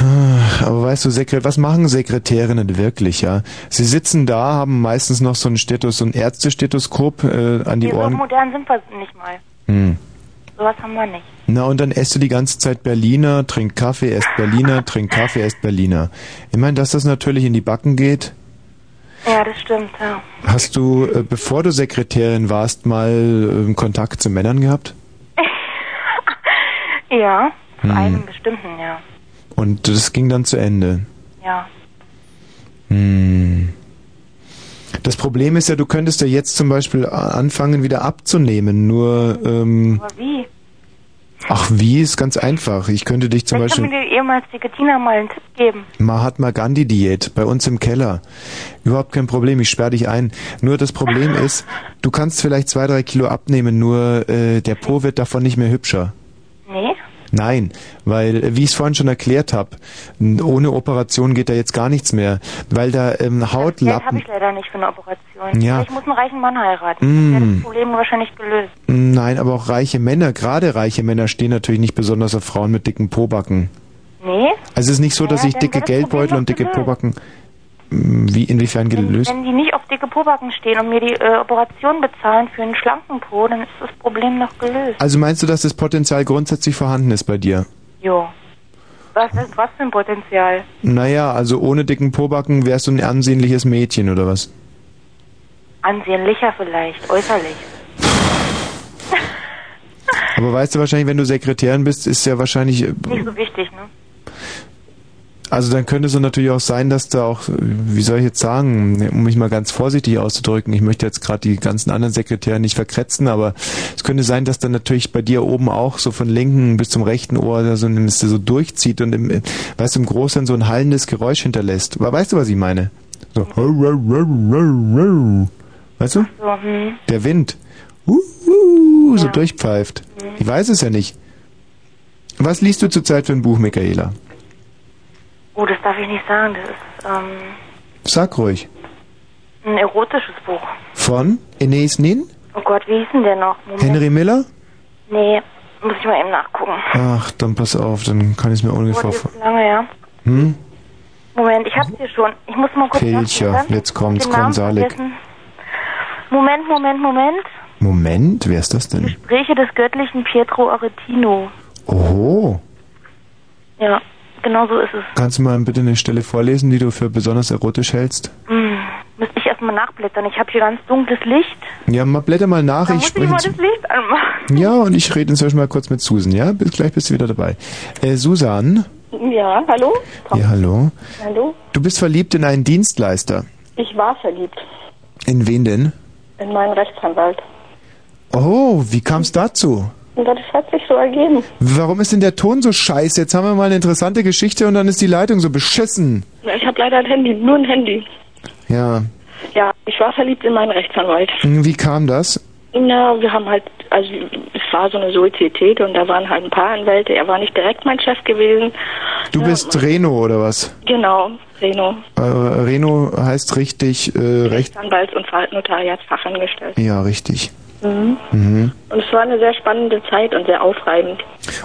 Mm, Aber weißt du, Sekret was machen Sekretärinnen wirklich, ja? Sie sitzen da, haben meistens noch so ein Stethoskop, so ein Ärztestethoskop äh, an die
Nee, so
Ohren.
modern sind wir nicht mal.
Hm.
Sowas haben wir nicht.
Na, und dann esst du die ganze Zeit Berliner, trinkt Kaffee, esst Berliner, trinkt Kaffee, esst Berliner. Ich meine, dass das natürlich in die Backen geht.
Ja, das stimmt, ja.
Hast du, äh, bevor du Sekretärin warst, mal äh, Kontakt zu Männern gehabt?
Ja, zu
Hm.
einem bestimmten, ja.
Und das ging dann zu Ende.
Ja.
Hm. Das Problem ist ja, du könntest ja jetzt zum Beispiel anfangen, wieder abzunehmen. Nur, ähm,
Aber wie?
ach, wie ist ganz einfach. Ich könnte dich zum
Vielleicht kann
Beispiel
mir die ehemals dicke Tina mal einen Tipp geben.
Mahatma Gandhi Diät bei uns im Keller. Überhaupt kein Problem, ich sperre dich ein. Nur das Problem ist, du kannst vielleicht zwei, drei Kilo abnehmen, nur äh, der Po wird davon nicht mehr hübscher.
Nee?
Nein, weil, äh, wie ich es vorhin schon erklärt habe, ohne Operation geht da jetzt gar nichts mehr, weil da ähm,
Geld habe
Hautlappen...
ich leider nicht für eine Operation.
Ja.
Ich muss einen reichen Mann heiraten.
Mm.
Das wäre das Problem wahrscheinlich gelöst.
Nein, aber auch reiche Männer, gerade reiche Männer stehen natürlich nicht besonders auf Frauen mit dicken Pobacken.
Nee?
Also es ist nicht so, dass
Ja,
ich dicke
das
Geldbeutel und dicke
gelöst.
Pobacken... Wie, inwiefern gelöst?
Wenn die nicht auf dicke Pobacken stehen und mir die äh, Operation bezahlen für einen schlanken Po, dann ist das Problem noch gelöst.
Also meinst du, dass das Potenzial grundsätzlich vorhanden ist bei dir?
Jo. Was ist was für ein Potenzial?
Naja, also ohne dicken Pobacken wärst du ein ansehnliches Mädchen, oder was?
Ansehnlicher vielleicht, äußerlich.
Aber weißt du wahrscheinlich, wenn du Sekretärin bist, ist ja wahrscheinlich... äh,
Nicht so wichtig, ne?
Also dann könnte es natürlich auch sein, dass da auch, wie soll ich jetzt sagen, um mich mal ganz vorsichtig auszudrücken, ich möchte jetzt gerade die ganzen anderen Sekretäre nicht verkretzen, aber es könnte sein, dass dann natürlich bei dir oben auch so von linken bis zum rechten Ohr da so, ein- das so durchzieht und im, weißt du, im Großen so ein hallendes Geräusch hinterlässt. Weißt du, was ich meine? So. Weißt du? Der Wind. Uh, uh, so durchpfeift. Ich weiß es ja nicht. Was liest du zurzeit für ein Buch, Michaela?
Oh, das darf ich nicht sagen. Das ist ähm,
Sag ruhig.
ein erotisches Buch.
Von Enes Nin?
Oh Gott, wie hieß denn der noch? Moment.
Henry Miller?
Nee, muss ich mal eben nachgucken.
Ach, dann pass auf, dann kann ich es mir
Oh,
ungefähr
die
vor.
ist lange, ja.
Hm?
Moment, ich hab's hier schon. Ich muss mal kurz
Pilcher, jetzt kommt's, Konsalik.
Moment, Moment, Moment.
Moment, wer ist das denn?
Gespräche des göttlichen Pietro Aretino.
Oho.
Ja, genau so ist es.
Kannst du mal bitte eine Stelle vorlesen, die du für besonders erotisch hältst?
Hm, müsste ich erstmal nachblättern. Ich habe hier ganz dunkles Licht.
Ja, mal blätter mal nach,
Da
ich
muss ich mal das Licht anmachen.
Ja, und ich rede inzwischen mal kurz mit Susan, ja? Bis gleich bist du wieder dabei. Äh, Susan?
Ja, hallo?
Ja, hallo.
Hallo?
Du bist verliebt in einen Dienstleister.
Ich war verliebt
In wen denn?
in meinen Rechtsanwalt.
Oh, wie kam es dazu?
Und das hat sich so ergeben.
Warum ist denn der Ton so scheiße? Jetzt haben wir mal eine interessante Geschichte und dann ist die Leitung so beschissen.
Ich habe leider ein Handy, nur ein Handy.
Ja.
Ja, ich war verliebt in meinen Rechtsanwalt.
Hm, Wie kam das?
Na, wir haben halt, also es war so eine Sozietät und da waren halt ein paar Anwälte. Er war nicht direkt mein Chef gewesen.
Du
Ja,
bist Reno oder was?
Genau. Reno,
Äh, Reno heißt richtig äh, Recht.
Rechtsanwalts- und Notariatsfachangestellt.
Ja, richtig.
Mhm.
Mhm.
Und es war eine sehr spannende Zeit und sehr aufreibend.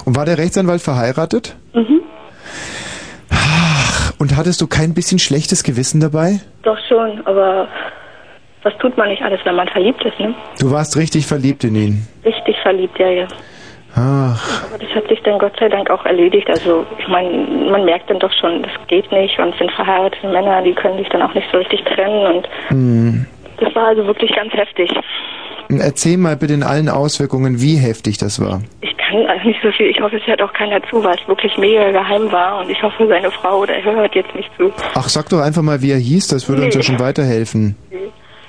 Und war der Rechtsanwalt verheiratet?
Mhm.
Und hattest du kein bisschen schlechtes Gewissen dabei?
Doch schon, aber was tut man nicht alles, wenn man verliebt ist, ne?
Du warst richtig verliebt in ihn.
Richtig verliebt, ja, ja.
Ach,
Aber das hat sich dann Gott sei Dank auch erledigt. Also ich meine, man merkt dann doch schon, das geht nicht und es sind verheiratete Männer, die können sich dann auch nicht so richtig trennen und
hm.
das war also wirklich ganz heftig.
Erzähl mal bitte in allen Auswirkungen, wie heftig das war.
Ich kann also nicht so viel. Ich hoffe, es hört auch keiner zu, weil es wirklich mega geheim war und ich hoffe, seine Frau oder er hört jetzt nicht zu.
Ach, sag doch einfach mal, wie er hieß, das würde uns ja
Nee.
schon weiterhelfen.
Nee,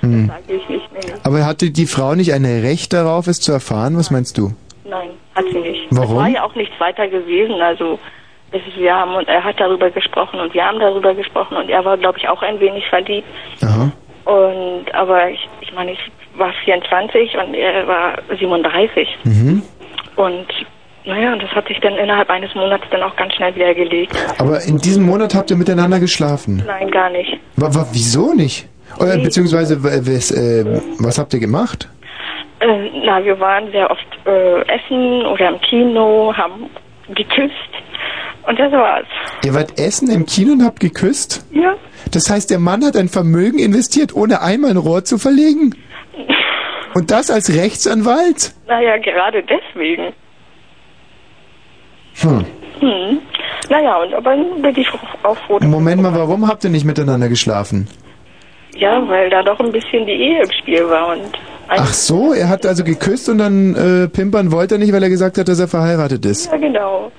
Hm.
Sage ich nicht. Nee, nee.
Aber hatte die Frau nicht ein Recht darauf, es zu erfahren? Was meinst du?
Nein, hat sie nicht.
Warum?
Es war ja auch nichts weiter gewesen. Also wir haben und er hat darüber gesprochen und wir haben darüber gesprochen und er war, glaube ich, auch ein wenig verliebt.
Aha.
Und aber ich, ich meine, ich war 24 und er war 37
Mhm.
und naja, und das hat sich dann innerhalb eines Monats dann auch ganz schnell wieder gelegt.
Aber in diesem Monat habt ihr miteinander geschlafen.
Nein, gar nicht.
Wa wieso nicht? Oder beziehungsweise, w- was, äh, was habt ihr gemacht?
Äh, na, wir waren sehr oft äh, essen oder im Kino, haben geküsst und das war's.
Ihr wart essen im Kino und habt geküsst?
Ja.
Das heißt, der Mann hat ein Vermögen investiert, ohne einmal ein Rohr zu verlegen? Und das als Rechtsanwalt?
Naja, gerade deswegen.
Hm.
Hm. Naja, und aber bin ich auch froh.
Moment mal, warum habt ihr nicht miteinander geschlafen?
Ja, weil da doch ein bisschen die Ehe im Spiel war und
Ach so, er hat also geküsst und dann äh, pimpern wollte er nicht, weil er gesagt hat, dass er verheiratet ist.
Ja, genau.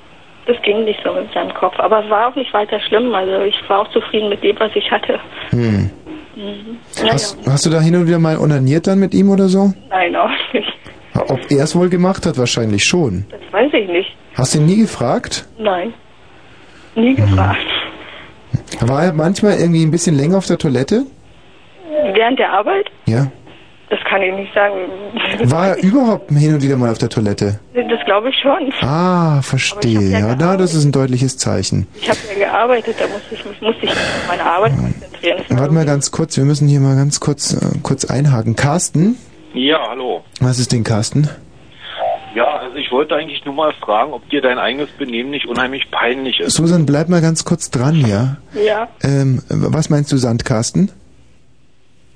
Das ging nicht so mit seinem Kopf. Aber es war auch nicht weiter schlimm. Also ich war auch zufrieden mit dem, was ich hatte.
Hm.
Mhm. Naja,
Hast, hast du da hin und wieder mal onaniert dann mit ihm oder so?
nein, auch nicht.
Ob er es wohl gemacht hat, wahrscheinlich schon.
Das weiß ich nicht.
Hast du ihn nie gefragt?
Nein. Nie gefragt.
War er manchmal irgendwie ein bisschen länger auf der Toilette?
Während der Arbeit?
Ja.
Das kann ich nicht sagen.
War er überhaupt hin und wieder mal auf der Toilette?
Das glaube ich schon.
Ah, verstehe. Ja, na, das ist ein deutliches Zeichen.
Ich habe ja gearbeitet, da musste ich, musste ich mich auf meine Arbeit konzentrieren.
Warte mal ganz kurz, wir müssen hier mal ganz kurz, äh, kurz einhaken. Carsten?
Ja, hallo.
Was ist denn Carsten?
Ja, also ich wollte eigentlich nur mal fragen, ob dir dein eigenes Benehmen nicht unheimlich peinlich ist.
Susan, bleib mal ganz kurz dran, ja?
Ja.
Ähm, was meinst du, Sandkarsten?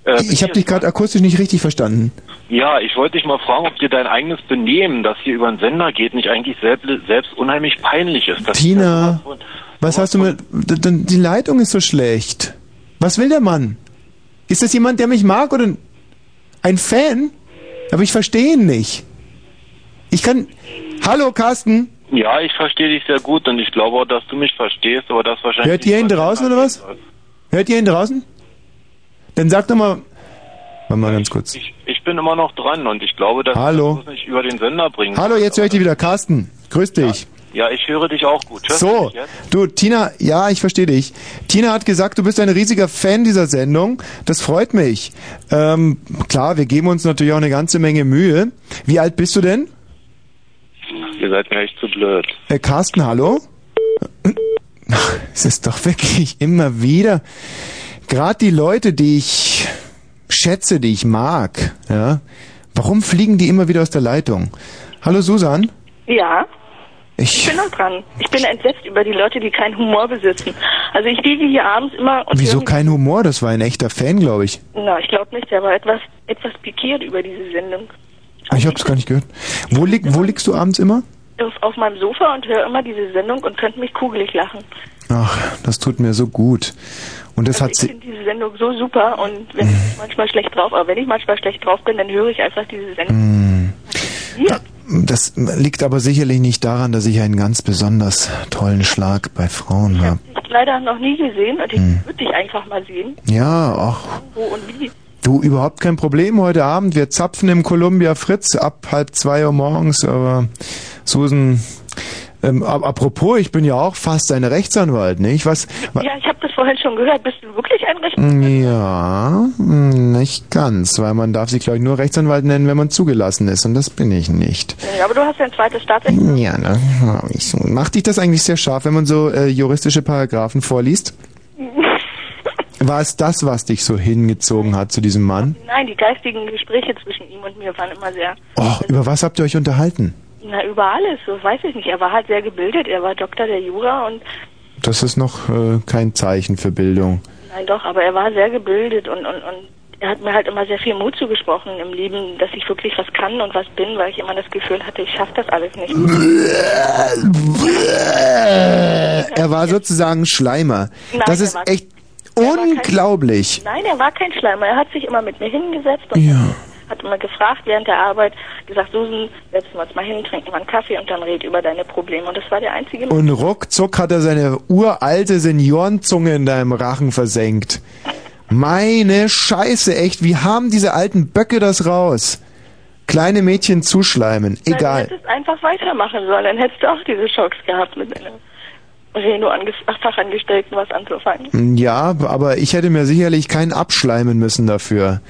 Äh,
ich habe dich gerade akustisch nicht richtig verstanden.
Ja, ich wollte dich mal fragen, ob dir dein eigenes Benehmen, das hier über den Sender geht, nicht eigentlich selbst, selbst unheimlich peinlich ist.
Tina, was hast du mit... Die Leitung ist so schlecht. Was will der Mann? Ist das jemand, der mich mag oder ein Fan? Aber ich verstehe ihn nicht. Ich kann... Hallo, Carsten?
Ja, ich verstehe dich sehr gut und ich glaube auch, dass du mich verstehst, aber das wahrscheinlich...
Hört ihr ihn draußen oder was? Hört ihr ihn draußen? Dann sag doch mal... Warte mal ganz kurz.
Ich bin immer noch dran und ich glaube, dass
Hallo.
das nicht über den Sender bringen
Hallo, jetzt höre ich dich wieder. Carsten, grüß dich.
Ja, ich höre dich auch gut. Hörst
So, du, Tina, ja, ich verstehe dich. Tina hat gesagt, du bist ein riesiger Fan dieser Sendung. Das freut mich. Ähm, klar, wir geben uns natürlich auch eine ganze Menge Mühe. Wie alt bist du denn?
Ihr seid mir echt zu blöd.
Äh, Carsten, hallo? Es ist doch wirklich immer wieder. Gerade die Leute, die ich schätze, die ich mag, ja, warum fliegen die immer wieder aus der Leitung? Hallo Susan?
Ja.
Ich,
bin noch dran. Ich bin entsetzt über die Leute, die keinen Humor besitzen. Also ich liege hier abends immer und
Wieso kein Humor? Das war ein echter Fan, glaube ich.
Na, ich glaube nicht. Der war etwas, etwas pikiert über diese Sendung.
Ah, Ich habe es gar nicht gehört. Wo, lieg, wo liegst du abends immer?
Auf, auf meinem Sofa und höre immer diese Sendung und könnte mich kugelig lachen.
Ach, das tut mir so gut. Und das hat
Ich finde diese Sendung so super und wenn ich manchmal schlecht drauf, aber wenn ich manchmal schlecht drauf bin, dann höre ich einfach diese Sendung.
Hm,
Ja.
das liegt aber sicherlich nicht daran, dass ich einen ganz besonders tollen Schlag bei Frauen habe.
Ich leider noch nie gesehen und ich
Hm.
würde dich einfach mal sehen,
Ja, ach,
wo und wie.
du überhaupt kein Problem heute Abend. Wir zapfen im Columbia Fritz ab halb zwei Uhr morgens, aber Susan. Ähm, ap- apropos, ich bin ja auch fast ein Rechtsanwalt, nicht? Was? wa-
Ja, ich habe das vorhin schon gehört. Bist du wirklich ein Recht?
Ja, hm, nicht ganz, weil man darf sich, glaube ich, nur Rechtsanwalt nennen, wenn man zugelassen ist, und das bin ich nicht.
Ja, aber du hast ja ein zweites Staatsrecht.
Ja, ne, ich. Macht dich das eigentlich sehr scharf, wenn man so äh, juristische Paragraphen vorliest? War es das, was dich so hingezogen hat zu diesem Mann?
Nein, die geistigen Gespräche zwischen ihm und mir waren immer sehr,
Oh, über was habt ihr euch unterhalten?
Na, über alles, so weiß ich nicht. Er war halt sehr gebildet, er war Doktor der Jura und,
Das ist noch äh, kein Zeichen für Bildung.
nein doch, aber er war sehr gebildet und, und, und er hat mir halt immer sehr viel Mut zugesprochen im Leben, dass ich wirklich was kann und was bin, weil ich immer das Gefühl hatte, ich schaffe das alles nicht.
Er war sozusagen Schleimer.
Nein,
das ist echt unglaublich.
Nein, er war kein Schleimer. Er hat sich immer mit mir hingesetzt und
Ja.
Hat immer gefragt während der Arbeit, gesagt, Susan, setzen wir uns mal hin, trinken wir einen Kaffee und dann red über deine Probleme. Und das war der einzige
Und ruckzuck hat er seine uralte Seniorenzunge in deinem Rachen versenkt. Meine Scheiße, echt, wie haben diese alten Böcke das raus? Kleine Mädchen zuschleimen, egal.
Du hättest einfach weitermachen sollen, dann hättest du auch diese Schocks gehabt mit deiner Reno-Fachangestellten was anzufangen.
Ja, aber ich hätte mir sicherlich keinen abschleimen müssen dafür.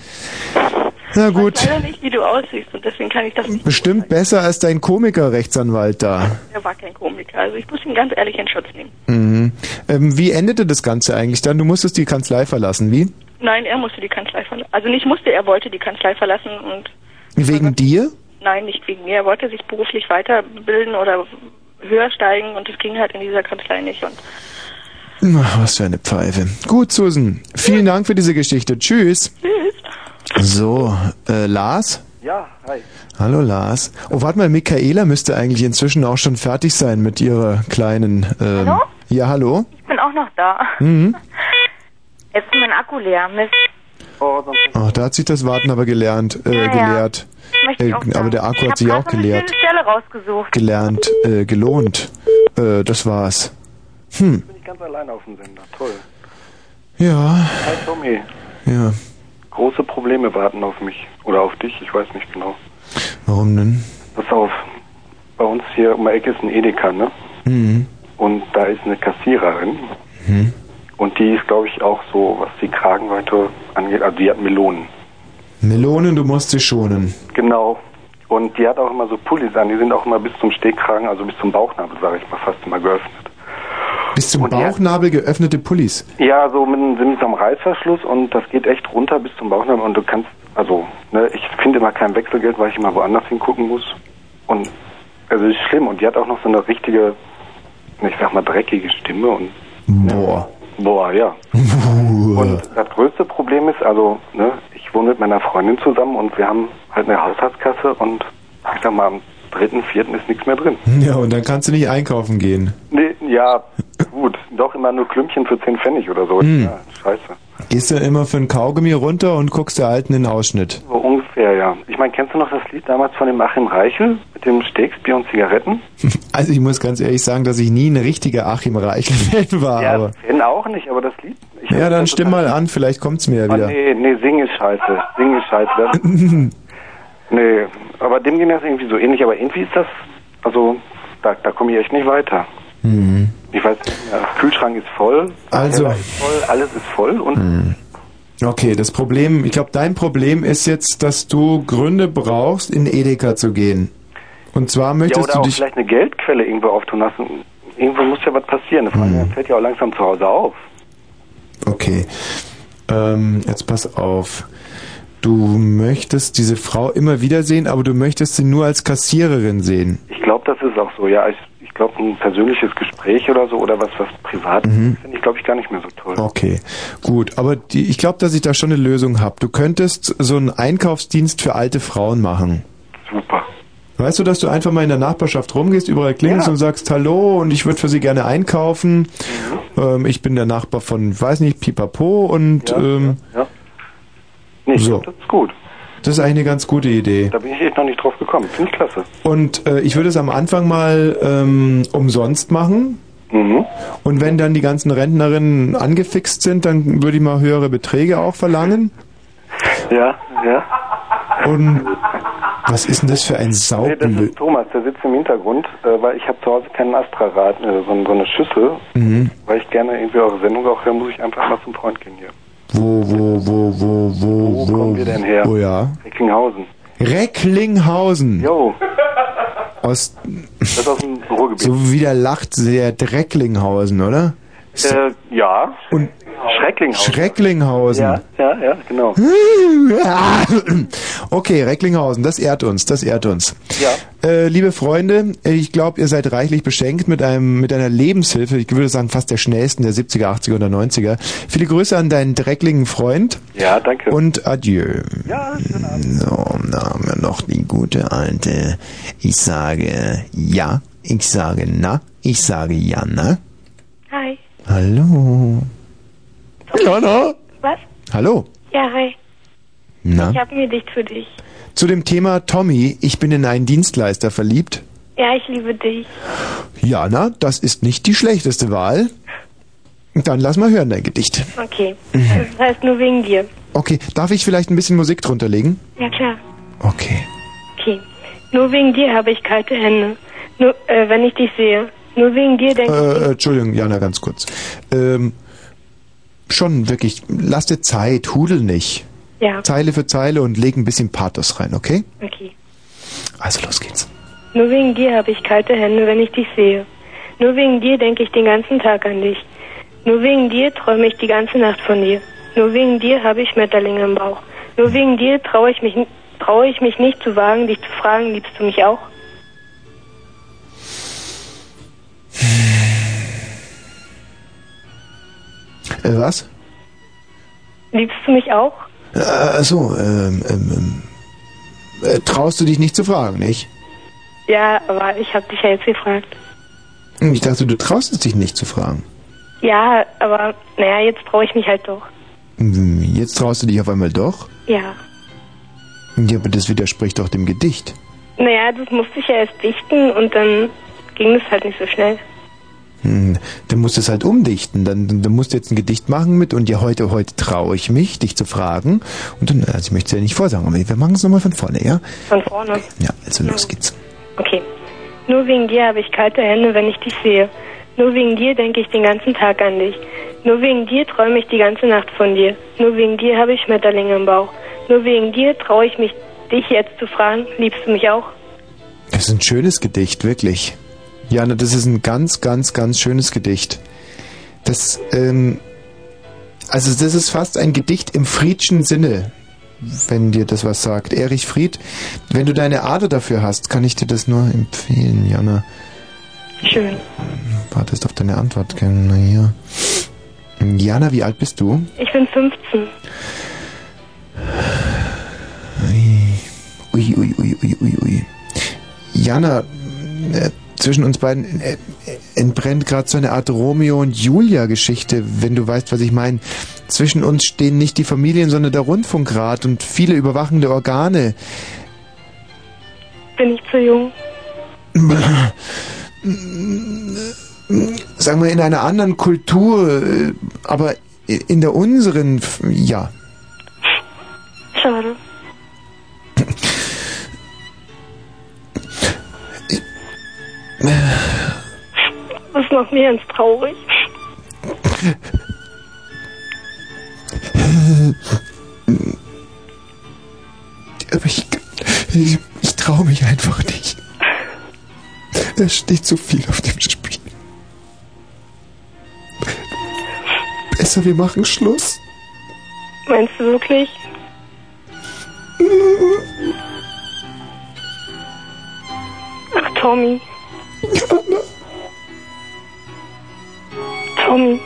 Na gut,
Ich weiß leider nicht, wie du aussiehst und deswegen kann ich das nicht.
bestimmt besser als dein Komiker-Rechtsanwalt da.
Er war kein Komiker, also ich muss ihn ganz ehrlich in Schutz nehmen.
Mhm. Ähm, wie endete das Ganze eigentlich dann? Du musstest die Kanzlei verlassen, wie?
Nein, er musste die Kanzlei verlassen. Also nicht musste, er wollte die Kanzlei verlassen und
Wegen dir?
Nein, nicht wegen mir. Er wollte sich beruflich weiterbilden oder höher steigen und das ging halt in dieser Kanzlei nicht. Und
Ach, was für eine Pfeife. Gut, Susan, vielen Dank für diese Geschichte. Tschüss.
Tschüss.
So, äh, Lars?
Ja, hi.
Hallo Lars. Oh, warte mal, Michaela müsste eigentlich inzwischen auch schon fertig sein mit ihrer kleinen... Ähm,
Hallo?
Ja, hallo?
Ich bin auch noch da.
Mhm.
Jetzt ist mein Akku leer. Mist.
Ach, da hat sich das Warten aber gelernt, äh,
Ja, ja.
gelehrt.
Möchte ich
Äh, aber der Akku
ich
hat sich auch
grad so eine
gelehrt.
schöne Stelle rausgesucht.
Gelernt, äh, gelohnt. Äh, das war's. Hm,
Bin ich ganz allein auf dem Sender. Toll.
ja,
Hi Tommy.
ja.
Große Probleme warten auf mich. Oder auf dich, ich weiß nicht genau.
Warum denn?
Pass auf. Bei uns hier um die Ecke ist ein Edeka, ne?
Mhm.
Und da ist eine Kassiererin.
Mhm.
Und die ist, glaube ich, auch so, was die Kragenweite angeht. Also die hat Melonen.
Melonen, du musst sie schonen.
Genau. Und die hat auch immer so Pullis an. Die sind auch immer bis zum Stehkragen, also bis zum Bauchnabel, sage ich mal, fast immer geöffnet.
Bis zum Bauchnabel geöffnete Pullis.
Ja, so mit, einem- mit so einem Reißverschluss und das geht echt runter bis zum Bauchnabel und du kannst, also, ne, ich finde immer kein Wechselgeld, weil ich immer woanders hingucken muss. Und, also ist schlimm und die hat auch noch so eine richtige, ich sag mal, dreckige Stimme und,
Boah.
boah, ja. Und das größte Problem ist, also, ne, ich wohne mit meiner Freundin zusammen und wir haben halt eine Haushaltskasse und, ich sag mal, dritten, vierten ist nichts mehr drin.
Ja, und dann kannst du nicht einkaufen gehen.
Nee, ja, gut, doch immer nur Klümpchen für 10 Pfennig oder so.
Hm.
Ja, scheiße.
Gehst du immer für ein Kaugummi runter und guckst der Alten den Ausschnitt.
So ungefähr, ja. Ich meine, kennst du noch das Lied damals von dem Achim Reichel mit dem Steaks, Bier und Zigaretten?
Also ich muss ganz ehrlich sagen, dass ich nie ein richtiger Achim Reichel-Fan war.
ja,
aber
Fan auch nicht, aber das Lied.
Ja, dann stimm mal an, vielleicht kommt's mir ja
Oh,
wieder.
nee, nee, sing ist scheiße. Sing ist scheiße. Nee, aber dem ging das irgendwie so ähnlich. Aber irgendwie ist das, also, da, da komme ich echt nicht weiter.
Mhm.
Ich weiß nicht mehr, Kühlschrank ist voll,
Also-
ist voll, alles ist voll und
Mhm. Okay, das Problem, ich glaube, dein Problem ist jetzt, dass du Gründe brauchst, in Edeka zu gehen. Und zwar
ja,
möchtest
oder
du
auch
dich...
vielleicht eine Geldquelle irgendwo auftun lassen. Irgendwo muss ja was passieren. Das
Mhm.
fällt ja auch langsam zu Hause auf.
Okay, ähm, jetzt pass auf. Du möchtest diese Frau immer wieder sehen, aber du möchtest sie nur als Kassiererin sehen.
Ich glaube, das ist auch so. Ja, ich, ich glaube, ein persönliches Gespräch oder so oder was, was privat
Mhm.
finde ich, glaube ich, gar nicht mehr so toll.
Okay, gut. Aber die, ich glaube, dass ich da schon eine Lösung habe. Du könntest so einen Einkaufsdienst für alte Frauen machen.
Super.
Weißt du, dass du einfach mal in der Nachbarschaft rumgehst, überall klingelst
Ja.
und sagst Hallo und ich würde für Sie gerne einkaufen.
Mhm.
Ähm, ich bin der Nachbar von, weiß nicht, Pipapo und
Ja,
ähm,
Ja. Nee,
So.
das ist gut.
das ist eigentlich eine ganz gute Idee.
Da bin ich echt noch nicht drauf gekommen. Finde ich klasse.
Und äh, ich würde es am Anfang mal ähm, umsonst machen.
Mhm.
Und wenn dann die ganzen Rentnerinnen angefixt sind, dann würde ich mal höhere Beträge auch verlangen.
Ja, ja.
Und was ist denn das für ein
Nee, das ist Thomas, der sitzt im Hintergrund, äh, weil ich habe zu Hause keinen Astra-Rad, äh, so, so eine Schüssel,
Mhm.
weil ich gerne irgendwie eure Sendung auch höre, muss ich einfach mal zum Freund gehen hier.
Wo, wo, wo, wo, wo, wo,
kommen wir denn her?
Oh ja.
Recklinghausen.
Recklinghausen.
Jo,
Aus,
das ist aus dem Ruhrgebiet.
so wie der lacht, sehr Drecklinghausen, oder?
Äh, ja.
Und
Schrecklinghausen.
Schrecklinghausen.
Ja, ja, ja, genau.
Okay, Recklinghausen, das ehrt uns, das ehrt uns.
Ja.
Äh, liebe Freunde, ich glaube, ihr seid reichlich beschenkt mit einem mit einer Lebenshilfe, ich würde sagen fast der schnellsten der 70er, 80er oder 90er. Viele Grüße an deinen drecklingen Freund.
Ja, danke.
Und adieu.
Ja,
So, da haben wir noch die gute alte. Ich sage ja, ich sage na, ich sage ja, na.
Hi.
Hallo. Jana.
Was?
Hallo.
Ja, hi.
Na?
Ich habe ein Gedicht für dich.
Zu dem Thema Tommy, ich bin in einen Dienstleister verliebt.
Ja, ich liebe dich.
Jana, das ist nicht die schlechteste Wahl. Dann lass mal hören, dein Gedicht.
Okay. Das heißt nur wegen dir.
Okay, darf ich vielleicht ein bisschen Musik drunter legen?
Ja, klar.
Okay.
Okay. Nur wegen dir habe ich kalte Hände. Nur, äh, wenn ich dich sehe. Nur wegen dir denke
Äh, äh, Entschuldigung, Jana, ganz kurz. Ähm, schon wirklich, lass dir Zeit, hudel nicht.
ich. Ja.
Zeile für Zeile und leg ein bisschen Pathos rein, okay?
Okay.
Also los geht's.
Nur wegen dir habe ich kalte Hände, wenn ich dich sehe. Nur wegen dir denke ich den ganzen Tag an dich. Nur wegen dir träume ich die ganze Nacht von dir. Nur wegen dir habe ich Schmetterlinge im Bauch. Nur wegen dir traue ich mich traue ich mich nicht zu wagen, dich zu fragen, liebst du mich auch?
Äh, was?
Liebst du mich auch?
Äh, achso, ähm, ähm, ähm, äh, traust du dich nicht zu fragen, nicht?
Ja, aber ich habe dich ja jetzt gefragt.
Ich dachte, du traust es dich nicht zu fragen.
Ja, aber naja, jetzt traue ich mich halt doch.
Hm, Jetzt traust du dich auf einmal doch?
Ja.
Ja, aber das widerspricht doch dem Gedicht.
Naja, das musste ich ja erst dichten und dann ging das halt nicht so schnell.
Hm, dann musst du es halt umdichten. Dann, dann, musst du jetzt ein Gedicht machen mit und ja, heute, heute traue ich mich, dich zu fragen. Und dann, also ich möchte es ja nicht vorsagen, aber wir machen es nochmal von vorne, ja?
Von vorne.
Ja, also los geht's.
Okay. Nur wegen dir habe ich kalte Hände, wenn ich dich sehe. Nur wegen dir denke ich den ganzen Tag an dich. Nur wegen dir träume ich die ganze Nacht von dir. Nur wegen dir habe ich Schmetterlinge im Bauch. Nur wegen dir traue ich mich, dich jetzt zu fragen, liebst du mich auch?
Das ist ein schönes Gedicht, wirklich. Jana, das ist ein ganz, ganz, ganz schönes Gedicht. Das, ähm, also das ist fast ein Gedicht im Friedschen Sinne, wenn dir das was sagt. Erich Fried, wenn du deine Ader dafür hast, kann ich dir das nur empfehlen, Jana.
Schön.
Wartest auf deine Antwort? Na ja. Jana, wie alt bist du?
Ich bin 15.
Ui, ui, ui, ui, ui, ui. Jana, äh, zwischen uns beiden äh, äh, entbrennt gerade so eine Art Romeo und Julia-Geschichte, wenn du weißt, was ich meine. Zwischen uns stehen nicht die Familien, sondern der Rundfunkrat und viele überwachende Organe.
Bin ich zu jung?
Sagen wir in einer anderen Kultur, äh, aber in der unseren, ja.
Schade. Das macht mir ganz traurig.
Aber ich, ich, ich traue mich einfach nicht. Es steht zu viel auf dem Spiel. Besser, wir machen Schluss.
Meinst du wirklich? Ach, Tommy. Tommy.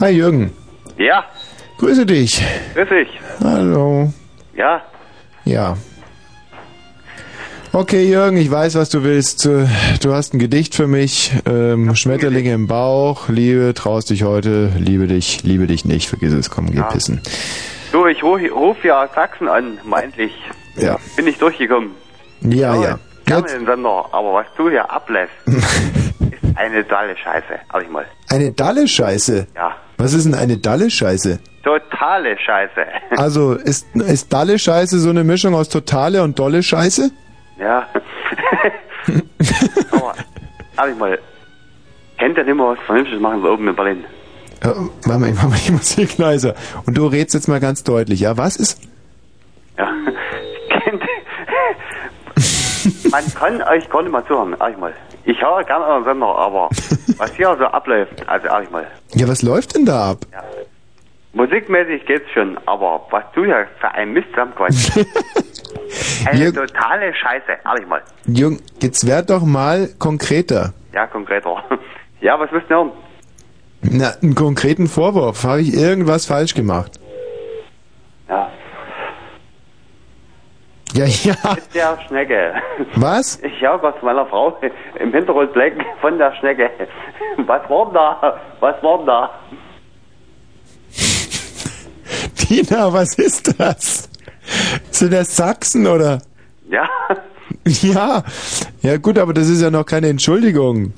Hi Jürgen,
Ja,
grüße dich.
grüß dich.
Hallo.
Ja,
Ja. Okay, Jürgen, ich weiß, was du willst. Du hast ein Gedicht für mich. Ähm, Schmetterlinge im Bauch. Liebe, traust dich heute. Liebe dich, liebe dich nicht. Vergiss es, komm, geh
Ja.
pissen.
du, ich rufe ruf ja aus Sachsen an, meintlich.
Ja.
Bin ich durchgekommen.
Ja, ja.
Gerne den Sender, aber was du hier ablässt, ist eine tolle Scheiße, ehrlich mal.
Eine Dalle-Scheiße.
Ja.
Was ist denn eine Dalle-Scheiße?
Totale Scheiße.
Also, ist, ist Dalle-Scheiße so eine Mischung aus totale und dolle Scheiße?
Ja. aber, ehrlich mal, kennt ihr nicht mehr was Vernünftiges machen, so oben in Berlin?
Äh, warte mal, ich mach mal die Musik leiser. Und du redest jetzt mal ganz deutlich, ja? Was ist?
Ja. Kennt. Man kann euch gar nicht mal zuhören, ehrlich mal. Ich höre gerne euren Sender, aber was hier so abläuft, also ehrlich mal.
Ja, was läuft denn da ab?
Musikmäßig geht's schon, aber was du hier für ein Mist zusammenquatschst. Eine
Jürgen-
totale Scheiße, ehrlich mal.
Jung, jetzt werd doch mal konkreter.
Ja, konkreter. Ja, was willst du hören?
Na, einen konkreten Vorwurf. Habe ich irgendwas falsch gemacht?
Ja.
Ja, ja.
Mit der Schnecke.
Was?
Ich höre was meiner Frau im Hintergrund lecken von der Schnecke. Was war denn da? Was war denn da?
Tina, was ist das? Sind das Sachsen oder?
Ja.
Ja. Ja gut, aber das ist ja noch keine Entschuldigung.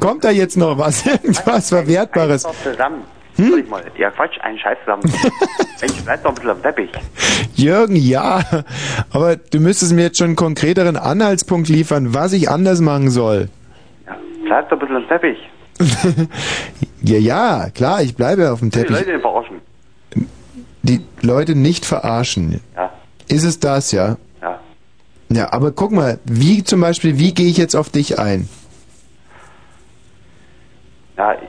Kommt da jetzt noch was? Irgendwas Verwertbares? Hm?
Mal? Ja, Quatsch, ein Scheiß zusammen. ich bleib doch ein bisschen am Teppich.
Jürgen, ja. Aber du müsstest mir jetzt schon einen konkreteren Anhaltspunkt liefern, was ich anders machen soll.
Bleib doch ein bisschen am Teppich.
Ja, ja, klar, ich bleibe auf dem
Die
Teppich.
Leute den verarschen.
Die Leute nicht verarschen.
Ja.
Ist es das, ja?
Ja.
Ja, aber guck mal, wie zum Beispiel, wie gehe ich jetzt auf dich ein?
Ja, ich-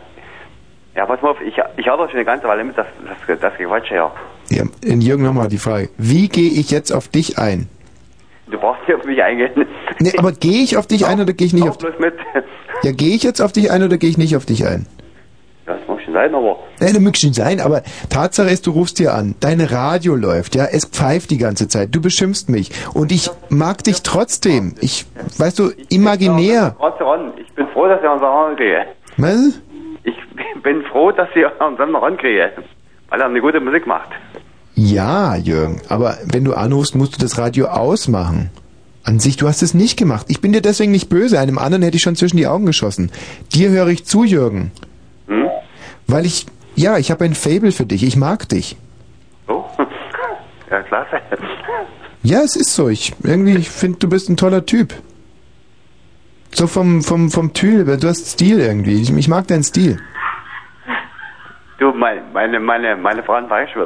ja, pass mal auf, ich, ich doch schon eine ganze Weile mit, das, das, das Quatsch her.
Ja, in Jürgen nochmal die Frage. Wie gehe ich jetzt auf dich ein?
Du brauchst nicht auf mich eingehen.
Nee, aber gehe ich auf dich ein oder gehe ich nicht auf
Bloß mit.
Ja, gehe ich jetzt auf dich ein oder gehe ich nicht auf dich ein?
Sein, aber
Nein, das mag schon sein, aber Tatsache ist, du rufst dir an, dein Radio läuft, ja, es pfeift die ganze Zeit, du beschimpfst mich und ich mag dich trotzdem. Ich, weißt du, imaginär.
Ich bin froh, dass ich unseren rankriege.
Was?
Ich bin froh, dass ich unseren rankriege. Weil er eine gute Musik macht.
Ja, Jürgen, aber wenn du anrufst, musst du das Radio ausmachen. An sich, du hast es nicht gemacht. Ich bin dir deswegen nicht böse, einem anderen hätte ich schon zwischen die Augen geschossen. Dir höre ich zu, Jürgen. Weil ich, ja, ich habe ein Fable für dich, ich mag dich.
So? Ja, klasse.
Ja, es ist so. Ich irgendwie, ich finde, du bist ein toller Typ. So vom, vom, vom Typ, du hast Stil irgendwie. Ich, ich mag deinen Stil.
Du, mein, meine, meine, meine Frau ein Beispiel.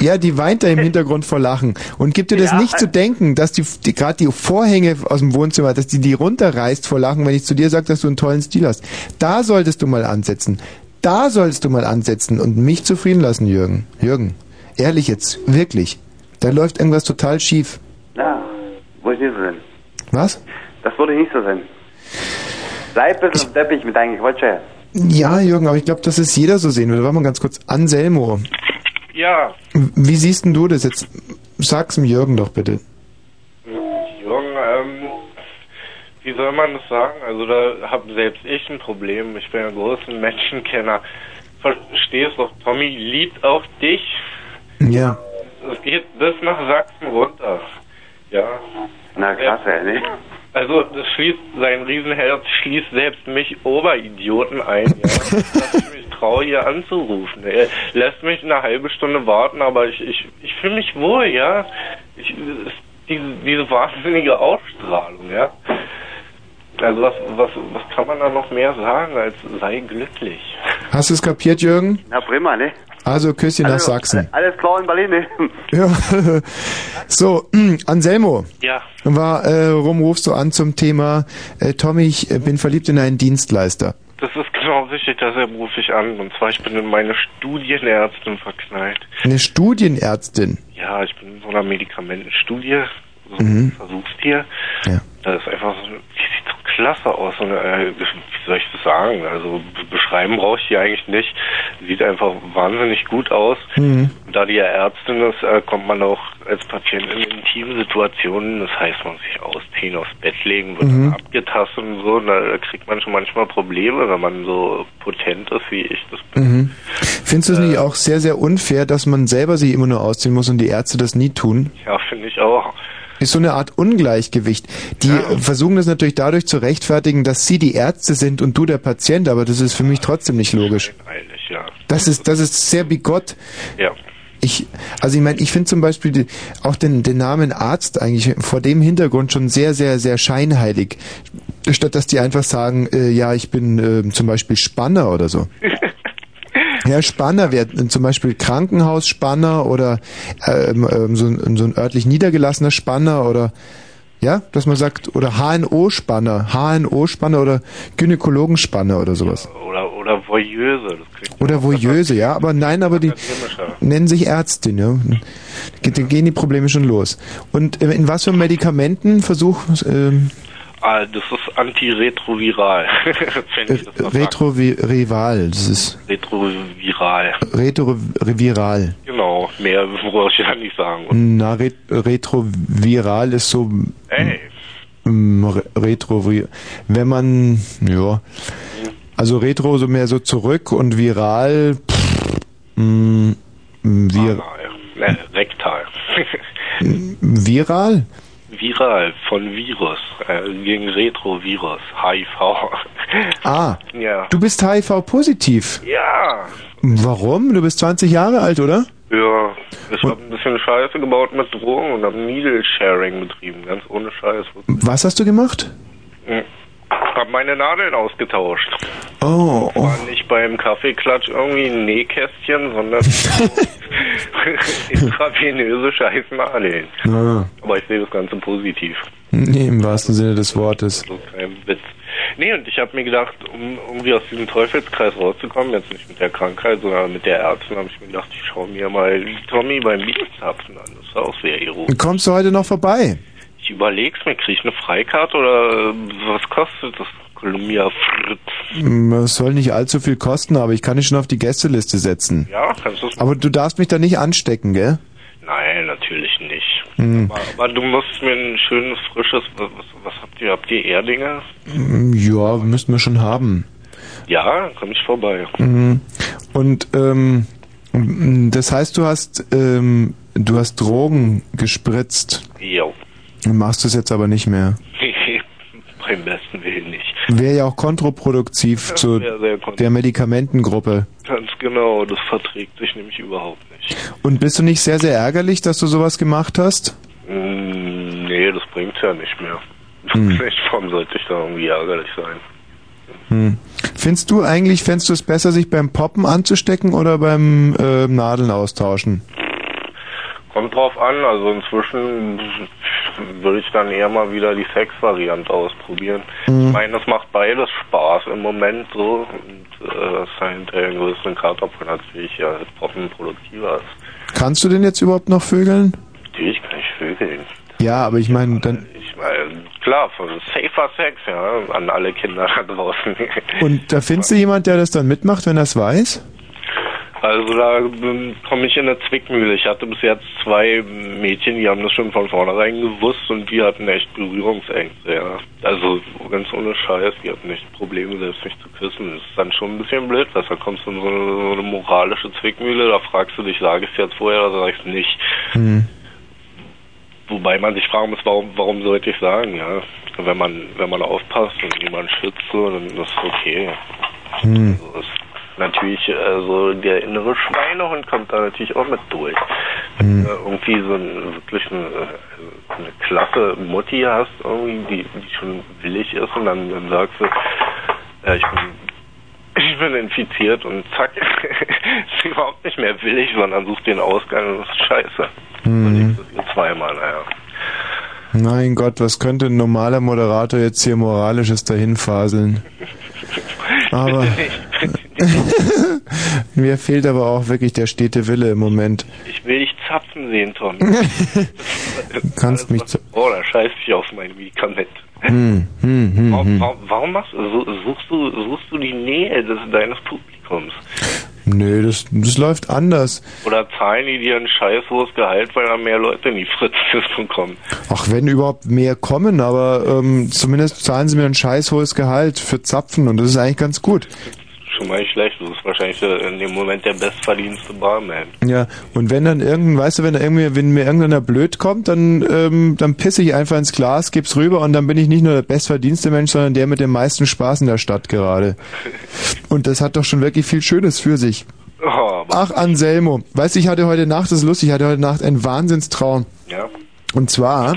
Ja, die weint da im Hintergrund vor Lachen. Und gibt dir das
Ja.
nicht zu denken, dass die, die gerade die Vorhänge aus dem Wohnzimmer, dass die die runterreißt vor Lachen, wenn ich zu dir sage, dass du einen tollen Stil hast. Da solltest du mal ansetzen. Da solltest du mal ansetzen und mich zufrieden lassen, Jürgen. Jürgen, ehrlich jetzt, wirklich. Da läuft irgendwas total schief.
Ja, muss nicht so sein.
Was?
Das würde nicht so sein. Bleib ein bisschen Teppich mit deinen Quatsche.
Ja, Jürgen, aber ich glaube, dass es jeder so sehen würde. Warte mal ganz kurz. Anselmo,
Ja,
wie siehst denn du das jetzt? Sag's dem Jürgen doch bitte.
Jürgen, ähm, wie soll man das sagen? Also da hab selbst ich ein Problem. Ich bin ein großer Menschenkenner. Verstehst doch, Tommy liebt auch dich.
Ja.
Es geht bis nach Sachsen runter. Ja.
Na klasse, ne?
Also das schließt, sein Riesenherz schließt selbst mich Oberidioten ein, ja. dass ich mich traue, hier anzurufen. Er lässt mich eine halbe Stunde warten, aber ich, ich, ich fühle mich wohl, ja. Ich, diese, diese wahnsinnige Ausstrahlung, ja. Also was, was, was kann man da noch mehr sagen als sei glücklich?
Hast du es kapiert, Jürgen?
Na prima, ne?
Also Küsschen nach
Also,
Sachsen.
Alles klar in Berlin, ne?
Ja. so, Anselmo.
Ja.
War, äh, rum rufst du an zum Thema, äh, Tommy, ich äh, bin verliebt in einen Dienstleister.
Das ist genau richtig, deshalb rufe ich an. Und zwar, ich bin in meine Studienärztin verknallt.
Eine Studienärztin.
Ja, ich bin in so einer Medikamentenstudie, so
Mhm.
Versuchstier.
Ja.
Da ist einfach so, die klasse aus. Und, äh, wie soll ich das sagen? Also be- beschreiben brauche ich die eigentlich nicht. Sieht einfach wahnsinnig gut aus.
Mhm.
Da die ja Ärztin ist, äh, kommt man auch als Patient in intime Situationen. Das heißt, man sich ausziehen, aufs Bett legen, wird
Mhm.
abgetastet und so. Und da kriegt man schon manchmal Probleme, wenn man so potent ist, wie ich das bin.
Mhm. Findest du es nicht auch sehr, sehr unfair, dass man selber sich immer nur ausziehen muss und die Ärzte das nie tun?
Ja, finde ich auch.
Ist so eine Art Ungleichgewicht. Die äh, versuchen das natürlich dadurch zu rechtfertigen, dass sie die Ärzte sind und du der Patient, aber das ist für mich trotzdem nicht logisch.
Ja.
Das ist, das ist sehr bigott.
Ja.
Ich, also ich meine, ich finde zum Beispiel die, auch den, den Namen Arzt eigentlich vor dem Hintergrund schon sehr, sehr, sehr scheinheilig. Statt dass die einfach sagen, äh, ja, ich bin äh, zum Beispiel Spanner oder so. Ja, Spanner wäre zum Beispiel Krankenhausspanner oder ähm, ähm, so, ein, so ein örtlich niedergelassener Spanner oder ja, dass man sagt, oder HNO-Spanner, HNO-Spanner oder Gynäkologenspanner oder sowas.
Oder, oder Voyeuse.
Oder Voyeuse, ja, aber nein, aber die nennen sich Ärztin, ja. Ge- Da gehen die Probleme schon los. Und äh, in was für Medikamenten versuch ähm,
Ah, das ist antiretroviral.
Retroviral, das ist
Retroviral.
Retroviral.
Genau, mehr brauche ich ja nicht sagen.
Na, Ret Retroviral ist so
ey,
ähm, Re Retrovi wenn man ja also Retro so mehr so zurück und viral pff, mh, vir
ne, rektal.
viral
Viral von Virus, äh, gegen Retrovirus, HIV.
ah
Ja.
du bist HIV positiv
Ja.
warum du bist 20 Jahre alt oder
Ja, ich habe ein bisschen Scheiße gebaut mit Drogen und habe Needle-Sharing betrieben, ganz ohne Scheiß.
was hast du gemacht
Hm. Hab meine Nadeln ausgetauscht.
oh, oh.
War nicht beim Kaffeeklatsch irgendwie ein Nähkästchen, sondern intravenöse Scheißnadeln.
Ah.
Aber ich sehe das Ganze positiv.
nee, im wahrsten Sinne des Wortes
So kein Witz. Nee, und ich habe mir gedacht, um irgendwie aus diesem Teufelskreis rauszukommen, jetzt nicht mit der Krankheit, sondern mit der Ärztin, habe ich mir gedacht, ich schaue mir mal Tommy beim Bienenzapfen an. Das ist auch sehr erotisch.
kommst du heute noch vorbei
Ich überleg's mir, krieg ich eine Freikarte oder äh, was kostet das? Columbia Fritz.
Mm, es soll nicht allzu viel kosten aber ich kann dich schon auf die Gästeliste setzen
Ja, kannst du
aber du darfst mich da nicht anstecken gell
Nein, natürlich nicht.
Hm.
Aber, aber du musst mir ein schönes, frisches, was, was habt ihr? Habt ihr Erdinge?
Mm, Ja, müssten wir schon haben.
Ja, komm ich vorbei.
Und ähm, das heißt, du hast ähm, du hast Drogen gespritzt.
Jo.
Du machst es jetzt aber nicht mehr.
Beim besten Willen nicht.
Wäre ja auch kontraproduktiv
Ja,
zu der Medikamentengruppe.
Ganz genau, das verträgt sich nämlich überhaupt nicht.
Und bist du nicht sehr, sehr ärgerlich, dass du sowas gemacht hast?
Mm, nee, das bringt's ja nicht mehr.
Hm.
Warum sollte ich da irgendwie ärgerlich sein?
Hm. Findest du eigentlich, fändest du es besser, sich beim Poppen anzustecken oder beim äh, Nadeln austauschen?
Kommt drauf an, also inzwischen würde ich dann eher mal wieder die Sex-Variante ausprobieren.
Mhm.
Ich meine, das macht beides Spaß im Moment so und äh, das ist ja hinterher einen größeren Katerpunkt natürlich ja Poppen produktiver ist.
Kannst du denn jetzt überhaupt noch vögeln?
Natürlich kann ich vögeln.
Ja, aber ich meine, dann
Ich meine, klar, safer Sex, ja, an alle Kinder da draußen.
und da findest du jemand, der das dann mitmacht, wenn er es weiß?
Also da ähm, komme ich in eine Zwickmühle. Ich hatte bis jetzt zwei Mädchen, die haben das schon von vornherein gewusst und die hatten echt Berührungsängste, ja. Also ganz ohne Scheiß, die hatten echt Probleme, selbst mich zu küssen. Das ist dann schon ein bisschen blöd, weil da kommst du in so eine, so eine moralische Zwickmühle, da fragst du dich, sage ich es jetzt vorher oder sage ich es nicht.
Hm.
Wobei man sich fragen muss, warum, warum sollte ich sagen, ja. Wenn man, wenn man aufpasst und jemand schützt, dann ist das okay.
Hm.
Also ist natürlich, also der innere Schweinehund kommt da natürlich auch mit durch. Wenn du irgendwie so ein, wirklich eine, eine klasse Mutti hast, irgendwie, die, die schon willig ist und dann, dann sagst du, ja, ich bin, ich bin infiziert und zack, ist überhaupt nicht mehr willig, sondern sucht den Ausgang und das ist scheiße.
Hm.
Das ist zweimal, naja.
Mein Gott, was könnte ein normaler Moderator jetzt hier Moralisches dahin faseln? Aber mir fehlt aber auch wirklich der stete Wille im Moment.
Ich will dich zapfen sehen, Tom.
Du kannst mich zu
Oh, da scheiß ich auf mein Medikament.
hm, hm, hm,
Warum,
hm.
warum, warum machst suchst du, suchst du die Nähe des, deines Publikums?
Nö, das, das läuft anders.
Oder zahlen die dir ein scheiß hohes Gehalt, weil da mehr Leute in die Fritz-Stiftung kommen?
Ach, wenn überhaupt mehr kommen, aber ähm, zumindest zahlen sie mir ein scheiß hohes Gehalt für Zapfen und das ist eigentlich ganz gut.
Schon mal nicht schlecht, du bist wahrscheinlich in dem Moment der bestverdienste Barman.
Ja, und wenn dann irgendein, weißt du, wenn irgendwie, wenn mir irgendeiner blöd kommt, dann, ähm, dann pisse ich einfach ins Glas, geb's rüber und dann bin ich nicht nur der bestverdienste Mensch, sondern der mit dem meisten Spaß in der Stadt gerade. Und das hat doch schon wirklich viel Schönes für sich.
Oh,
Ach, Anselmo, weißt du, ich hatte heute Nacht, das ist lustig, ich hatte heute Nacht einen Wahnsinnstraum.
ja.
Und zwar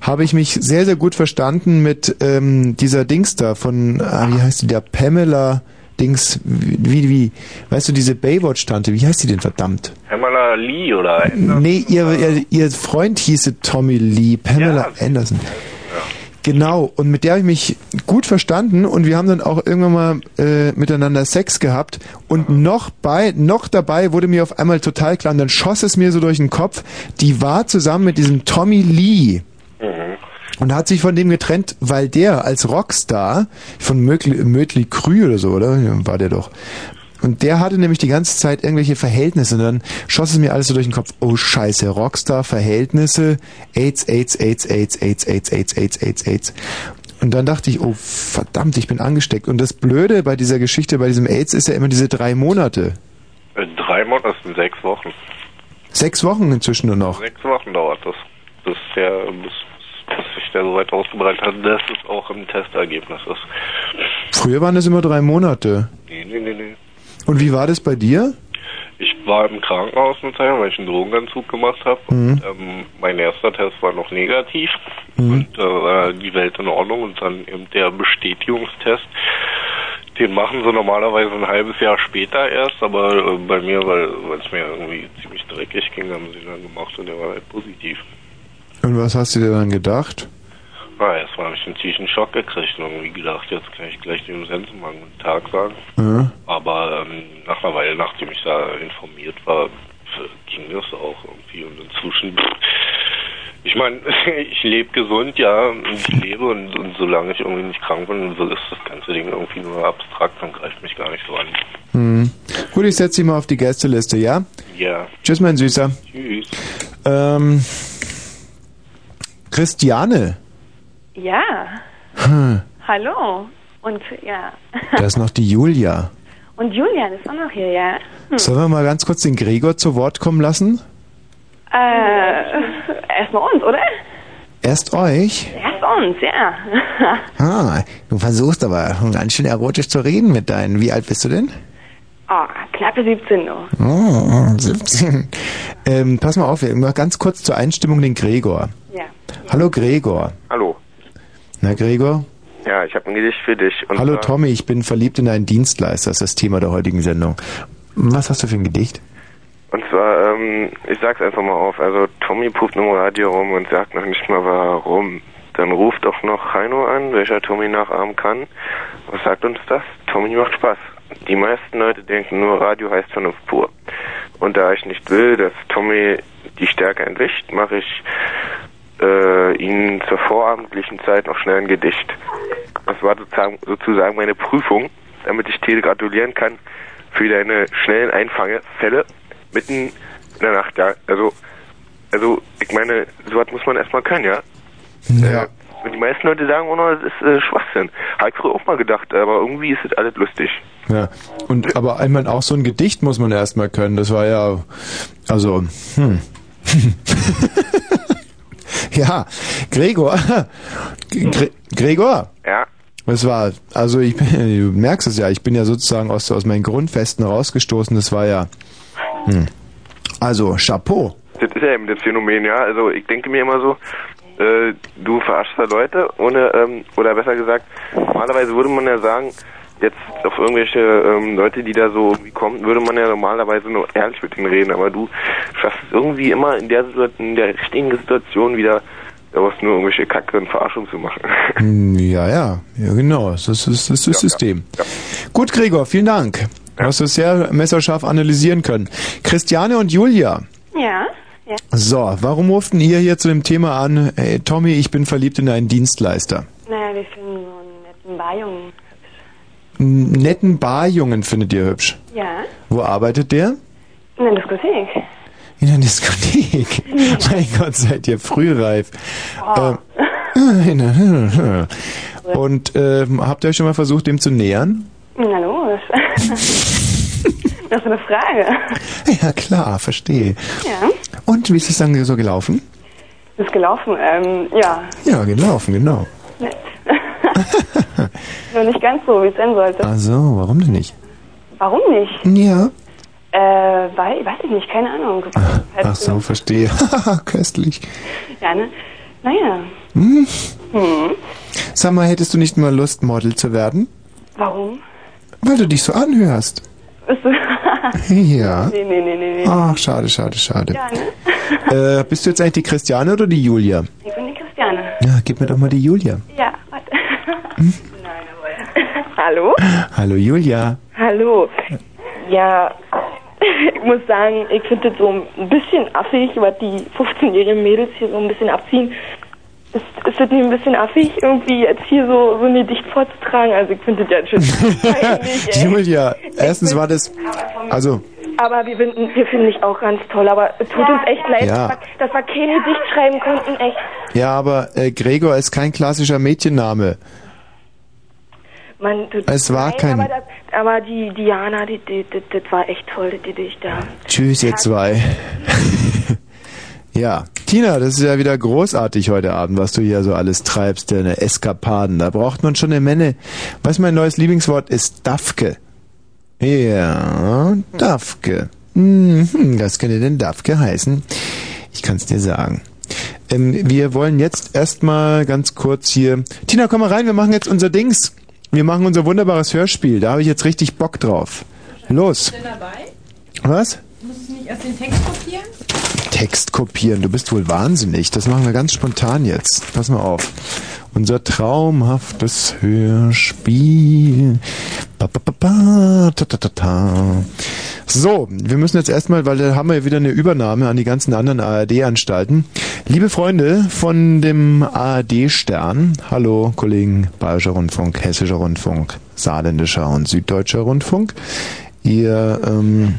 habe ich mich sehr, sehr gut verstanden mit ähm, dieser Dings da von, ah, wie heißt die da, Pamela, Dings, wie, wie, weißt du, diese Baywatch-Tante, wie heißt die denn verdammt?
Pamela Lee oder Anderson.
Nee, ihr, ihr, ihr Freund hieße Tommy Lee, Pamela Anderson. Genau, und mit der habe ich mich gut verstanden und wir haben dann auch irgendwann mal äh, miteinander Sex gehabt und noch bei noch dabei wurde mir auf einmal total klar, und dann schoss es mir so durch den Kopf, die war zusammen mit diesem Tommy Lee. Und hat sich von dem getrennt, weil der als Rockstar von Mötli, Mötli Krü oder so, oder? Ja, War der doch. Und der hatte nämlich die ganze Zeit irgendwelche Verhältnisse und dann schoss es mir alles so durch den Kopf, oh scheiße, Rockstar, Verhältnisse, AIDS, AIDS, AIDS, AIDS, AIDS, AIDS, AIDS, AIDS, AIDS, AIDS. Und dann dachte ich, oh verdammt, ich bin angesteckt. Und das Blöde bei dieser Geschichte, bei diesem AIDS ist ja immer diese drei Monate.
Äh, Drei Monate, das sind sechs Wochen.
Sechs Wochen inzwischen nur noch.
Sechs Wochen dauert das. Bis der, bis, bis sich der so weit ausgebreitet hat, dass es auch im Testergebnis ist.
Früher waren es immer drei Monate.
Nee, nee, nee, nee.
Und wie war das bei dir?
Ich war im Krankenhaus eine Zeit, weil ich einen Drogenentzug gemacht habe.
Mhm.
Und, ähm, mein erster Test war noch negativ
Mhm.
und äh, war die Welt in Ordnung. Und dann eben der Bestätigungstest, den machen sie normalerweise ein halbes Jahr später erst, aber äh, bei mir, weil weil es mir irgendwie ziemlich dreckig ging, haben sie ihn dann gemacht und der war halt positiv.
Und was hast du dir dann gedacht?
Na, erstmal habe ich einen tiefen Schock gekriegt und irgendwie gedacht, jetzt kann ich gleich dem Sensenmann guten Tag sagen.
Ja.
Aber ähm, nach einer Weile, nachdem ich da informiert war, ging das auch irgendwie. Und inzwischen, ich meine, ich lebe gesund, ja, und ich lebe und, und solange ich irgendwie nicht krank bin, so ist das ganze Ding irgendwie nur abstrakt und greift mich gar nicht so an.
Hm. Gut, ich setze dich mal auf die Gästeliste, ja?
Ja.
Tschüss, mein Süßer.
Tschüss.
Ähm, Christiane.
Ja,
Hm,
hallo. Und ja.
da ist noch die Julia.
Und Julian ist auch noch hier, ja? Hm.
Sollen wir mal ganz kurz den Gregor zu Wort kommen lassen?
Äh, erstmal uns, oder?
Erst euch?
Erst uns, ja.
Ah, du versuchst aber ganz schön erotisch zu reden mit deinen. Wie alt bist du denn?
oh, knappe 17 nur.
Oh, 17. Ähm, pass mal auf, wir machen ganz kurz zur Einstimmung den Gregor. Hallo Gregor.
Hallo.
Na Gregor?
Ja, ich habe ein Gedicht für dich. Und
Hallo Tommy, ich bin verliebt in einen Dienstleister, das ist das Thema der heutigen Sendung. Was hast du für ein Gedicht?
Und zwar, ähm, ich sag's einfach mal auf. Also Tommy puft im Radio rum und sagt noch nicht mal warum. Dann ruft doch noch Heino an, welcher Tommy nachahmen kann. Was sagt uns das? Tommy macht Spaß. Die meisten Leute denken nur, Radio heißt Vernunft pur. Und da ich nicht will, dass Tommy die Stärke entwischt, mache ich äh, Ihnen zur vorabendlichen Zeit noch schnell ein Gedicht. Das war sozusagen, sozusagen meine Prüfung, damit ich dir gratulieren kann für deine schnellen Einfangefälle mitten in der Nacht. Ja, also, also ich meine, sowas muss man erstmal können, ja.
Ja.
Und die meisten Leute sagen, oh, das ist äh, Schwachsinn. Habe ich früher auch mal gedacht, aber irgendwie ist es alles lustig.
Ja. Und aber meine, auch so ein Gedicht muss man erstmal können. Das war ja also hm. ja, Gregor. Gre Gregor.
Ja.
Es war, also ich bin, du merkst es ja, ich bin ja sozusagen aus, aus meinen Grundfesten rausgestoßen. Das war ja, hm. also Chapeau.
Das ist ja eben das Phänomen, ja. Also ich denke mir immer so, äh, du verarschst da Leute, ohne, ähm, oder besser gesagt, normalerweise würde man ja sagen, jetzt auf irgendwelche ähm, Leute, die da so irgendwie kommen, würde man ja normalerweise nur ehrlich mit denen reden, aber du schaffst es irgendwie immer in der Situation, in der richtigen Situation wieder daraus nur irgendwelche Kacke und Verarschung zu machen.
Hm, Ja, ja, ja genau. Das ist das, ist das System. Gut, Gregor, vielen Dank. Du hast es sehr messerscharf analysieren können. Christiane und Julia.
Ja, ja.
So, warum ruften ihr hier zu dem Thema an, hey, Tommy, ich bin verliebt in einen Dienstleister?
Naja, wir finden so einen netten Barjungen.
Netten Barjungen findet ihr hübsch.
Ja,
Wo arbeitet der?
in der Diskothek.
In der Diskothek. mein Gott, seid ihr frühreif.
Oh.
Ähm, und ähm, habt ihr euch schon mal versucht, dem zu nähern?
Na los. das ist eine Frage.
Ja, klar, verstehe.
Ja,
Und wie ist es dann so gelaufen?
ist gelaufen. Ähm, ja,
Ja, gelaufen, genau.
nett. Nur nicht ganz so, wie es sein sollte.
Also, warum denn nicht?
Warum nicht?
Ja.
Äh, weil, weiß ich nicht, keine Ahnung. Halt,
Ach so, verstehe. Köstlich.
Ja, ne? Naja.
Hm.
Hm.
Sag mal, hättest du nicht mal Lust, Model zu werden?
Warum?
Weil du dich so anhörst.
Bist du?
Ja.
Nee, nee, nee, nee, nee.
Ach, schade, schade, schade.
Ja, ne?
Äh, bist du jetzt eigentlich die Christiane oder die Julia?
Ich bin die Christiane.
Ja, gib mir doch mal die Julia.
Ja. Nein, aber. Hallo?
Hallo Julia.
Hallo. Ja, ich muss sagen, ich finde das so ein bisschen affig, was die 15-jährigen Mädels hier so ein bisschen abziehen. Ist, ist das nicht ein bisschen affig, irgendwie jetzt hier so, so eine Dicht vorzutragen? Also ich finde das ja schon.
Julia, erstens war das, also,
Aber wir finden, wir finden dich auch ganz toll, aber es tut uns echt leid,
Ja.
dass, wir, dass wir keine Dicht schreiben konnten, echt.
ja, aber äh, Gregor ist kein klassischer Mädchenname.
Man, das,
Es war
nein,
kein-
Aber, das, aber die Diana, die, die, das, war echt toll, die Dicht da.
Tschüss, ihr zwei. ja, Tina, das ist ja wieder großartig heute Abend, was du hier so alles treibst, deine Eskapaden. Da braucht man schon eine Menge. Was mein neues Lieblingswort ist? Dafke. Ja, Dafke. Mhm, was könnte denn Dafke heißen? Ich kann es dir sagen. Ähm, wir wollen jetzt erstmal ganz kurz hier. Tina, komm mal rein, wir machen jetzt unser Dings. Wir machen unser wunderbares Hörspiel. Da habe ich jetzt richtig Bock drauf. Los. Was?
Musst du nicht erst den Text kopieren?
Text kopieren. Du bist wohl wahnsinnig. Das machen wir ganz spontan jetzt. Pass mal auf. Unser traumhaftes Hörspiel. Ba, ba, ba, ba, ta, ta, ta, ta. So, wir müssen jetzt erstmal, weil da haben wir ja wieder eine Übernahme an die ganzen anderen ARD-Anstalten. Liebe Freunde von dem ARD-Stern, hallo Kollegen Bayerischer Rundfunk, Hessischer Rundfunk, Saarländischer und Süddeutscher Rundfunk. Ihr ähm,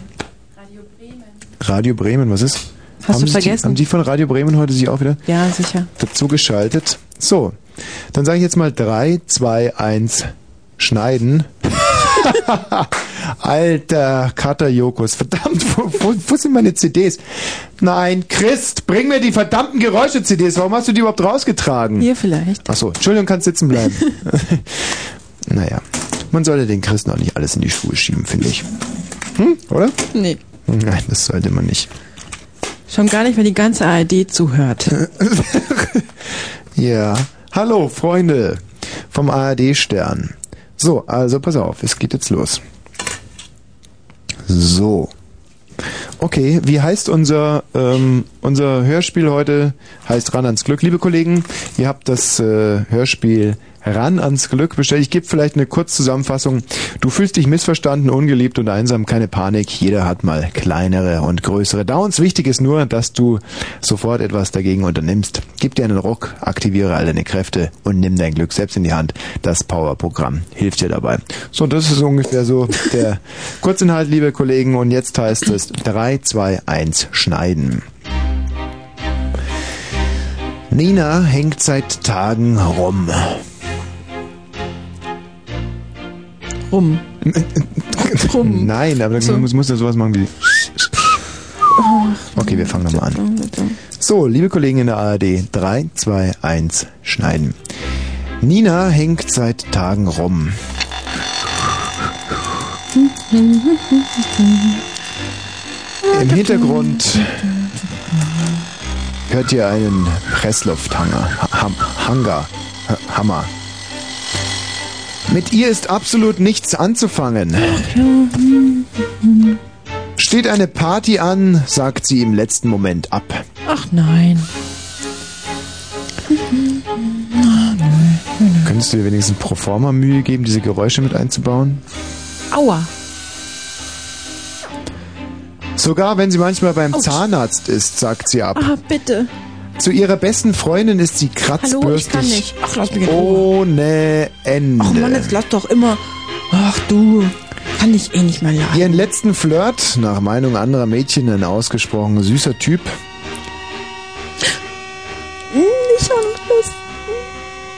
Radio Bremen, was ist?
Hast
haben
du vergessen?
Haben die von Radio Bremen heute sich auch wieder
Ja, sicher.
dazu geschaltet? So, dann sage ich jetzt mal 3, 2, 1, schneiden. Alter Kater Jokos, verdammt, wo, wo, wo sind meine CDs? Nein, Christ, bring mir die verdammten Geräusche-CDs. Warum hast du die überhaupt rausgetragen?
Hier vielleicht.
Achso, Entschuldigung, kannst sitzen bleiben. naja, man sollte den Christen auch nicht alles in die Schuhe schieben, finde ich. Hm, oder?
Nee.
Nein, das sollte man nicht.
Schon gar nicht, wenn die ganze ARD zuhört.
Ja. Hallo, Freunde vom ARD-Stern. So, also pass auf, es geht jetzt los. So. Okay, wie heißt unser, ähm, unser Hörspiel heute? Heißt Ran ans Glück. Liebe Kollegen, ihr habt das äh, Hörspiel Ran ans Glück bestellt. Ich gebe vielleicht eine Kurzzusammenfassung. Du fühlst dich missverstanden, ungeliebt und einsam. Keine Panik. Jeder hat mal kleinere und größere Downs. Wichtig ist nur, dass du sofort etwas dagegen unternimmst. Gib dir einen Ruck, aktiviere all deine Kräfte und nimm dein Glück selbst in die Hand. Das Power-Programm hilft dir dabei. So, das ist ungefähr so der Kurzinhalt, liebe Kollegen. Und jetzt heißt es 3, 2, 1, schneiden. Nina hängt seit Tagen rum.
Rum.
rum. Nein, aber dann
So.
muss, muss er sowas machen wie. Okay, wir fangen nochmal an. So, liebe Kollegen in der ARD, 3, 2, 1, schneiden. Nina hängt seit Tagen rum. Im Hintergrund hört ihr einen Presslufthanger. Ham, Hangar. Hammer. Mit ihr ist absolut nichts anzufangen. Steht eine Party an, sagt sie im letzten Moment ab.
Ach nein.
Könntest du dir wenigstens pro forma Mühe geben, diese Geräusche mit einzubauen?
Aua.
Sogar wenn sie manchmal beim Zahnarzt ist, sagt sie ab.
Ah, bitte.
Zu ihrer besten Freundin ist sie
Hallo,
kratzbürstig.
ich kann nicht. Ach, lass mich in Ruhe.
Ohne Ende.
Ach Mann, jetzt lass doch immer. Ach du, kann ich eh nicht mehr leiden.
Ihren letzten Flirt, nach Meinung anderer Mädchen ein ausgesprochen süßer Typ,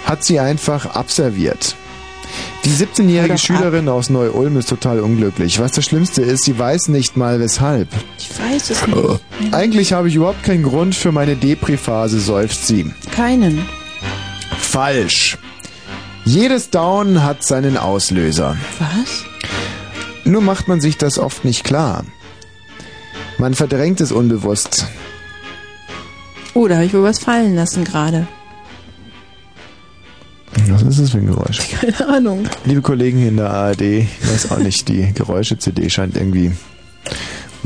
hat sie einfach abserviert. Die 17-jährige Schülerin aus Neu-Ulm ist total unglücklich. Was das Schlimmste ist, sie weiß nicht mal weshalb.
Ich weiß es nicht.
Eigentlich habe ich überhaupt keinen Grund für meine Depri-Phase, seufzt sie.
Keinen.
Falsch. Jedes Down hat seinen Auslöser.
Was?
Nur macht man sich das oft nicht klar. Man verdrängt es unbewusst.
Oh, da habe ich wohl was fallen lassen gerade.
Was ist das für ein Geräusch?
Keine Ahnung.
Liebe Kollegen hier in der ARD, ich weiß auch nicht, die Geräusche-CD scheint irgendwie.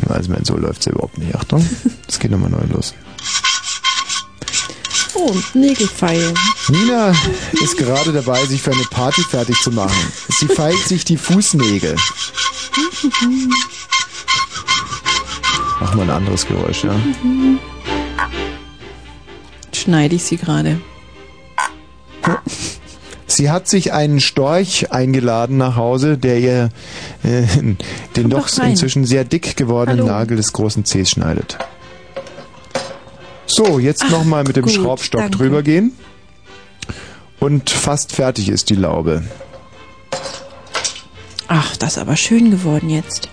Also, wenn so läuft sie überhaupt nicht. Achtung, es geht nochmal neu los.
Oh, Nägelfeil.
Nina ist gerade dabei, sich für eine Party fertig zu machen. Sie feilt sich die Fußnägel. Mach mal ein anderes Geräusch, ja.
Schneide ich sie gerade.
Sie hat sich einen Storch eingeladen nach Hause, der ihr äh, den doch
doch
inzwischen sehr dick gewordenen
Hallo.
Nagel des großen Zehs schneidet. So, jetzt nochmal mit dem
gut,
Schraubstock
danke.
drüber gehen. Und fast fertig ist die Laube.
Ach, das ist aber schön geworden jetzt.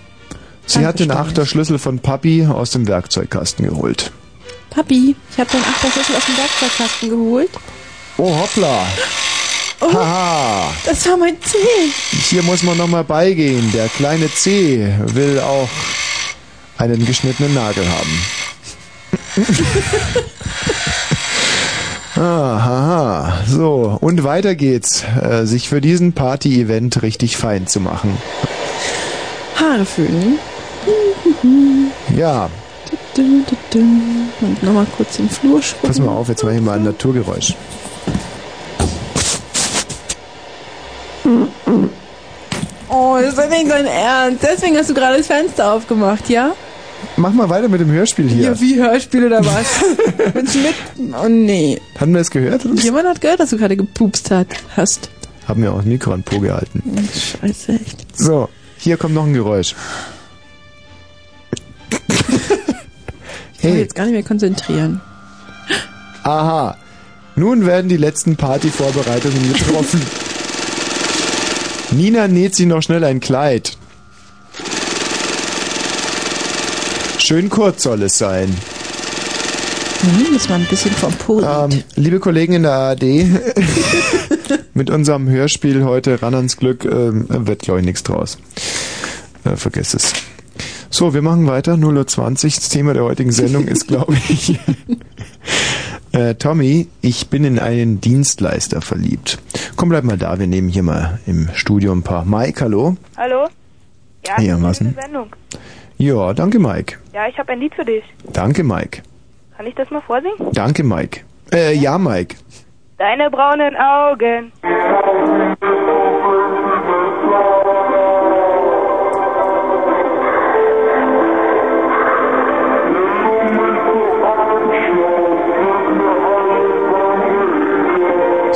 Sie hat den Achterschlüssel von Papi aus dem Werkzeugkasten geholt.
Papi, ich habe deinen Achterschlüssel aus dem Werkzeugkasten geholt.
Oh, hoppla.
Oh,
Haha.
das war mein Zeh.
Hier muss man nochmal beigehen. Der kleine C will auch einen geschnittenen Nagel haben. Aha, so. Und weiter geht's. Äh, sich für diesen Party-Event richtig fein zu machen.
Haare föhnen.
Ja,
Und nochmal kurz den Flur schrubben.
pass mal auf, jetzt mache ich mal ein Naturgeräusch.
Oh, ist das nicht dein Ernst? Deswegen hast du gerade das Fenster aufgemacht, ja?
Mach mal weiter mit dem Hörspiel hier.
Ja, wie Hörspiel oder was? Mit mit. Oh nee.
Haben wir es gehört?
Jemand hat gehört, dass du gerade gepupst hat, hast.
Haben wir auch das Mikro an Po gehalten.
Scheiße, echt.
So, hier kommt noch ein Geräusch.
Ich kann mich jetzt gar nicht mehr konzentrieren.
Aha. Nun werden die letzten Partyvorbereitungen getroffen. Nina näht sich noch schnell ein Kleid. Schön kurz soll es sein.
Mhm, das war ein bisschen vom Po.
Ähm, liebe Kollegen in der ARD, mit unserem Hörspiel heute ran ans Glück ähm, wird, glaube ich, nichts draus. Äh, vergiss es. So, wir machen weiter. 0.20 Uhr. Das Thema der heutigen Sendung ist, glaube ich, äh, Tommy, ich bin in einen Dienstleister verliebt. Komm, bleib mal da. Wir nehmen hier mal im Studio ein paar. Mike, hallo?
Hallo? Ja,
Ja, denn?
Sendung.
Ja, danke, Mike.
Ja, ich habe ein Lied für dich.
Danke, Mike.
Kann ich das mal vorsingen?
Danke, Mike. Äh, ja, Mike.
Deine braunen Augen.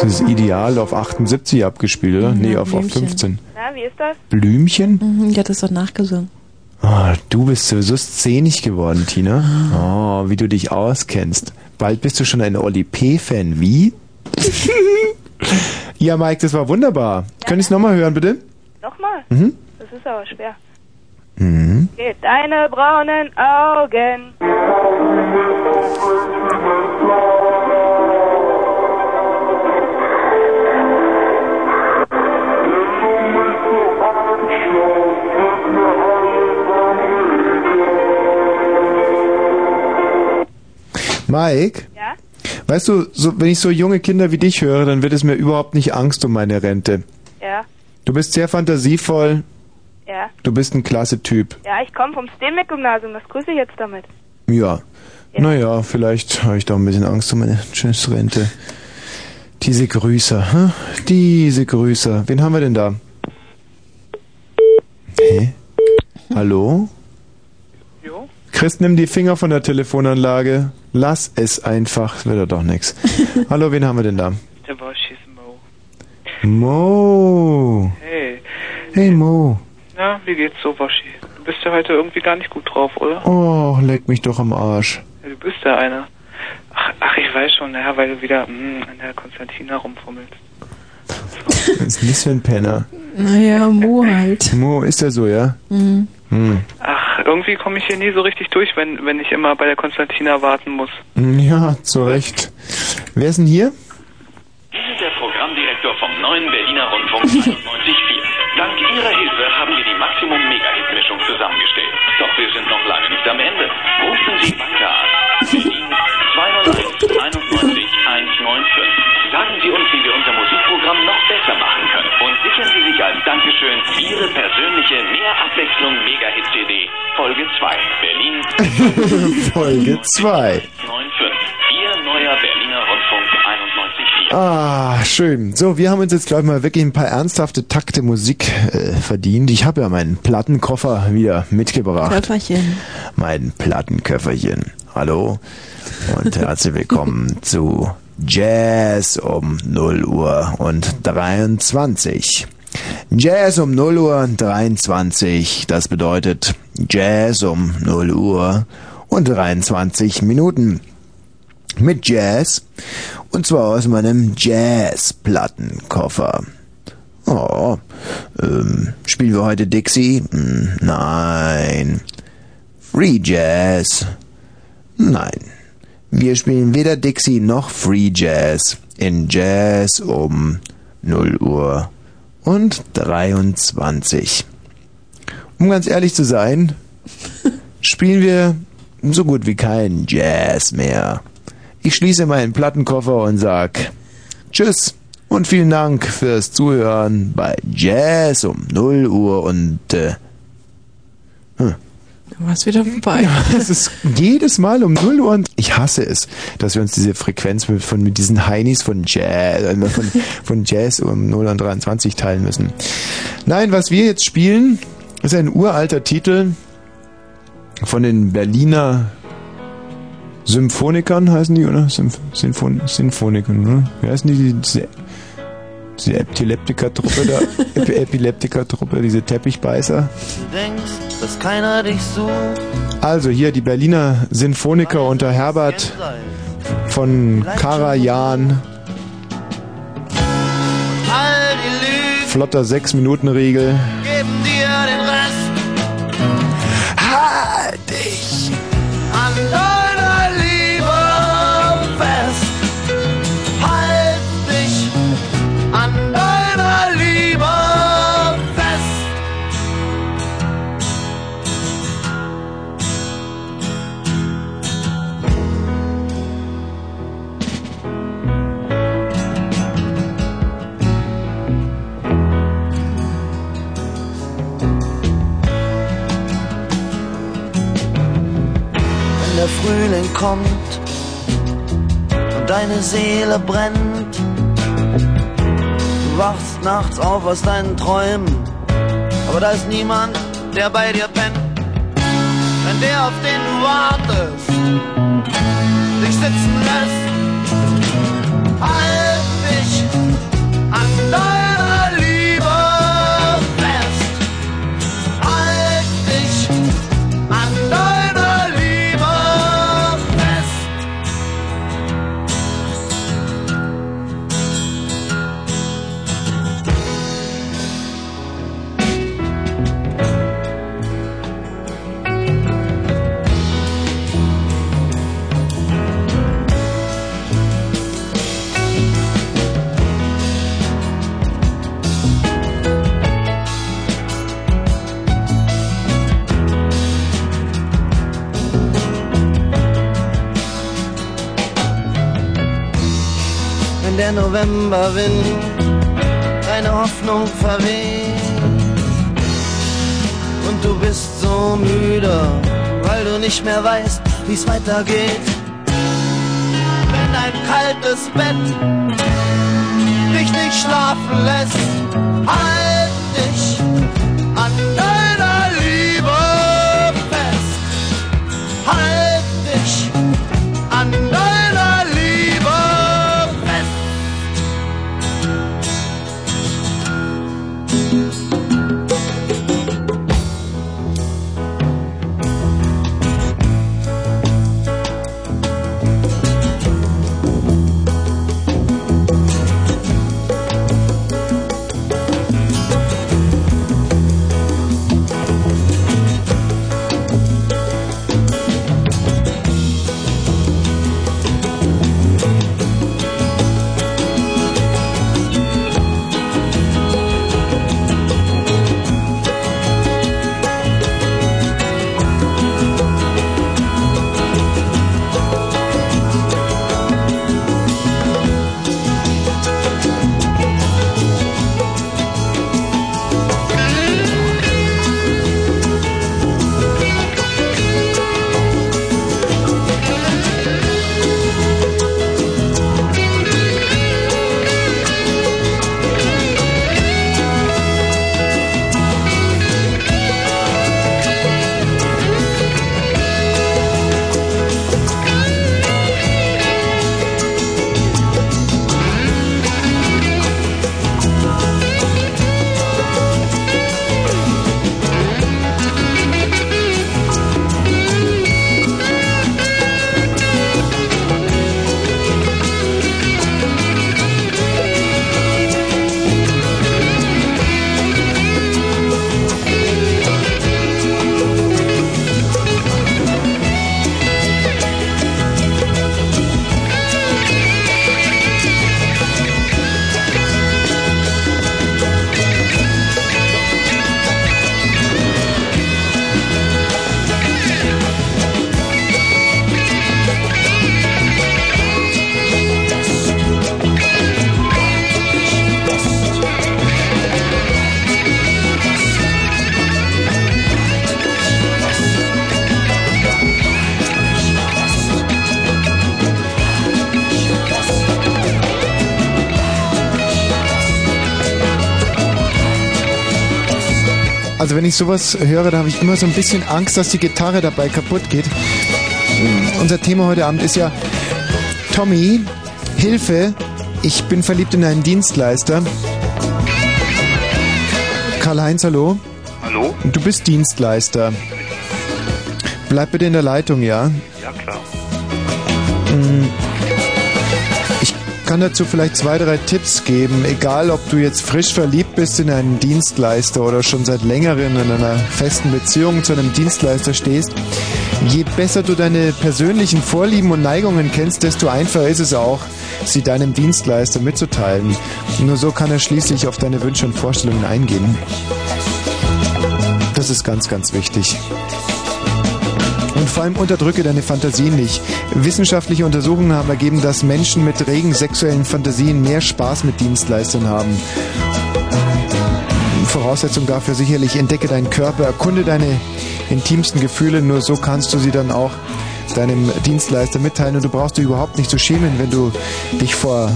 Das ist ideal auf 78 abgespielt, oder? nee, auf, auf
Blümchen.
15.
Na, wie ist das?
Blümchen?
Mhm, die hat das doch nachgesungen.
Ah, du bist sowieso szenig geworden, Tina. Oh, wie du dich auskennst. Bald bist du schon ein Oli P-Fan. Wie? ja, Mike, das war wunderbar. Könnte ich es nochmal hören, bitte?
Nochmal?
Mhm.
Das ist aber schwer.
Mhm.
Okay, deine braunen Augen.
Mike?
Ja?
Weißt du, so, wenn ich so junge Kinder wie dich höre, dann wird es mir überhaupt nicht Angst um meine Rente.
Ja?
Du bist sehr fantasievoll.
Ja?
Du bist ein klasse Typ.
Ja, ich komme vom Steenbeck-Gymnasium. Was grüße ich jetzt damit?
Ja. Naja, vielleicht habe ich doch ein bisschen Angst um meine schöne Rente. Diese Grüßer, hm? diese Grüßer. Wen haben wir denn da? Hä? Hallo?
Jo?
Chris, nimm die Finger von der Telefonanlage. Lass es einfach. Das wird doch nix. Hallo, wen haben wir denn da?
Der Wasch ist Mo.
Mo.
Hey.
Hey Mo.
Na, wie geht's so, Waschi? Du bist ja heute irgendwie gar nicht gut drauf, oder?
Oh, leck mich doch am Arsch.
Ja, du bist ja einer. Ach, ach, ich weiß schon, naja, weil du wieder mm, an der Konstantina rumfummelst.
Was ist das für ein Penner?
Naja, Mo halt.
Mo, ist er so, ja?
Mhm.
Hm.
Ach, irgendwie komme ich hier nie so richtig durch, wenn, wenn ich immer bei der Konstantina warten muss.
Ja, zu Recht. Wer ist denn hier?
Sie sind der Programmdirektor vom neuen Berliner Rundfunk 91.4. Dank Ihrer Hilfe haben wir die Maximum Mega-Hit-Mischung zusammengestellt. Doch wir sind noch lange nicht am Ende. Rufen Sie weiter an. Berlin 201 91 195. Sagen Sie uns, wie wir unser Musikprogramm noch Dankeschön. Ihre persönliche Mehr Abwechslung Mega-Hit-CD. Folge 2. Berlin
Folge 2.
95. Ihr neuer Berliner Rundfunk 91.4.
Ah, schön. So, wir haben uns jetzt, glaube ich, mal wirklich ein paar ernsthafte Takte Musik äh, verdient. Ich habe ja meinen Plattenkoffer wieder mitgebracht.
Köfferchen.
Mein Plattenköfferchen. Hallo und herzlich willkommen zu Jazz um 0 Uhr und 23. Jazz um 0 Uhr und 23, das bedeutet Jazz um 0 Uhr und 23 Minuten. Mit Jazz und zwar aus meinem Jazz-Plattenkoffer. Oh, ähm, spielen wir heute Dixie? Hm, Nein. Free Jazz? Nein. Wir spielen weder Dixie noch Free Jazz in Jazz um 0 Uhr und 23. Um ganz ehrlich zu sein, spielen wir so gut wie keinen Jazz mehr. Ich schließe meinen Plattenkoffer und sag Tschüss und vielen Dank fürs Zuhören bei Jazz um 0 Uhr und äh, hm.
Du warst wieder vorbei.
Es ist jedes Mal um 0 Uhr ich hasse es, dass wir uns diese Frequenz mit, von, mit diesen Heinis von Jazz, äh, von, von Jazz um 0 und 23 teilen müssen. Nein, was wir jetzt spielen, ist ein uralter Titel von den Berliner Symphonikern heißen die, oder? Symph Symphon Symphonikern, oder? Wie heißen die? Diese, diese Epileptiker-Truppe da? Epi Epileptiker-Truppe, diese Teppichbeißer.
Du denkst, dass keiner dich sucht.
Also hier die Berliner Sinfoniker unter Herbert von Karajan. Flotter 6-Minuten-Regel.
geben dir den der Frühling kommt und deine Seele brennt, du wachst nachts auf aus deinen Träumen, aber da ist niemand, der bei dir pennt. Wenn der, auf den du wartest, dich sitzen lässt, halt der Novemberwind deine Hoffnung verweht und du bist so müde, weil du nicht mehr weißt, wie's weitergeht. Wenn dein kaltes Bett dich nicht schlafen lässt, halt
Also wenn ich sowas höre, da habe ich immer so ein bisschen Angst, dass die Gitarre dabei kaputt geht. Unser Thema heute Abend ist ja Tommy, Hilfe, ich bin verliebt in einen Dienstleister. Karl-Heinz, hallo?
Hallo?
Du bist Dienstleister. Bleib bitte in der Leitung, ja?
Ja, klar.
Mm. Ich kann dazu vielleicht zwei, drei Tipps geben. Egal, ob du jetzt frisch verliebt bist in einen Dienstleister oder schon seit längerem in einer festen Beziehung zu einem Dienstleister stehst. Je besser du deine persönlichen Vorlieben und Neigungen kennst, desto einfacher ist es auch, sie deinem Dienstleister mitzuteilen. Nur so kann er schließlich auf deine Wünsche und Vorstellungen eingehen. Das ist ganz, ganz wichtig. Und vor allem unterdrücke deine Fantasien nicht. Wissenschaftliche Untersuchungen haben ergeben, dass Menschen mit regen sexuellen Fantasien mehr Spaß mit Dienstleistern haben. Voraussetzung dafür sicherlich, entdecke deinen Körper, erkunde deine intimsten Gefühle, nur so kannst du sie dann auch deinem Dienstleister mitteilen und du brauchst dich überhaupt nicht zu schämen, wenn du dich vor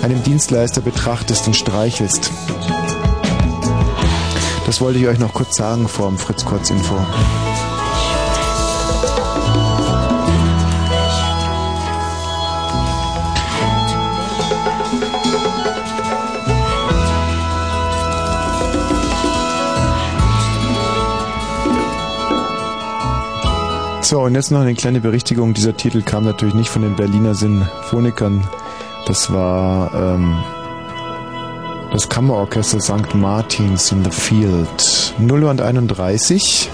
einem Dienstleister betrachtest und streichelst. Das wollte ich euch noch kurz sagen vor dem Fritz Kurzinfo. So, und jetzt noch eine kleine Berichtigung. Dieser Titel kam natürlich nicht von den Berliner Sinfonikern. Das war ähm, das Kammerorchester St. Martins in the Field. 0 und 31.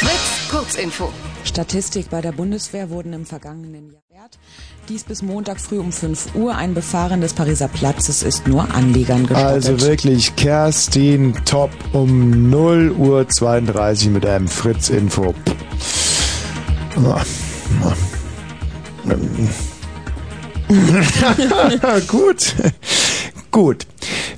Fritz, Kurzinfo.
Statistik bei der Bundeswehr wurden im vergangenen Jahr. Dies bis Montag früh um 5 Uhr. Ein Befahren des Pariser Platzes ist nur Anlegern gestattet.
Also wirklich, Kerstin Top um 0 Uhr 32 mit einem Fritz-Info. Gut. Gut.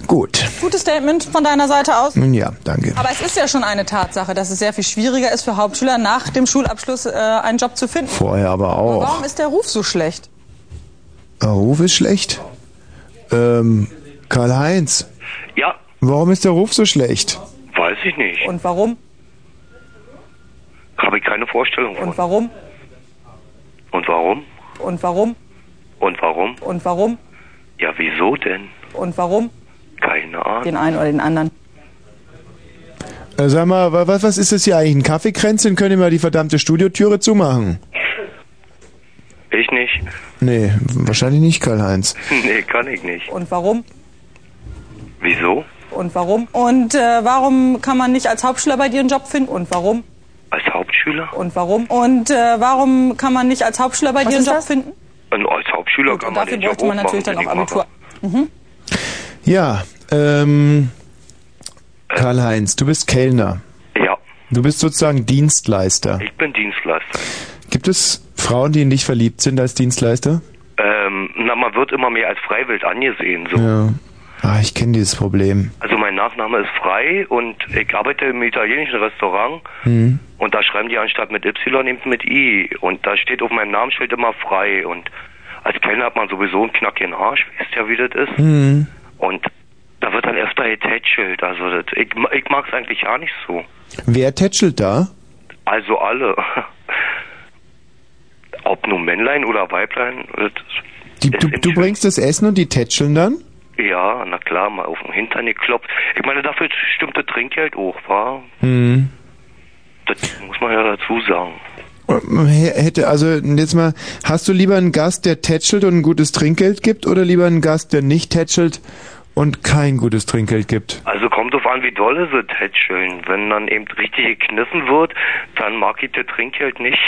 Gut.
Gutes Statement von deiner Seite aus.
Ja, danke.
Aber es ist ja schon eine Tatsache, dass es sehr viel schwieriger ist für Hauptschüler nach dem Schulabschluss äh, einen Job zu finden.
Vorher aber auch.
Warum ist der Ruf so schlecht?
Der Ruf ist schlecht. Ähm, Karl-Heinz.
Ja,
Warum ist der Ruf so schlecht?
weiß ich nicht.
Und warum?
Habe ich keine Vorstellung von.
Und warum?
Und warum?
Und warum?
Und warum?
Und warum?
Ja, wieso denn?
Und warum?
Keine Ahnung.
Den einen oder den anderen.
Äh, sag mal, wa- was, was ist das hier eigentlich? Ein Kaffeekränzchen? Ihr mal die verdammte Studiotüre zumachen?
Ich nicht.
Nee, wahrscheinlich nicht, Karl-Heinz.
nee, kann ich nicht.
Und warum?
Wieso?
Und warum? Und äh, warum kann man nicht als Hauptschüler bei dir einen Job finden? Und warum?
Als Hauptschüler?
Und warum? Und äh, warum kann man nicht als Hauptschüler bei Was dir einen Job das? finden?
Und als Hauptschüler kann
Und
man
dafür
den Job
bräuchte man natürlich dann auch Abitur. Mhm.
Ja, ähm, Karl-Heinz, du bist Kellner.
Ja.
Du bist sozusagen Dienstleister.
Ich bin Dienstleister.
Gibt es Frauen, die in dich verliebt sind als Dienstleister?
Ähm, na, man wird immer mehr als Freiwild angesehen. So.
Ja. Ah, ich kenne dieses Problem.
Also mein Nachname ist Frei und ich arbeite im italienischen Restaurant
Hm.
und da schreiben die anstatt mit Y eben mit I und da steht auf meinem Namensschild immer Frei und als Kellner hat man sowieso einen knackigen Arsch, wisst ja wie das ist.
Hm.
Und da wird dann öfter getätschelt, also das, ich, ich mag es eigentlich gar nicht so.
Wer tätschelt da?
Also alle. Ob nun Männlein oder Weiblein,
Die, du, du bringst das Essen und die tätscheln dann?
ja, na klar, mal auf den Hintern geklopft. Ich meine, dafür stimmt das Trinkgeld auch, war?
Hm.
Das muss man ja dazu sagen.
H- Hätte, also jetzt mal, hast du lieber einen Gast, der tätschelt und ein gutes Trinkgeld gibt oder lieber einen Gast, der nicht tätschelt und kein gutes Trinkgeld gibt?
Also kommt drauf an, wie dolle sie tätscheln. Wenn dann eben richtig gekniffen wird, dann mag ich das Trinkgeld nicht.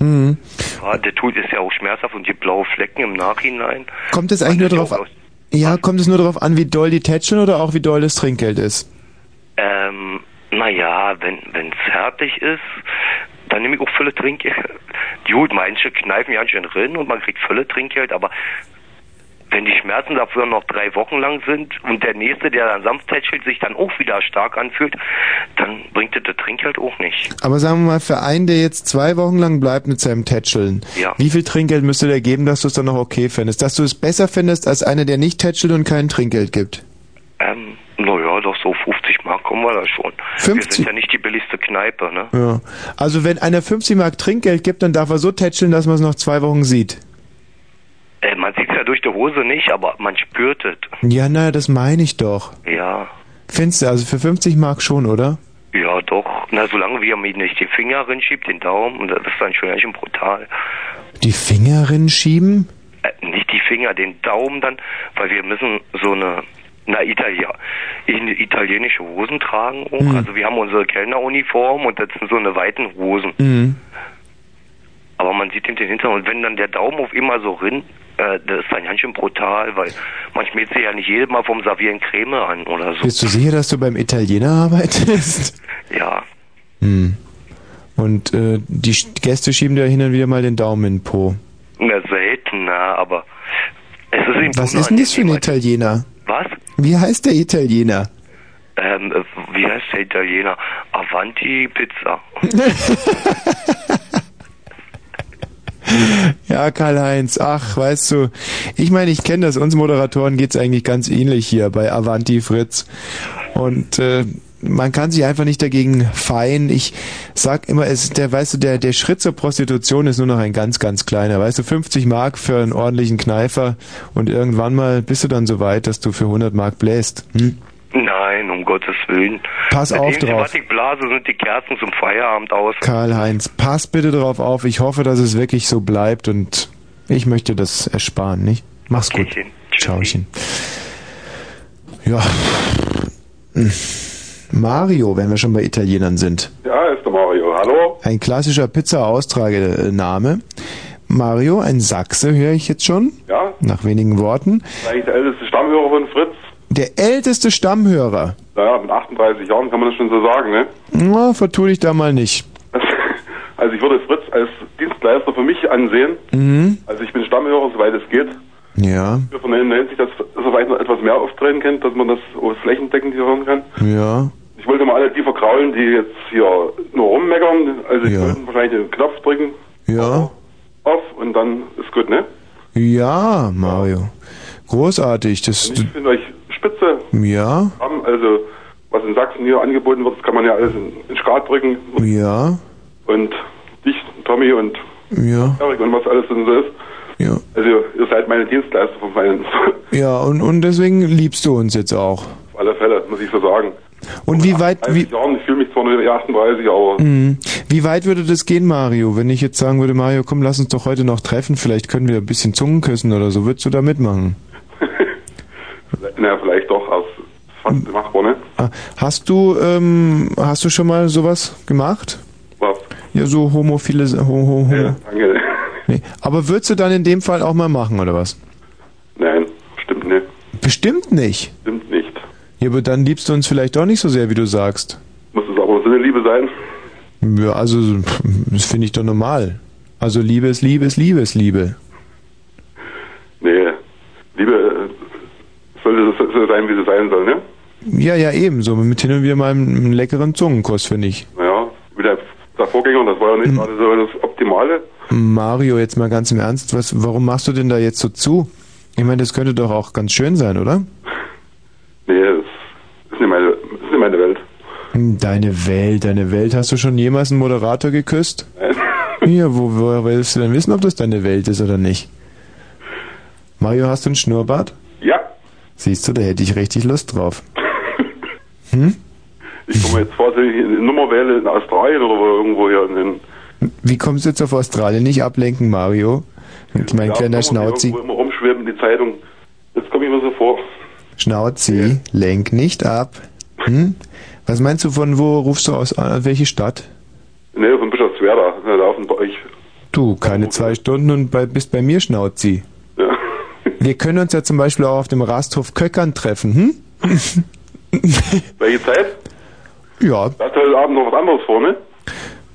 Hm.
Ja, der tut ist ja auch schmerzhaft und die blaue Flecken im Nachhinein.
Kommt es eigentlich nur darauf an? Ja, kommt es nur darauf an, wie doll die tätscheln oder auch wie doll das Trinkgeld ist?
Ähm, naja, wenn wenn's fertig ist, dann nehme ich auch Fülle Trinkgeld. Gut, manche kneifen ja schön drin und man kriegt Fülle Trinkgeld, aber wenn die Schmerzen dafür noch drei Wochen lang sind und der Nächste, der dann sanft tätschelt, sich dann auch wieder stark anfühlt, dann bringt das, das Trinkgeld auch nicht.
Aber sagen wir mal, für einen, der jetzt zwei Wochen lang bleibt mit seinem Tätscheln,
Ja.
wie viel Trinkgeld müsste der geben, dass du es dann noch okay findest? Dass du es besser findest als einer, der nicht tätschelt und kein Trinkgeld gibt?
Ähm, naja, doch so 50 Mark kommen wir da schon. Wir
50?
sind ja nicht die billigste Kneipe, ne?
Ja. Also wenn einer 50 Mark Trinkgeld gibt, dann darf er so tätscheln, dass man es noch zwei Wochen sieht.
Äh, man sieht's ja durch die Hose nicht, aber man spürt es.
Ja, naja, das meine ich doch.
Ja.
Findest du, also für 50 Mark schon, oder?
Ja, doch. Na, solange wie er mir nicht die Finger rinschiebt, den Daumen, und das ist dann schon ganz schön brutal.
Die Finger rinschieben?
Äh, nicht die Finger, den Daumen dann, weil wir müssen so eine, na, Italia, italienische Hosen tragen auch.
Mhm.
Also wir haben unsere Kellneruniform und das sind so eine weiten Hosen.
Mhm.
Aber man sieht den Hintergrund. Und wenn dann der Daumen auf immer so rin, äh, das ist dann ganz schön brutal, weil man schmiert sich ja nicht jedes Mal vom Servieren Creme an oder so.
Bist du sicher, dass du beim Italiener arbeitest?
Ja.
Hm. Und äh, die Gäste schieben dir hin und wieder mal den Daumen in den Po.
Na, selten, na, aber es ist eben
Was ist denn das für ein Italiener?
Was?
Wie heißt der Italiener?
Ähm, äh, wie heißt der Italiener? Avanti Pizza.
Ja, Karl-Heinz, ach, weißt du, ich meine, ich kenne das, uns Moderatoren geht's eigentlich ganz ähnlich hier bei Avanti Fritz. Und äh, man kann sich einfach nicht dagegen feiern. Ich sag immer, es der, weißt du, der, der Schritt zur Prostitution ist nur noch ein ganz, ganz kleiner. Weißt du, 50 Mark für einen ordentlichen Kneifer und irgendwann mal bist du dann so weit, dass du für 100 Mark bläst. Hm?
Nein, um Gottes Willen.
Pass
Mit
auf drauf.
Ich blase, sind die Kerzen zum Feierabend aus.
Karl-Heinz, pass bitte drauf auf. Ich hoffe, dass es wirklich so bleibt und ich möchte das ersparen, nicht? Mach's gut. Tschauchen. Ja. Mario, wenn wir schon bei Italienern sind.
Ja, ist der Mario. Hallo?
Ein klassischer Pizza-Austragename. Mario, ein Sachse, höre ich jetzt schon.
Ja?
Nach wenigen Worten.
Eigentlich der älteste Stammhörer von Fritz.
Der älteste Stammhörer.
Naja, mit 38 Jahren kann man das schon so sagen, ne?
Na, vertu dich da mal nicht.
Also ich würde Fritz als Dienstleister für mich ansehen.
Mhm.
Also ich bin Stammhörer, soweit es geht.
Ja,
Ich von der Hinsicht, dass, vielleicht noch etwas mehr auftreten kennt, dass man das flächendeckend hier hören kann.
ja.
Ich wollte mal alle die verkraulen, die jetzt hier nur rummeckern. Also ich
Ja.
würde wahrscheinlich den Knopf drücken,
Ja.
auf und dann ist gut, ne?
Ja, Mario. Großartig. Das,
Ich finde euch spitze.
ja,
Haben also, was in Sachsen hier angeboten wird, das kann man ja alles in, in Skat drücken.
ja,
Und dich, Tommy und
ja,
Erik und was alles denn so ist.
ja.
Also ihr seid meine Dienstleister von meinen,
Ja, und, und deswegen liebst du uns jetzt auch.
auf alle Fälle, muss ich so sagen.
Und wie weit, wie,
30 Jahren, ich fühle mich zwar nur 38, aber
Mhm. Wie weit würde das gehen, Mario? Wenn ich jetzt sagen würde, Mario, komm, lass uns doch heute noch treffen, vielleicht können wir ein bisschen Zungen küssen oder so. Würdest du da mitmachen?
Naja, vielleicht doch aus fast machbar, ne?
Ah, Hast du, ähm, hast du schon mal sowas gemacht?
Was?
Ja, so homophile, ho, ho, ho.
Danke.
Nee. Aber würdest du dann in dem Fall auch mal machen, oder was?
Nein, stimmt nicht.
Bestimmt nicht.
Stimmt nicht.
Ja, aber dann liebst du uns vielleicht doch nicht so sehr, wie du sagst.
Muss es aber so eine Liebe sein?
Ja, also, das finde ich doch normal. Also Liebe ist Liebe ist Liebe ist Liebe.
Nee, Liebe sollte so so sein, wie sie sein soll, ne?
Ja, ja, eben. So mit hin und wieder mal einem, einem leckeren Zungenkuss, finde ich.
Naja, wie der, der Vorgänger, das war ja nicht gerade so das Optimale.
Mario, jetzt mal ganz im Ernst, was, warum machst du denn da jetzt so zu? Ich meine, das könnte doch auch ganz schön sein, oder?
Nee, das ist nicht meine, das ist nicht meine Welt.
Deine Welt, deine Welt. Hast du schon jemals einen Moderator geküsst?
Nein.
Ja, wo, woher willst du denn wissen, ob das deine Welt ist oder nicht? Mario, hast du einen Schnurrbart?
Ja.
Siehst du, da hätte ich richtig Lust drauf. Hm?
Ich komme jetzt vor, dass ich eine Nummer wähle in Australien oder wo irgendwo hier in den
Wie kommst du jetzt auf Australien? Nicht ablenken, Mario. Mit mein
Ja,
kleiner Schnauzi.
irgendwo immer rumschweben, die Zeitung. Jetzt komme ich mir so vor.
Schnauzi, lenk nicht ab. Hm? Was meinst du, von wo rufst du aus? Äh, welche Stadt?
Nee, von Bischofswerda. Da laufen bei euch.
Du, keine zwei Stunden und bei, bist bei mir, Schnauzi. Wir können uns ja zum Beispiel auch auf dem Rasthof Köckern treffen, hm?
Welche Zeit?
Ja.
Hast du heute Abend noch was anderes vor, ne?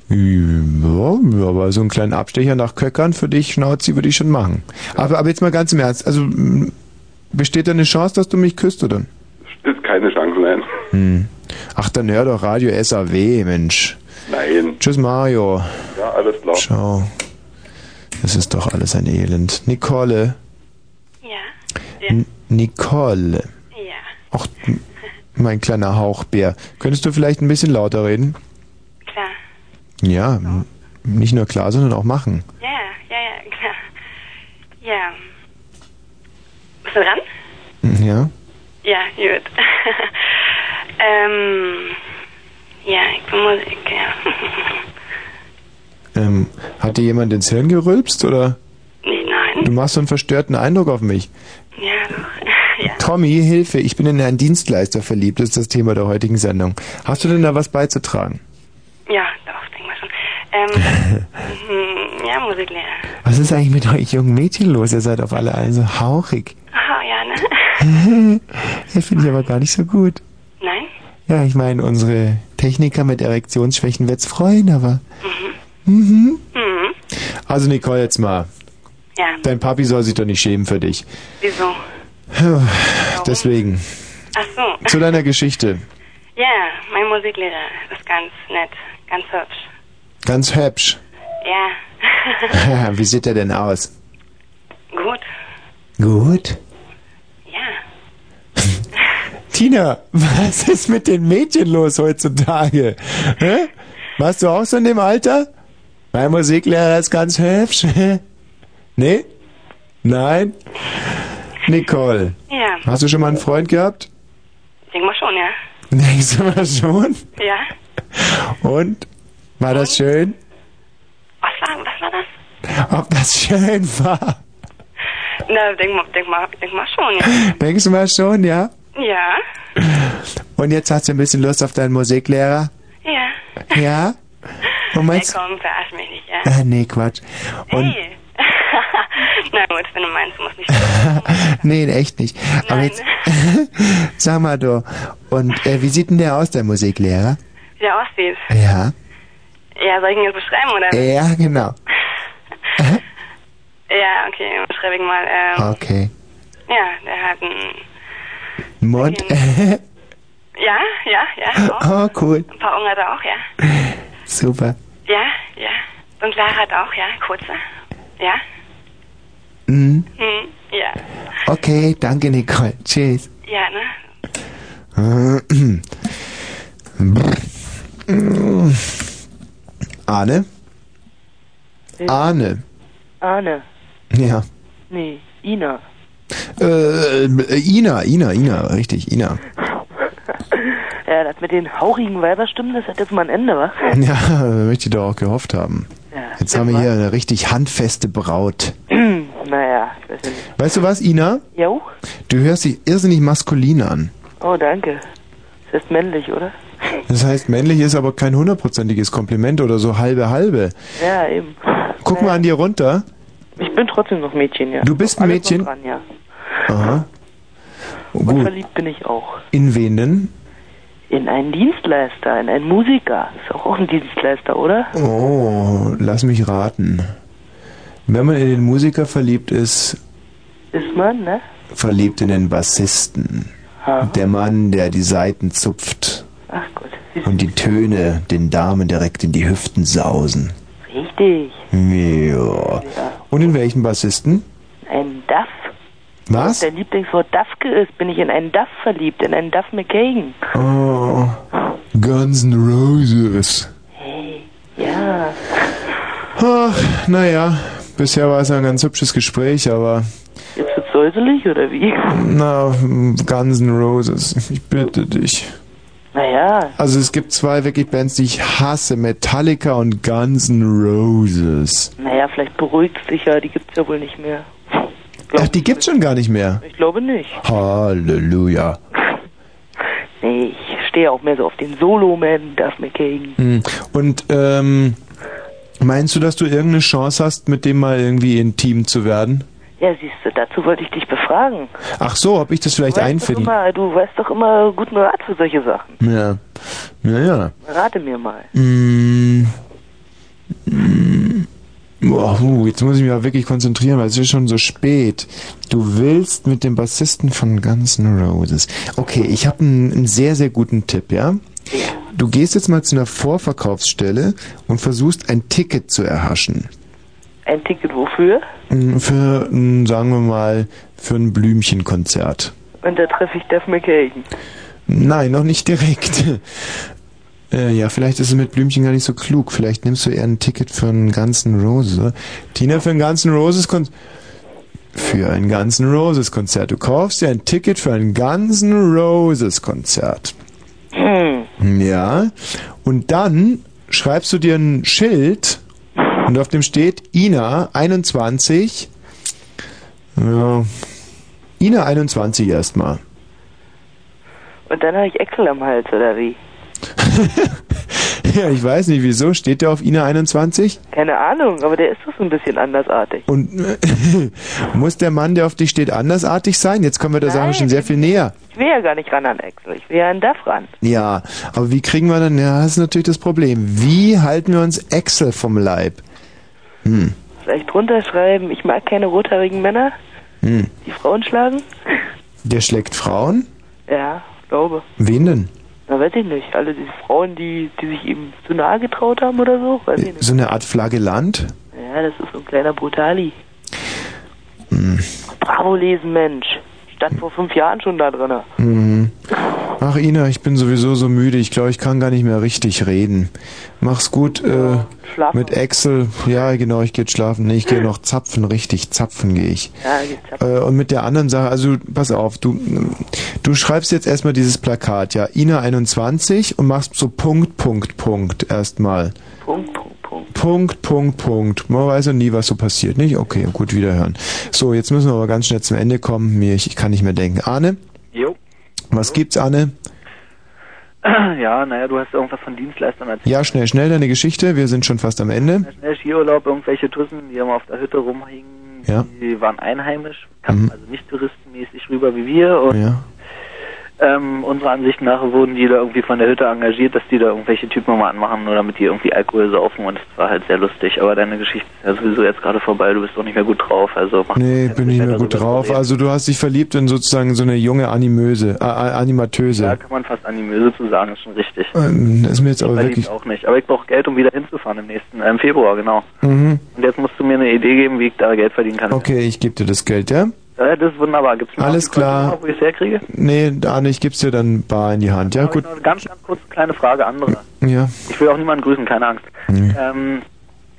Ja, aber so einen kleinen Abstecher nach Köckern für dich, Schnauzi, würde ich schon machen. Aber, aber jetzt mal ganz im Ernst. Also, m, besteht da eine Chance, dass du mich küsst, oder?
Ist keine Chance, nein.
Hm. Ach, dann hör doch Radio SAW, Mensch.
Nein.
Tschüss, Mario.
Ja, alles klar.
Ciao. Das ist doch alles ein Elend. Nicole. N Nicole.
Ja.
Ach, mein kleiner Hauchbär. Könntest du vielleicht ein bisschen lauter reden?
Klar.
Ja, nicht nur klar, sondern auch machen.
Ja, ja, ja, klar. Ja. Bist du dran?
Ja?
Ja, gut. ähm, ja, ich bin Musik, ja.
Ähm, hat dir jemand ins Hirn gerülpst oder?
Nein.
Du machst so einen verstörten Eindruck auf mich.
Ja, doch. ja.
Tommy, Hilfe, ich bin in einen Dienstleister verliebt, ist das Thema der heutigen Sendung. Hast du denn da was beizutragen?
Ja, doch, denk mal schon. Ähm, mhm, ja, Musiklehrer.
Was ist eigentlich mit euch jungen Mädchen los? Ihr seid auf alle so hauchig.
Aha, ja, ne?
das finde ich aber gar nicht so gut.
Nein?
Ja, ich meine, unsere Techniker mit Erektionsschwächen wird's freuen, aber... Mhm.
Mhm.
Also Nicole, jetzt mal.
Ja.
Dein Papi soll sich doch nicht schämen für dich.
Wieso?
Deswegen.
Ach so.
Zu deiner Geschichte.
Ja, mein Musiklehrer ist ganz nett, ganz hübsch.
Ganz hübsch.
Ja.
Wie sieht er denn aus?
Gut.
Gut.
Ja.
Tina, was ist mit den Mädchen los heutzutage? Hä? Warst du auch so in dem Alter? Mein Musiklehrer ist ganz hübsch. Nee? Nein? Nicole,
Ja.
hast du schon mal einen Freund gehabt?
Denk mal schon, ja.
Denkst du mal schon?
Ja.
Und? War das schön?
Was war, was war das?
Ob das schön war?
Na, denk mal, denk mal, denk mal schon, ja.
Denkst du mal schon, ja?
Ja.
Und jetzt hast du ein bisschen Lust auf deinen Musiklehrer?
Ja.
Ja? Und meinst
komm, verarsch mich nicht, ja.
Ah, nee, Quatsch. Und
Hey. Na gut, wenn du meinst, du musst nicht.
nee, echt nicht. Aber jetzt sag mal du, und äh, wie sieht denn der aus, der Musiklehrer?
Wie der aussieht.
Ja.
Ja, soll ich ihn jetzt beschreiben, oder?
Ja, genau.
Ja, okay, beschreibe ich mal. Ähm,
Okay.
Ja, der hat ein.
Mund.
Ja, ja, ja. Auch.
oh, cool.
Ein paar Augen hat er auch, ja.
Super.
Ja, ja. Und Lara hat auch, ja. Kurze. Ja.
Mhm.
Hm, ja.
Okay, danke Nicole. Tschüss.
Ja, ne?
Arne? Arne.
Arne.
Ja.
Nee, Ina.
Äh, Ina, Ina, Ina, richtig, Ina.
Ja, das mit den hauchigen Weiberstimmen, das hat jetzt mal ein Ende, wa?
Ja, möchte ich doch auch gehofft haben. Jetzt haben wir hier eine richtig handfeste Braut.
naja, ich weiß ja nicht.
Weißt du was, Ina?
Jo?
Du hörst dich irrsinnig maskulin an.
Oh, danke. Das heißt männlich, oder?
Das heißt, männlich ist aber kein hundertprozentiges Kompliment oder so halbe halbe.
Ja, eben.
Guck mal an dir runter.
Ich bin trotzdem noch Mädchen, ja.
Du bist ein
Alles
Mädchen?
Noch dran, ja.
Aha.
Und
Gut.
verliebt bin ich auch.
In wen denn?
In einen Dienstleister, in einen Musiker. Ist auch, auch ein Dienstleister, oder?
Oh, lass mich raten. Wenn man in den Musiker verliebt ist,
Ist man, ne?
verliebt in den Bassisten.
Aha.
Der Mann, der die Saiten zupft
Ach Gott.
und die Töne den Damen direkt in die Hüften sausen.
Richtig.
Ja. Und in welchen Bassisten?
Ein Duff.
Was?
Der Lieblingswort Duffke ist, bin ich in einen Duff verliebt, in einen Duff McKagan.
Oh, Guns N' Roses.
Ja.
Ach, naja, bisher war es ein ganz hübsches Gespräch, aber
Jetzt wird's säuselig, oder wie?
na, Guns N' Roses, ich bitte dich.
Naja,
Also es gibt zwei wirklich Bands, die ich hasse, Metallica und Guns N' Roses.
naja, vielleicht beruhigt sich ja, die gibt's ja wohl nicht mehr.
Ach, die gibt's schon gar nicht mehr.
Ich glaube nicht.
Halleluja.
Nee, ich stehe auch mehr so auf den Solo-Man, Duff McKagan.
Hm. Und ähm, meinst du, dass du irgendeine Chance hast, mit dem mal irgendwie intim zu werden?
Ja, siehst du, dazu wollte ich dich befragen.
Ach so, ob ich das vielleicht
du,
einfinden?
immer, du weißt doch immer guten Rat für solche Sachen.
Ja. Ja, ja.
Rate mir mal.
Mm. Mm. Uh, jetzt muss ich mich auch wirklich konzentrieren, weil es ist schon so spät. Du willst mit dem Bassisten von Guns N' Roses. Okay, ich habe einen, einen sehr, sehr guten Tipp, ja? Du gehst jetzt mal zu einer Vorverkaufsstelle und versuchst ein Ticket zu erhaschen.
Ein Ticket wofür?
Mm, Für, mm, sagen wir mal, für ein Blümchenkonzert.
Und da treffe ich Duff McKagan.
Nein, noch nicht direkt. Äh, ja, vielleicht ist es mit Blümchen gar nicht so klug. Vielleicht nimmst du eher ein Ticket für einen ganzen Roses. Tina, für einen ganzen Roses Konzert. Für einen ganzen Roses Konzert. Du kaufst dir ein Ticket für einen ganzen Roses Konzert.
Hm.
Ja. Und dann schreibst du dir ein Schild und auf dem steht Ina 21. Ja. Ina 21 erstmal.
Und dann habe ich Echsel am Hals, oder wie?
Ja, ich weiß nicht, wieso. Steht der auf Ina 21?
Keine Ahnung, aber der ist doch so ein bisschen andersartig.
Und muss der Mann, der auf dich steht, andersartig sein? Jetzt kommen wir der Sache schon sehr viel näher.
Ich will ja gar nicht ran an Echsel, ich will ja an Duff ran.
Ja, aber wie kriegen wir dann, ja, das ist natürlich das Problem. Wie halten wir uns Excel vom Leib? Hm,
Vielleicht runterschreiben, ich mag keine rothaarigen Männer,
hm.
die Frauen schlagen?
Der schlägt Frauen?
Ja, glaube.
Wen denn?
Na, weiß ich nicht. Alle die Frauen, die, die sich ihm zu nahe getraut haben oder so? Weiß ich nicht.
So eine Art Flagellant?
Ja, das ist so ein kleiner Brutali.
Hm.
Bravo lesen, Mensch. Stand vor fünf Jahren schon da drin.
Mhm. Ach Ina, ich bin sowieso so müde. Ich glaube, ich kann gar nicht mehr richtig reden. Mach's gut äh, mit Excel. Ja, genau, ich gehe jetzt schlafen. Nee, ich gehe noch zapfen, richtig zapfen gehe ich.
Ja, zapfen.
Äh, und mit der anderen Sache, also pass auf, du du schreibst jetzt erstmal dieses Plakat, ja, Ina 21 und machst so Punkt, Punkt, Punkt erstmal.
Punkt, Punkt, Punkt.
Punkt, Punkt. Man weiß ja nie, was so passiert, nicht? Okay, gut, wiederhören. So, jetzt müssen wir aber ganz schnell zum Ende kommen. Mir, ich, ich kann nicht mehr denken. Arne,
Jo.
was gibt's, Arne?
Ja, naja, du hast irgendwas von Dienstleistern erzählt.
Ja, schnell, schnell deine Geschichte. Wir sind schon fast am Ende.
Schnell Skiurlaub, irgendwelche Tussen, die immer auf der Hütte rumhingen,
Ja.
die waren einheimisch, kamen also nicht touristenmäßig rüber wie wir und
Ja.
Ähm, unserer Ansicht nach wurden die da irgendwie von der Hütte engagiert, dass die da irgendwelche Typen mal anmachen, nur damit die irgendwie Alkohol saufen und es war halt sehr lustig. Aber deine Geschichte ist ja sowieso jetzt gerade vorbei, du bist doch nicht mehr gut drauf, also mach
Nee, bin nicht mehr gut drauf. Also du hast dich verliebt in sozusagen so eine junge Animöse, äh,
da
Animatöse.
kann man fast Animöse zu sagen, ist schon richtig.
Ähm, ist mir jetzt aber wirklich...
auch nicht. Aber ich brauche Geld, um wieder hinzufahren im nächsten, äh, im Februar, genau.
Mhm.
Und jetzt musst du mir eine Idee geben, wie ich da Geld verdienen kann.
Okay, ich gebe dir das Geld, ja?
Ja, das ist wunderbar. Gibt's mir
Alles klar.
wo ich es herkriege?
Nee, Arne, ich geb's dir dann bar in die Hand. Ja,
Habe
gut.
Noch eine ganz, ganz kurze kleine Frage, andere.
Ja.
Ich will auch niemanden grüßen, keine Angst. Ähm,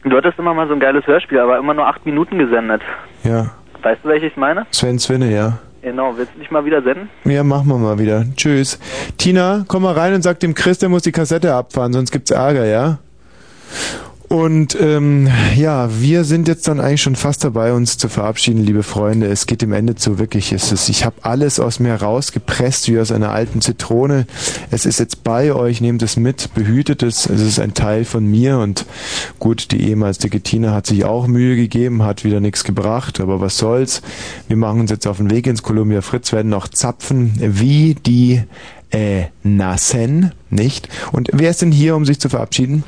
du hattest immer mal so ein geiles Hörspiel, aber immer nur acht Minuten gesendet.
Ja.
Weißt du, welches ich meine?
Sven Swinne, ja.
Genau, willst du dich mal wieder senden?
Ja, machen wir mal wieder. Tschüss. Tina, komm mal rein und sag dem Chris, der muss die Kassette abfahren, sonst gibt's Ärger, ja? Und ähm, ja, wir sind jetzt dann eigentlich schon fast dabei, uns zu verabschieden, liebe Freunde. Es geht dem Ende zu, wirklich. Es ist, ich habe alles aus mir rausgepresst, wie aus einer alten Zitrone. Es ist jetzt bei euch, nehmt es mit, behütet es. Es ist ein Teil von mir und gut, die ehemals dicke Tina hat sich auch Mühe gegeben, hat wieder nichts gebracht, aber was soll's. Wir machen uns jetzt auf den Weg ins Columbia Fritz, werden noch zapfen, wie die äh, Nassen, nicht? Und wer ist denn hier, um sich zu verabschieden?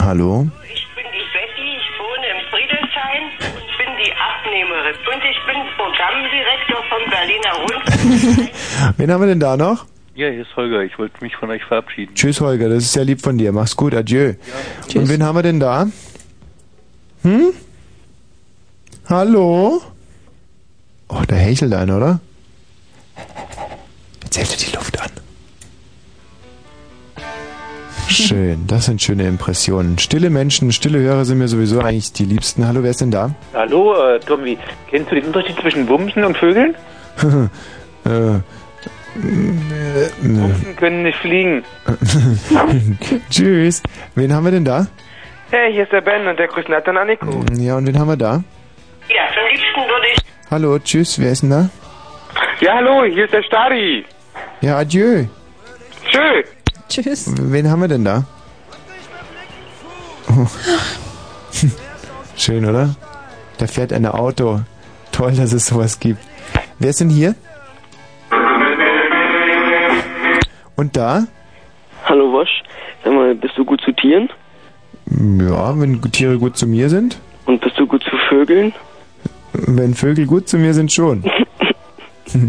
Hallo?
Ich bin die Betty, ich wohne im Friedrichshain und bin die Abnehmerin. Und ich bin Programmdirektor vom Berliner Rundfunk.
Wen haben wir denn da noch?
Ja, hier ist Holger. Ich wollte mich von euch verabschieden.
Tschüss, Holger, das ist sehr lieb von dir. Mach's gut, adieu. Und wen haben wir denn da? Hm? Hallo? Oh, da hechelt einer, oder? Jetzt hält er die Luft an. Schön, das sind schöne Impressionen. Stille Menschen, stille Hörer sind mir sowieso eigentlich die liebsten. Hallo, wer ist denn da?
Hallo, äh, Tommy. Kennst du den Unterschied zwischen Bumsen und Vögeln?
äh,
Bumsen können nicht fliegen.
Tschüss. Wen haben wir denn da?
Hey, hier ist der Ben und der grüßt Nathan Anniko.
Ja, und wen haben wir da?
Ja, zum liebsten würde ich.
Hallo, tschüss, wer ist denn da?
Ja, hallo, hier ist der Stari.
Ja, adieu.
Tschö.
Tschüss.
Wen haben wir denn da? Oh. Schön, oder? Da fährt ein Auto. Toll, dass es sowas gibt. Wer ist denn hier? Und da?
Hallo Wosch, sag mal, bist du gut zu Tieren?
Ja, wenn Tiere gut zu mir sind.
Und bist du gut zu Vögeln?
Wenn Vögel gut zu mir sind, schon.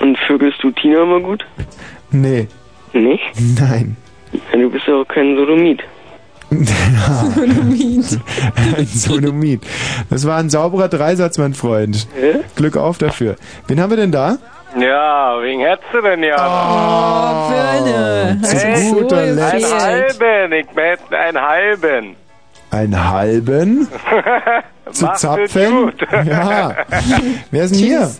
Und vögelst du Tina immer gut?
Nee,
Nicht?
nein.
Du bist auch kein Sodomit.
Sonomit. ein Sonomit. Das war ein sauberer Dreisatz, mein Freund.
Ja?
Glück auf dafür. Wen haben wir denn da?
Ja, wen hättest du denn ja?
Oh, Birne.
Hey,
guter
einen
Letzt.
halben, ich hätte einen halben.
Einen halben zu zapfen.
gut.
Ja. Wer ist denn hier?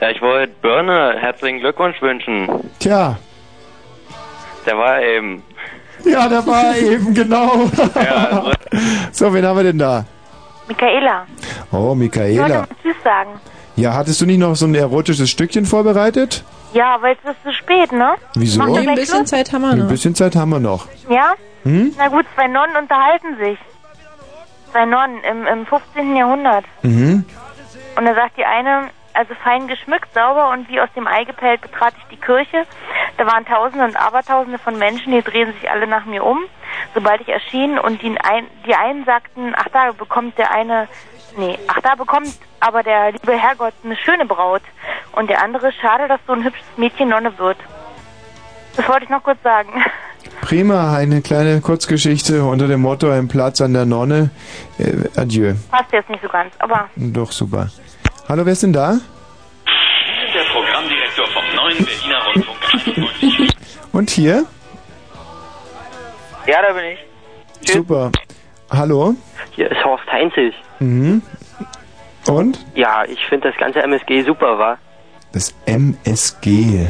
Ja, ich wollte Birne herzlichen Glückwunsch wünschen.
Tja.
Der war eben.
Ja, da war er eben, genau. so, wen haben wir denn da?
Michaela.
Oh,
Ich wollte
Michaela.
mal Tschüss sagen.
Ja, hattest du nicht noch so ein erotisches Stückchen vorbereitet?
Ja, aber jetzt ist es zu spät, ne?
Wieso?
Ihr
Ein
bisschen
Schluss?
Zeit haben wir
Ein
noch.
bisschen Zeit haben wir noch.
Ja?
Hm?
Na gut, zwei Nonnen unterhalten sich. Zwei Nonnen im, im 15. Jahrhundert.
Mhm.
Und da sagt die eine, also fein geschmückt, sauber und wie aus dem Ei gepellt betrat ich die Kirche. Da waren Tausende und Abertausende von Menschen, die drehen sich alle nach mir um, sobald ich erschien. Und die, ein, die einen sagten, ach da bekommt der eine, nee, ach da bekommt aber der liebe Herrgott eine schöne Braut. Und der andere, schade, dass so ein hübsches Mädchen Nonne wird. Das wollte ich noch kurz sagen.
Prima, eine kleine Kurzgeschichte unter dem Motto Ein Platz an der Nonne. Äh, adieu.
Passt jetzt nicht so ganz, aber
Doch, super. Hallo, wer ist denn da?
Sie sind der Programmdirektor vom neuen Berliner Rundfunk 98.
Und hier?
Ja, da bin ich.
Super. Hallo?
Hier ist Horst Heinzig.
Mhm. Und?
Ja, ich finde das ganze MSG super, war.
Das MSG.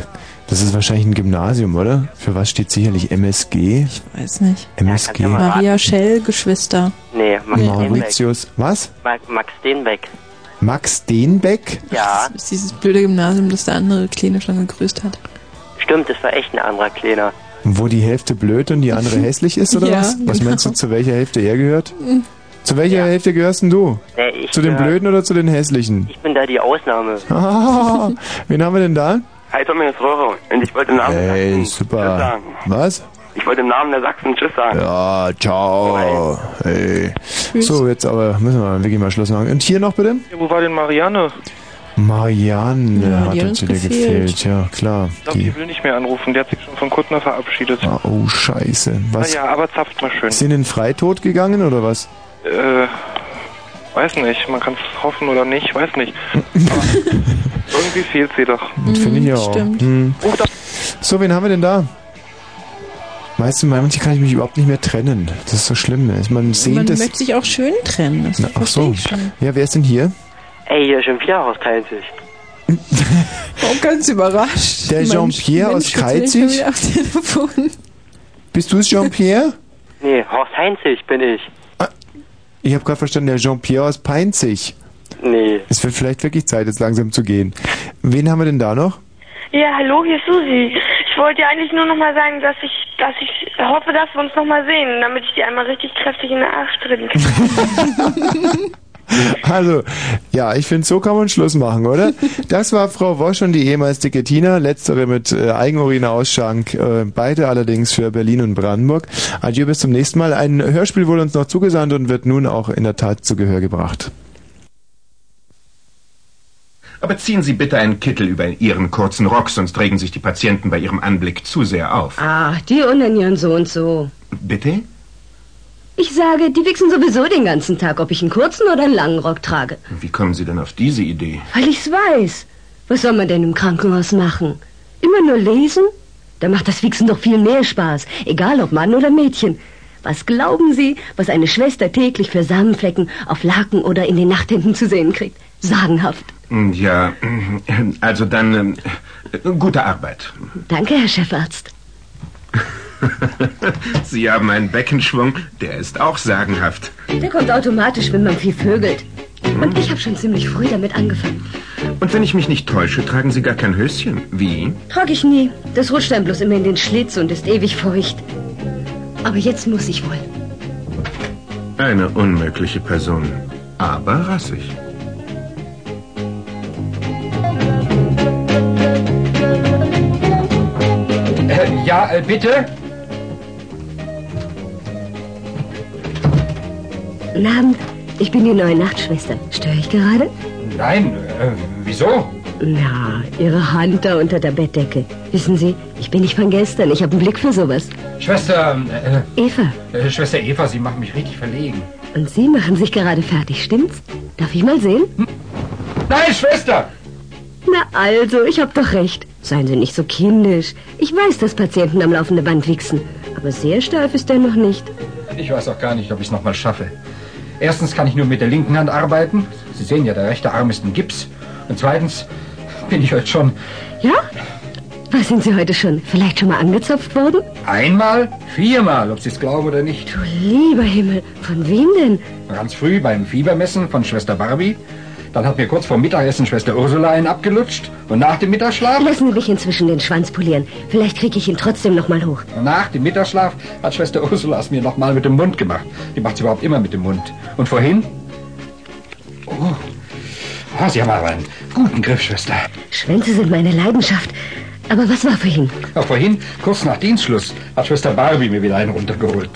Das ist wahrscheinlich ein Gymnasium, oder? Für was steht sicherlich MSG? Ich
weiß nicht.
MSG.
Ja,
Maria Schell, Geschwister.
Nee, Max.
Mauritius. Was?
Ma Max Steenbeck.
Max Denbeck?
Ja,
Das ist dieses blöde Gymnasium, das der andere Kleine schon gegrüßt hat.
stimmt, das war echt ein anderer Kleiner.
Wo die Hälfte blöd und die andere hässlich ist, oder
Ja,
was? Was
genau.
meinst du, zu welcher Hälfte er gehört?
Mhm.
Zu welcher Hälfte gehörst denn du?
Nee, ich
zu den Blöden oder zu den Hässlichen?
Ich bin da die Ausnahme.
Ah, wen haben wir denn da?
Hi, Tommy, das ist Roro. Und ich wollte im Namen
Hey, super. Was?
Ich wollte im Namen der Sachsen Tschüss sagen.
Ja, ciao. Hey. So, jetzt aber müssen wir wirklich mal Schluss machen. Und hier noch bitte?
Ja, wo war denn Marianne?
Marianne
Ja,
hat
die hat
uns
uns
wieder
gefehlt.
gefehlt. Ja, klar.
Ich glaube,
Die.
die will nicht mehr anrufen. Der hat sich schon von Kuttner verabschiedet.
Ah, Oh, scheiße. Was?
Naja, aber zapft mal schön.
Ist sie in den Freitod gegangen oder was?
Äh, weiß nicht. Man kann es hoffen oder nicht. Weiß nicht. Aber irgendwie fehlt sie doch.
Finde ich auch.
stimmt.
Hm. So, wen haben wir denn da? Weißt du, manchmal kann ich mich überhaupt nicht mehr trennen. Das ist so schlimm. Man sehnt
Man möchte sich auch schön trennen. Das
Na, ach so. Ja, wer ist denn hier?
Ey, hier ist schon wieder Horst Heinzig.
Oh, ganz überrascht.
Der Jean-Pierre aus
Telefon.
Bist du es, Jean-Pierre?
Nee, Horst Heinzig bin ich.
Ich habe gerade verstanden, der Jean-Pierre aus Peinzig.
Nee.
Es wird vielleicht wirklich Zeit, jetzt langsam zu gehen. Wen haben wir denn da noch?
Ja, hallo, hier ist Susi. Ich wollte dir eigentlich nur noch mal sagen, dass ich, dass ich hoffe, dass wir uns noch mal sehen, damit ich dir einmal richtig kräftig in den Arsch treten kann.
Also, ja, ich finde, so kann man Schluss machen, oder? Das war Frau Wosch und die ehemals dicke Tina, letztere mit äh, Eigenurinausschank, äh, beide allerdings für Berlin und Brandenburg. Adieu, bis zum nächsten Mal. Ein Hörspiel wurde uns noch zugesandt und wird nun auch in der Tat zu Gehör gebracht.
Aber ziehen Sie bitte einen Kittel über Ihren kurzen Rock, sonst regen sich die Patienten bei Ihrem Anblick zu sehr auf.
Ah, die unanieren so und so.
Bitte?
Ich sage, die wichsen sowieso den ganzen Tag, ob ich einen kurzen oder einen langen Rock trage.
Wie kommen Sie denn auf diese Idee?
Weil ich's weiß. Was soll man denn im Krankenhaus machen? Immer nur lesen? Da macht das Wichsen doch viel mehr Spaß, egal ob Mann oder Mädchen. Was glauben Sie, was eine Schwester täglich für Samenflecken auf Laken oder in den Nachthemden zu sehen kriegt? Sagenhaft.
Ja, also dann ähm, gute Arbeit.
Danke, Herr Chefarzt.
Sie haben einen Beckenschwung, der ist auch sagenhaft.
Der kommt automatisch, wenn man viel vögelt. Und ich habe schon ziemlich früh damit angefangen.
Und wenn ich mich nicht täusche, tragen Sie gar kein Höschen. Wie?
Trage ich nie. Das rutscht dann bloß immer in den Schlitz und ist ewig feucht. Aber jetzt muss ich wohl.
Eine unmögliche Person, aber rassig.
Ja, äh, bitte?
Guten Abend. Ich bin die neue Nachtschwester. Störe ich gerade?
Nein, äh, wieso?
Na, Ihre Hand da unter der Bettdecke. Wissen Sie, ich bin nicht von gestern. Ich habe einen Blick für sowas.
Schwester, äh,
Eva,
äh, Schwester Eva, Sie machen mich richtig verlegen.
und Sie machen sich gerade fertig, stimmt's? Darf ich mal sehen?
Nein, Schwester!
Na also, ich hab doch recht. Seien Sie nicht so kindisch. Ich weiß, dass Patienten am laufenden Band wichsen. Aber sehr steif ist er noch nicht.
Ich weiß auch gar nicht, ob ich es nochmal schaffe. Erstens kann ich nur mit der linken Hand arbeiten. Sie sehen ja, der rechte Arm ist ein Gips. Und zweitens bin ich heute schon
Ja? Was sind Sie heute schon? Vielleicht schon mal angezopft worden?
einmal, viermal, ob Sie es glauben oder nicht.
Du lieber Himmel, von wem denn?
Ganz früh beim Fiebermessen von Schwester Barbie. Dann hat mir kurz vor Mittagessen Schwester Ursula einen abgelutscht. Und nach dem Mittagsschlaf,
Lassen Sie mich inzwischen den Schwanz polieren. Vielleicht kriege ich ihn trotzdem noch mal hoch.
nach dem Mittagsschlaf hat Schwester Ursula es mir nochmal mit dem Mund gemacht. Die macht es überhaupt immer mit dem Mund. Und vorhin? Oh, ah, Sie haben aber einen guten Griff, Schwester.
Schwänze sind meine Leidenschaft. Aber was war vorhin?
Ja, vorhin, kurz nach Dienstschluss, hat Schwester Barbie mir wieder einen runtergeholt.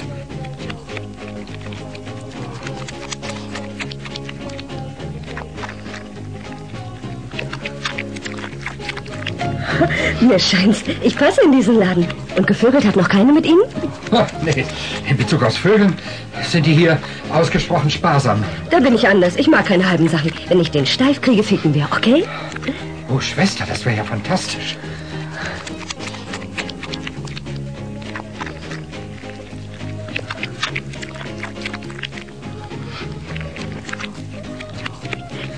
Mir scheint's, ich passe in diesen Laden. Und gevögelt hat noch keine mit Ihnen?
Ha, nee, in Bezug auf Vögeln sind die hier ausgesprochen sparsam.
Da bin ich anders. Ich mag keine halben Sachen. Wenn ich den steif kriege, ficken wir, okay?
Oh, Schwester, das wäre ja fantastisch.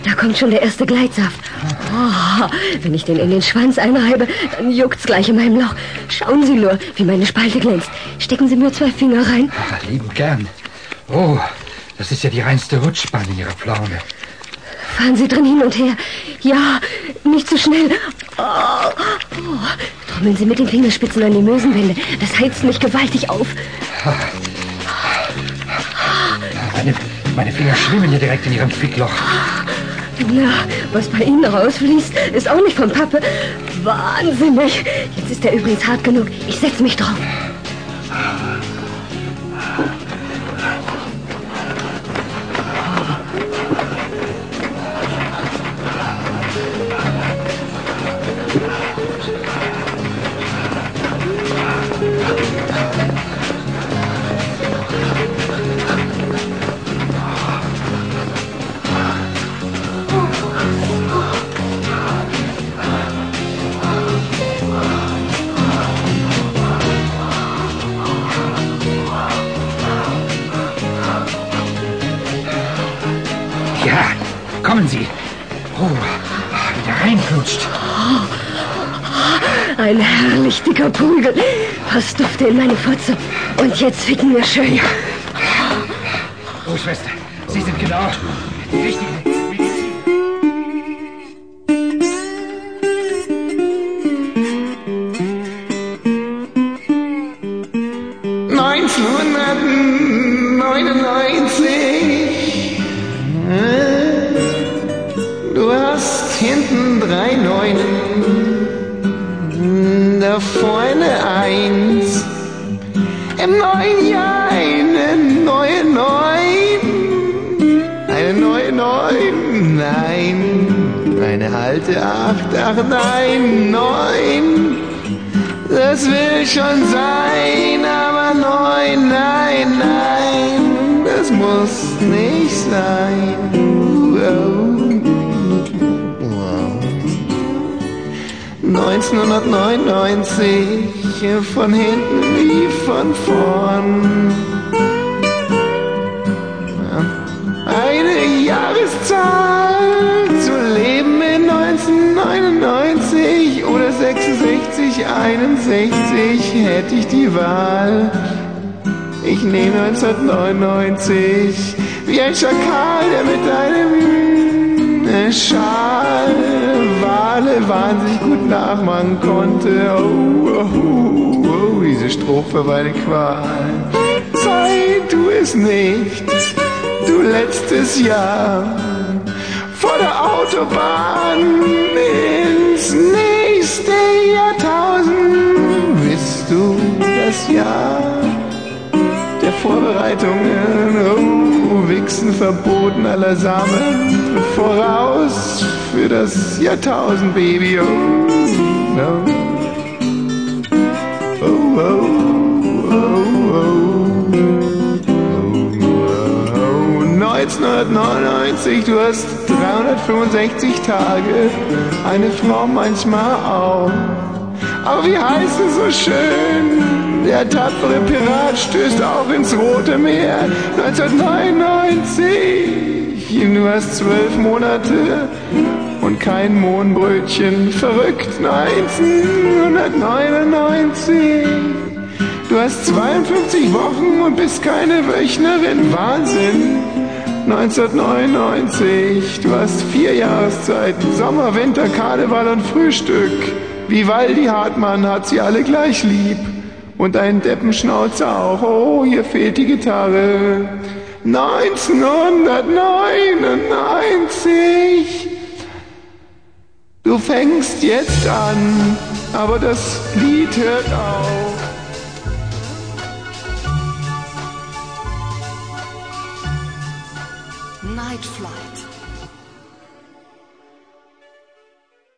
Da kommt schon der erste Gleitsaft. Oh, wenn ich den in den Schwanz einreibe, dann juckt's gleich in meinem Loch. Schauen Sie nur, wie meine Spalte glänzt. Stecken Sie mir zwei Finger rein.
Ah, liebend gern. Oh, das ist ja die reinste Rutschbahn in Ihrer Pflaume.
Fahren Sie drin hin und her. Ja, nicht zu schnell. Oh, oh. Trommeln Sie mit den Fingerspitzen an die Mösenwände. Das heizt mich gewaltig auf.
Meine, meine Finger schwimmen hier direkt in Ihrem Fickloch.
Na, was bei Ihnen rausfließt, ist auch nicht von Pappe. Wahnsinnig. Jetzt ist er übrigens hart genug. Ich setze mich drauf. Ein herrlich dicker Prügel. Passt Dufte in meine Fotze. Und jetzt ficken wir schön.
Oh, Schwester, Sie sind genau die richtige.
Da vorne eins. Im neuen Jahr eine neue Neun, eine neue Neun, nein, eine alte Acht, ach nein, Neun. Das will schon sein, aber neun, nein, nein, das muss nicht sein. 1999, von hinten wie von vorn. Eine Jahreszahl zu leben in 1999 oder 66, 61 hätte ich die Wahl. Ich nehme 1999 wie ein Schakal, der mit einem äh, Schal Wale wahnsinnig gut nachmachen konnte. Oh, oh, oh, diese Strophe war eine Qual. Sei du es nicht, du letztes Jahr. Vor der Autobahn ins nächste Jahrtausend. Bist du das Jahr der Vorbereitungen, oh, Wichsen verboten allersamen, voraus für das Jahrtausend, Baby, oh, no. oh, oh, oh, oh, oh, oh, 1999, du hast drei 365 Tage, eine Frau manchmal auch. Aber wie heißt es so schön? Der tapfere Pirat stößt auch ins Rote Meer 1999. Du hast zwölf Monate und kein Mohnbrötchen. Verrückt 1999. Du hast 52 Wochen und bist keine Wöchnerin. Wahnsinn. 1999. Du hast vier Jahreszeiten. Sommer, Winter, Karneval und Frühstück. Vivaldi Hartmann hat sie alle gleich lieb. Und einen Deppenschnauzer auch. Oh, hier fehlt die Gitarre. 1999. Du fängst jetzt an, aber das Lied hört auf.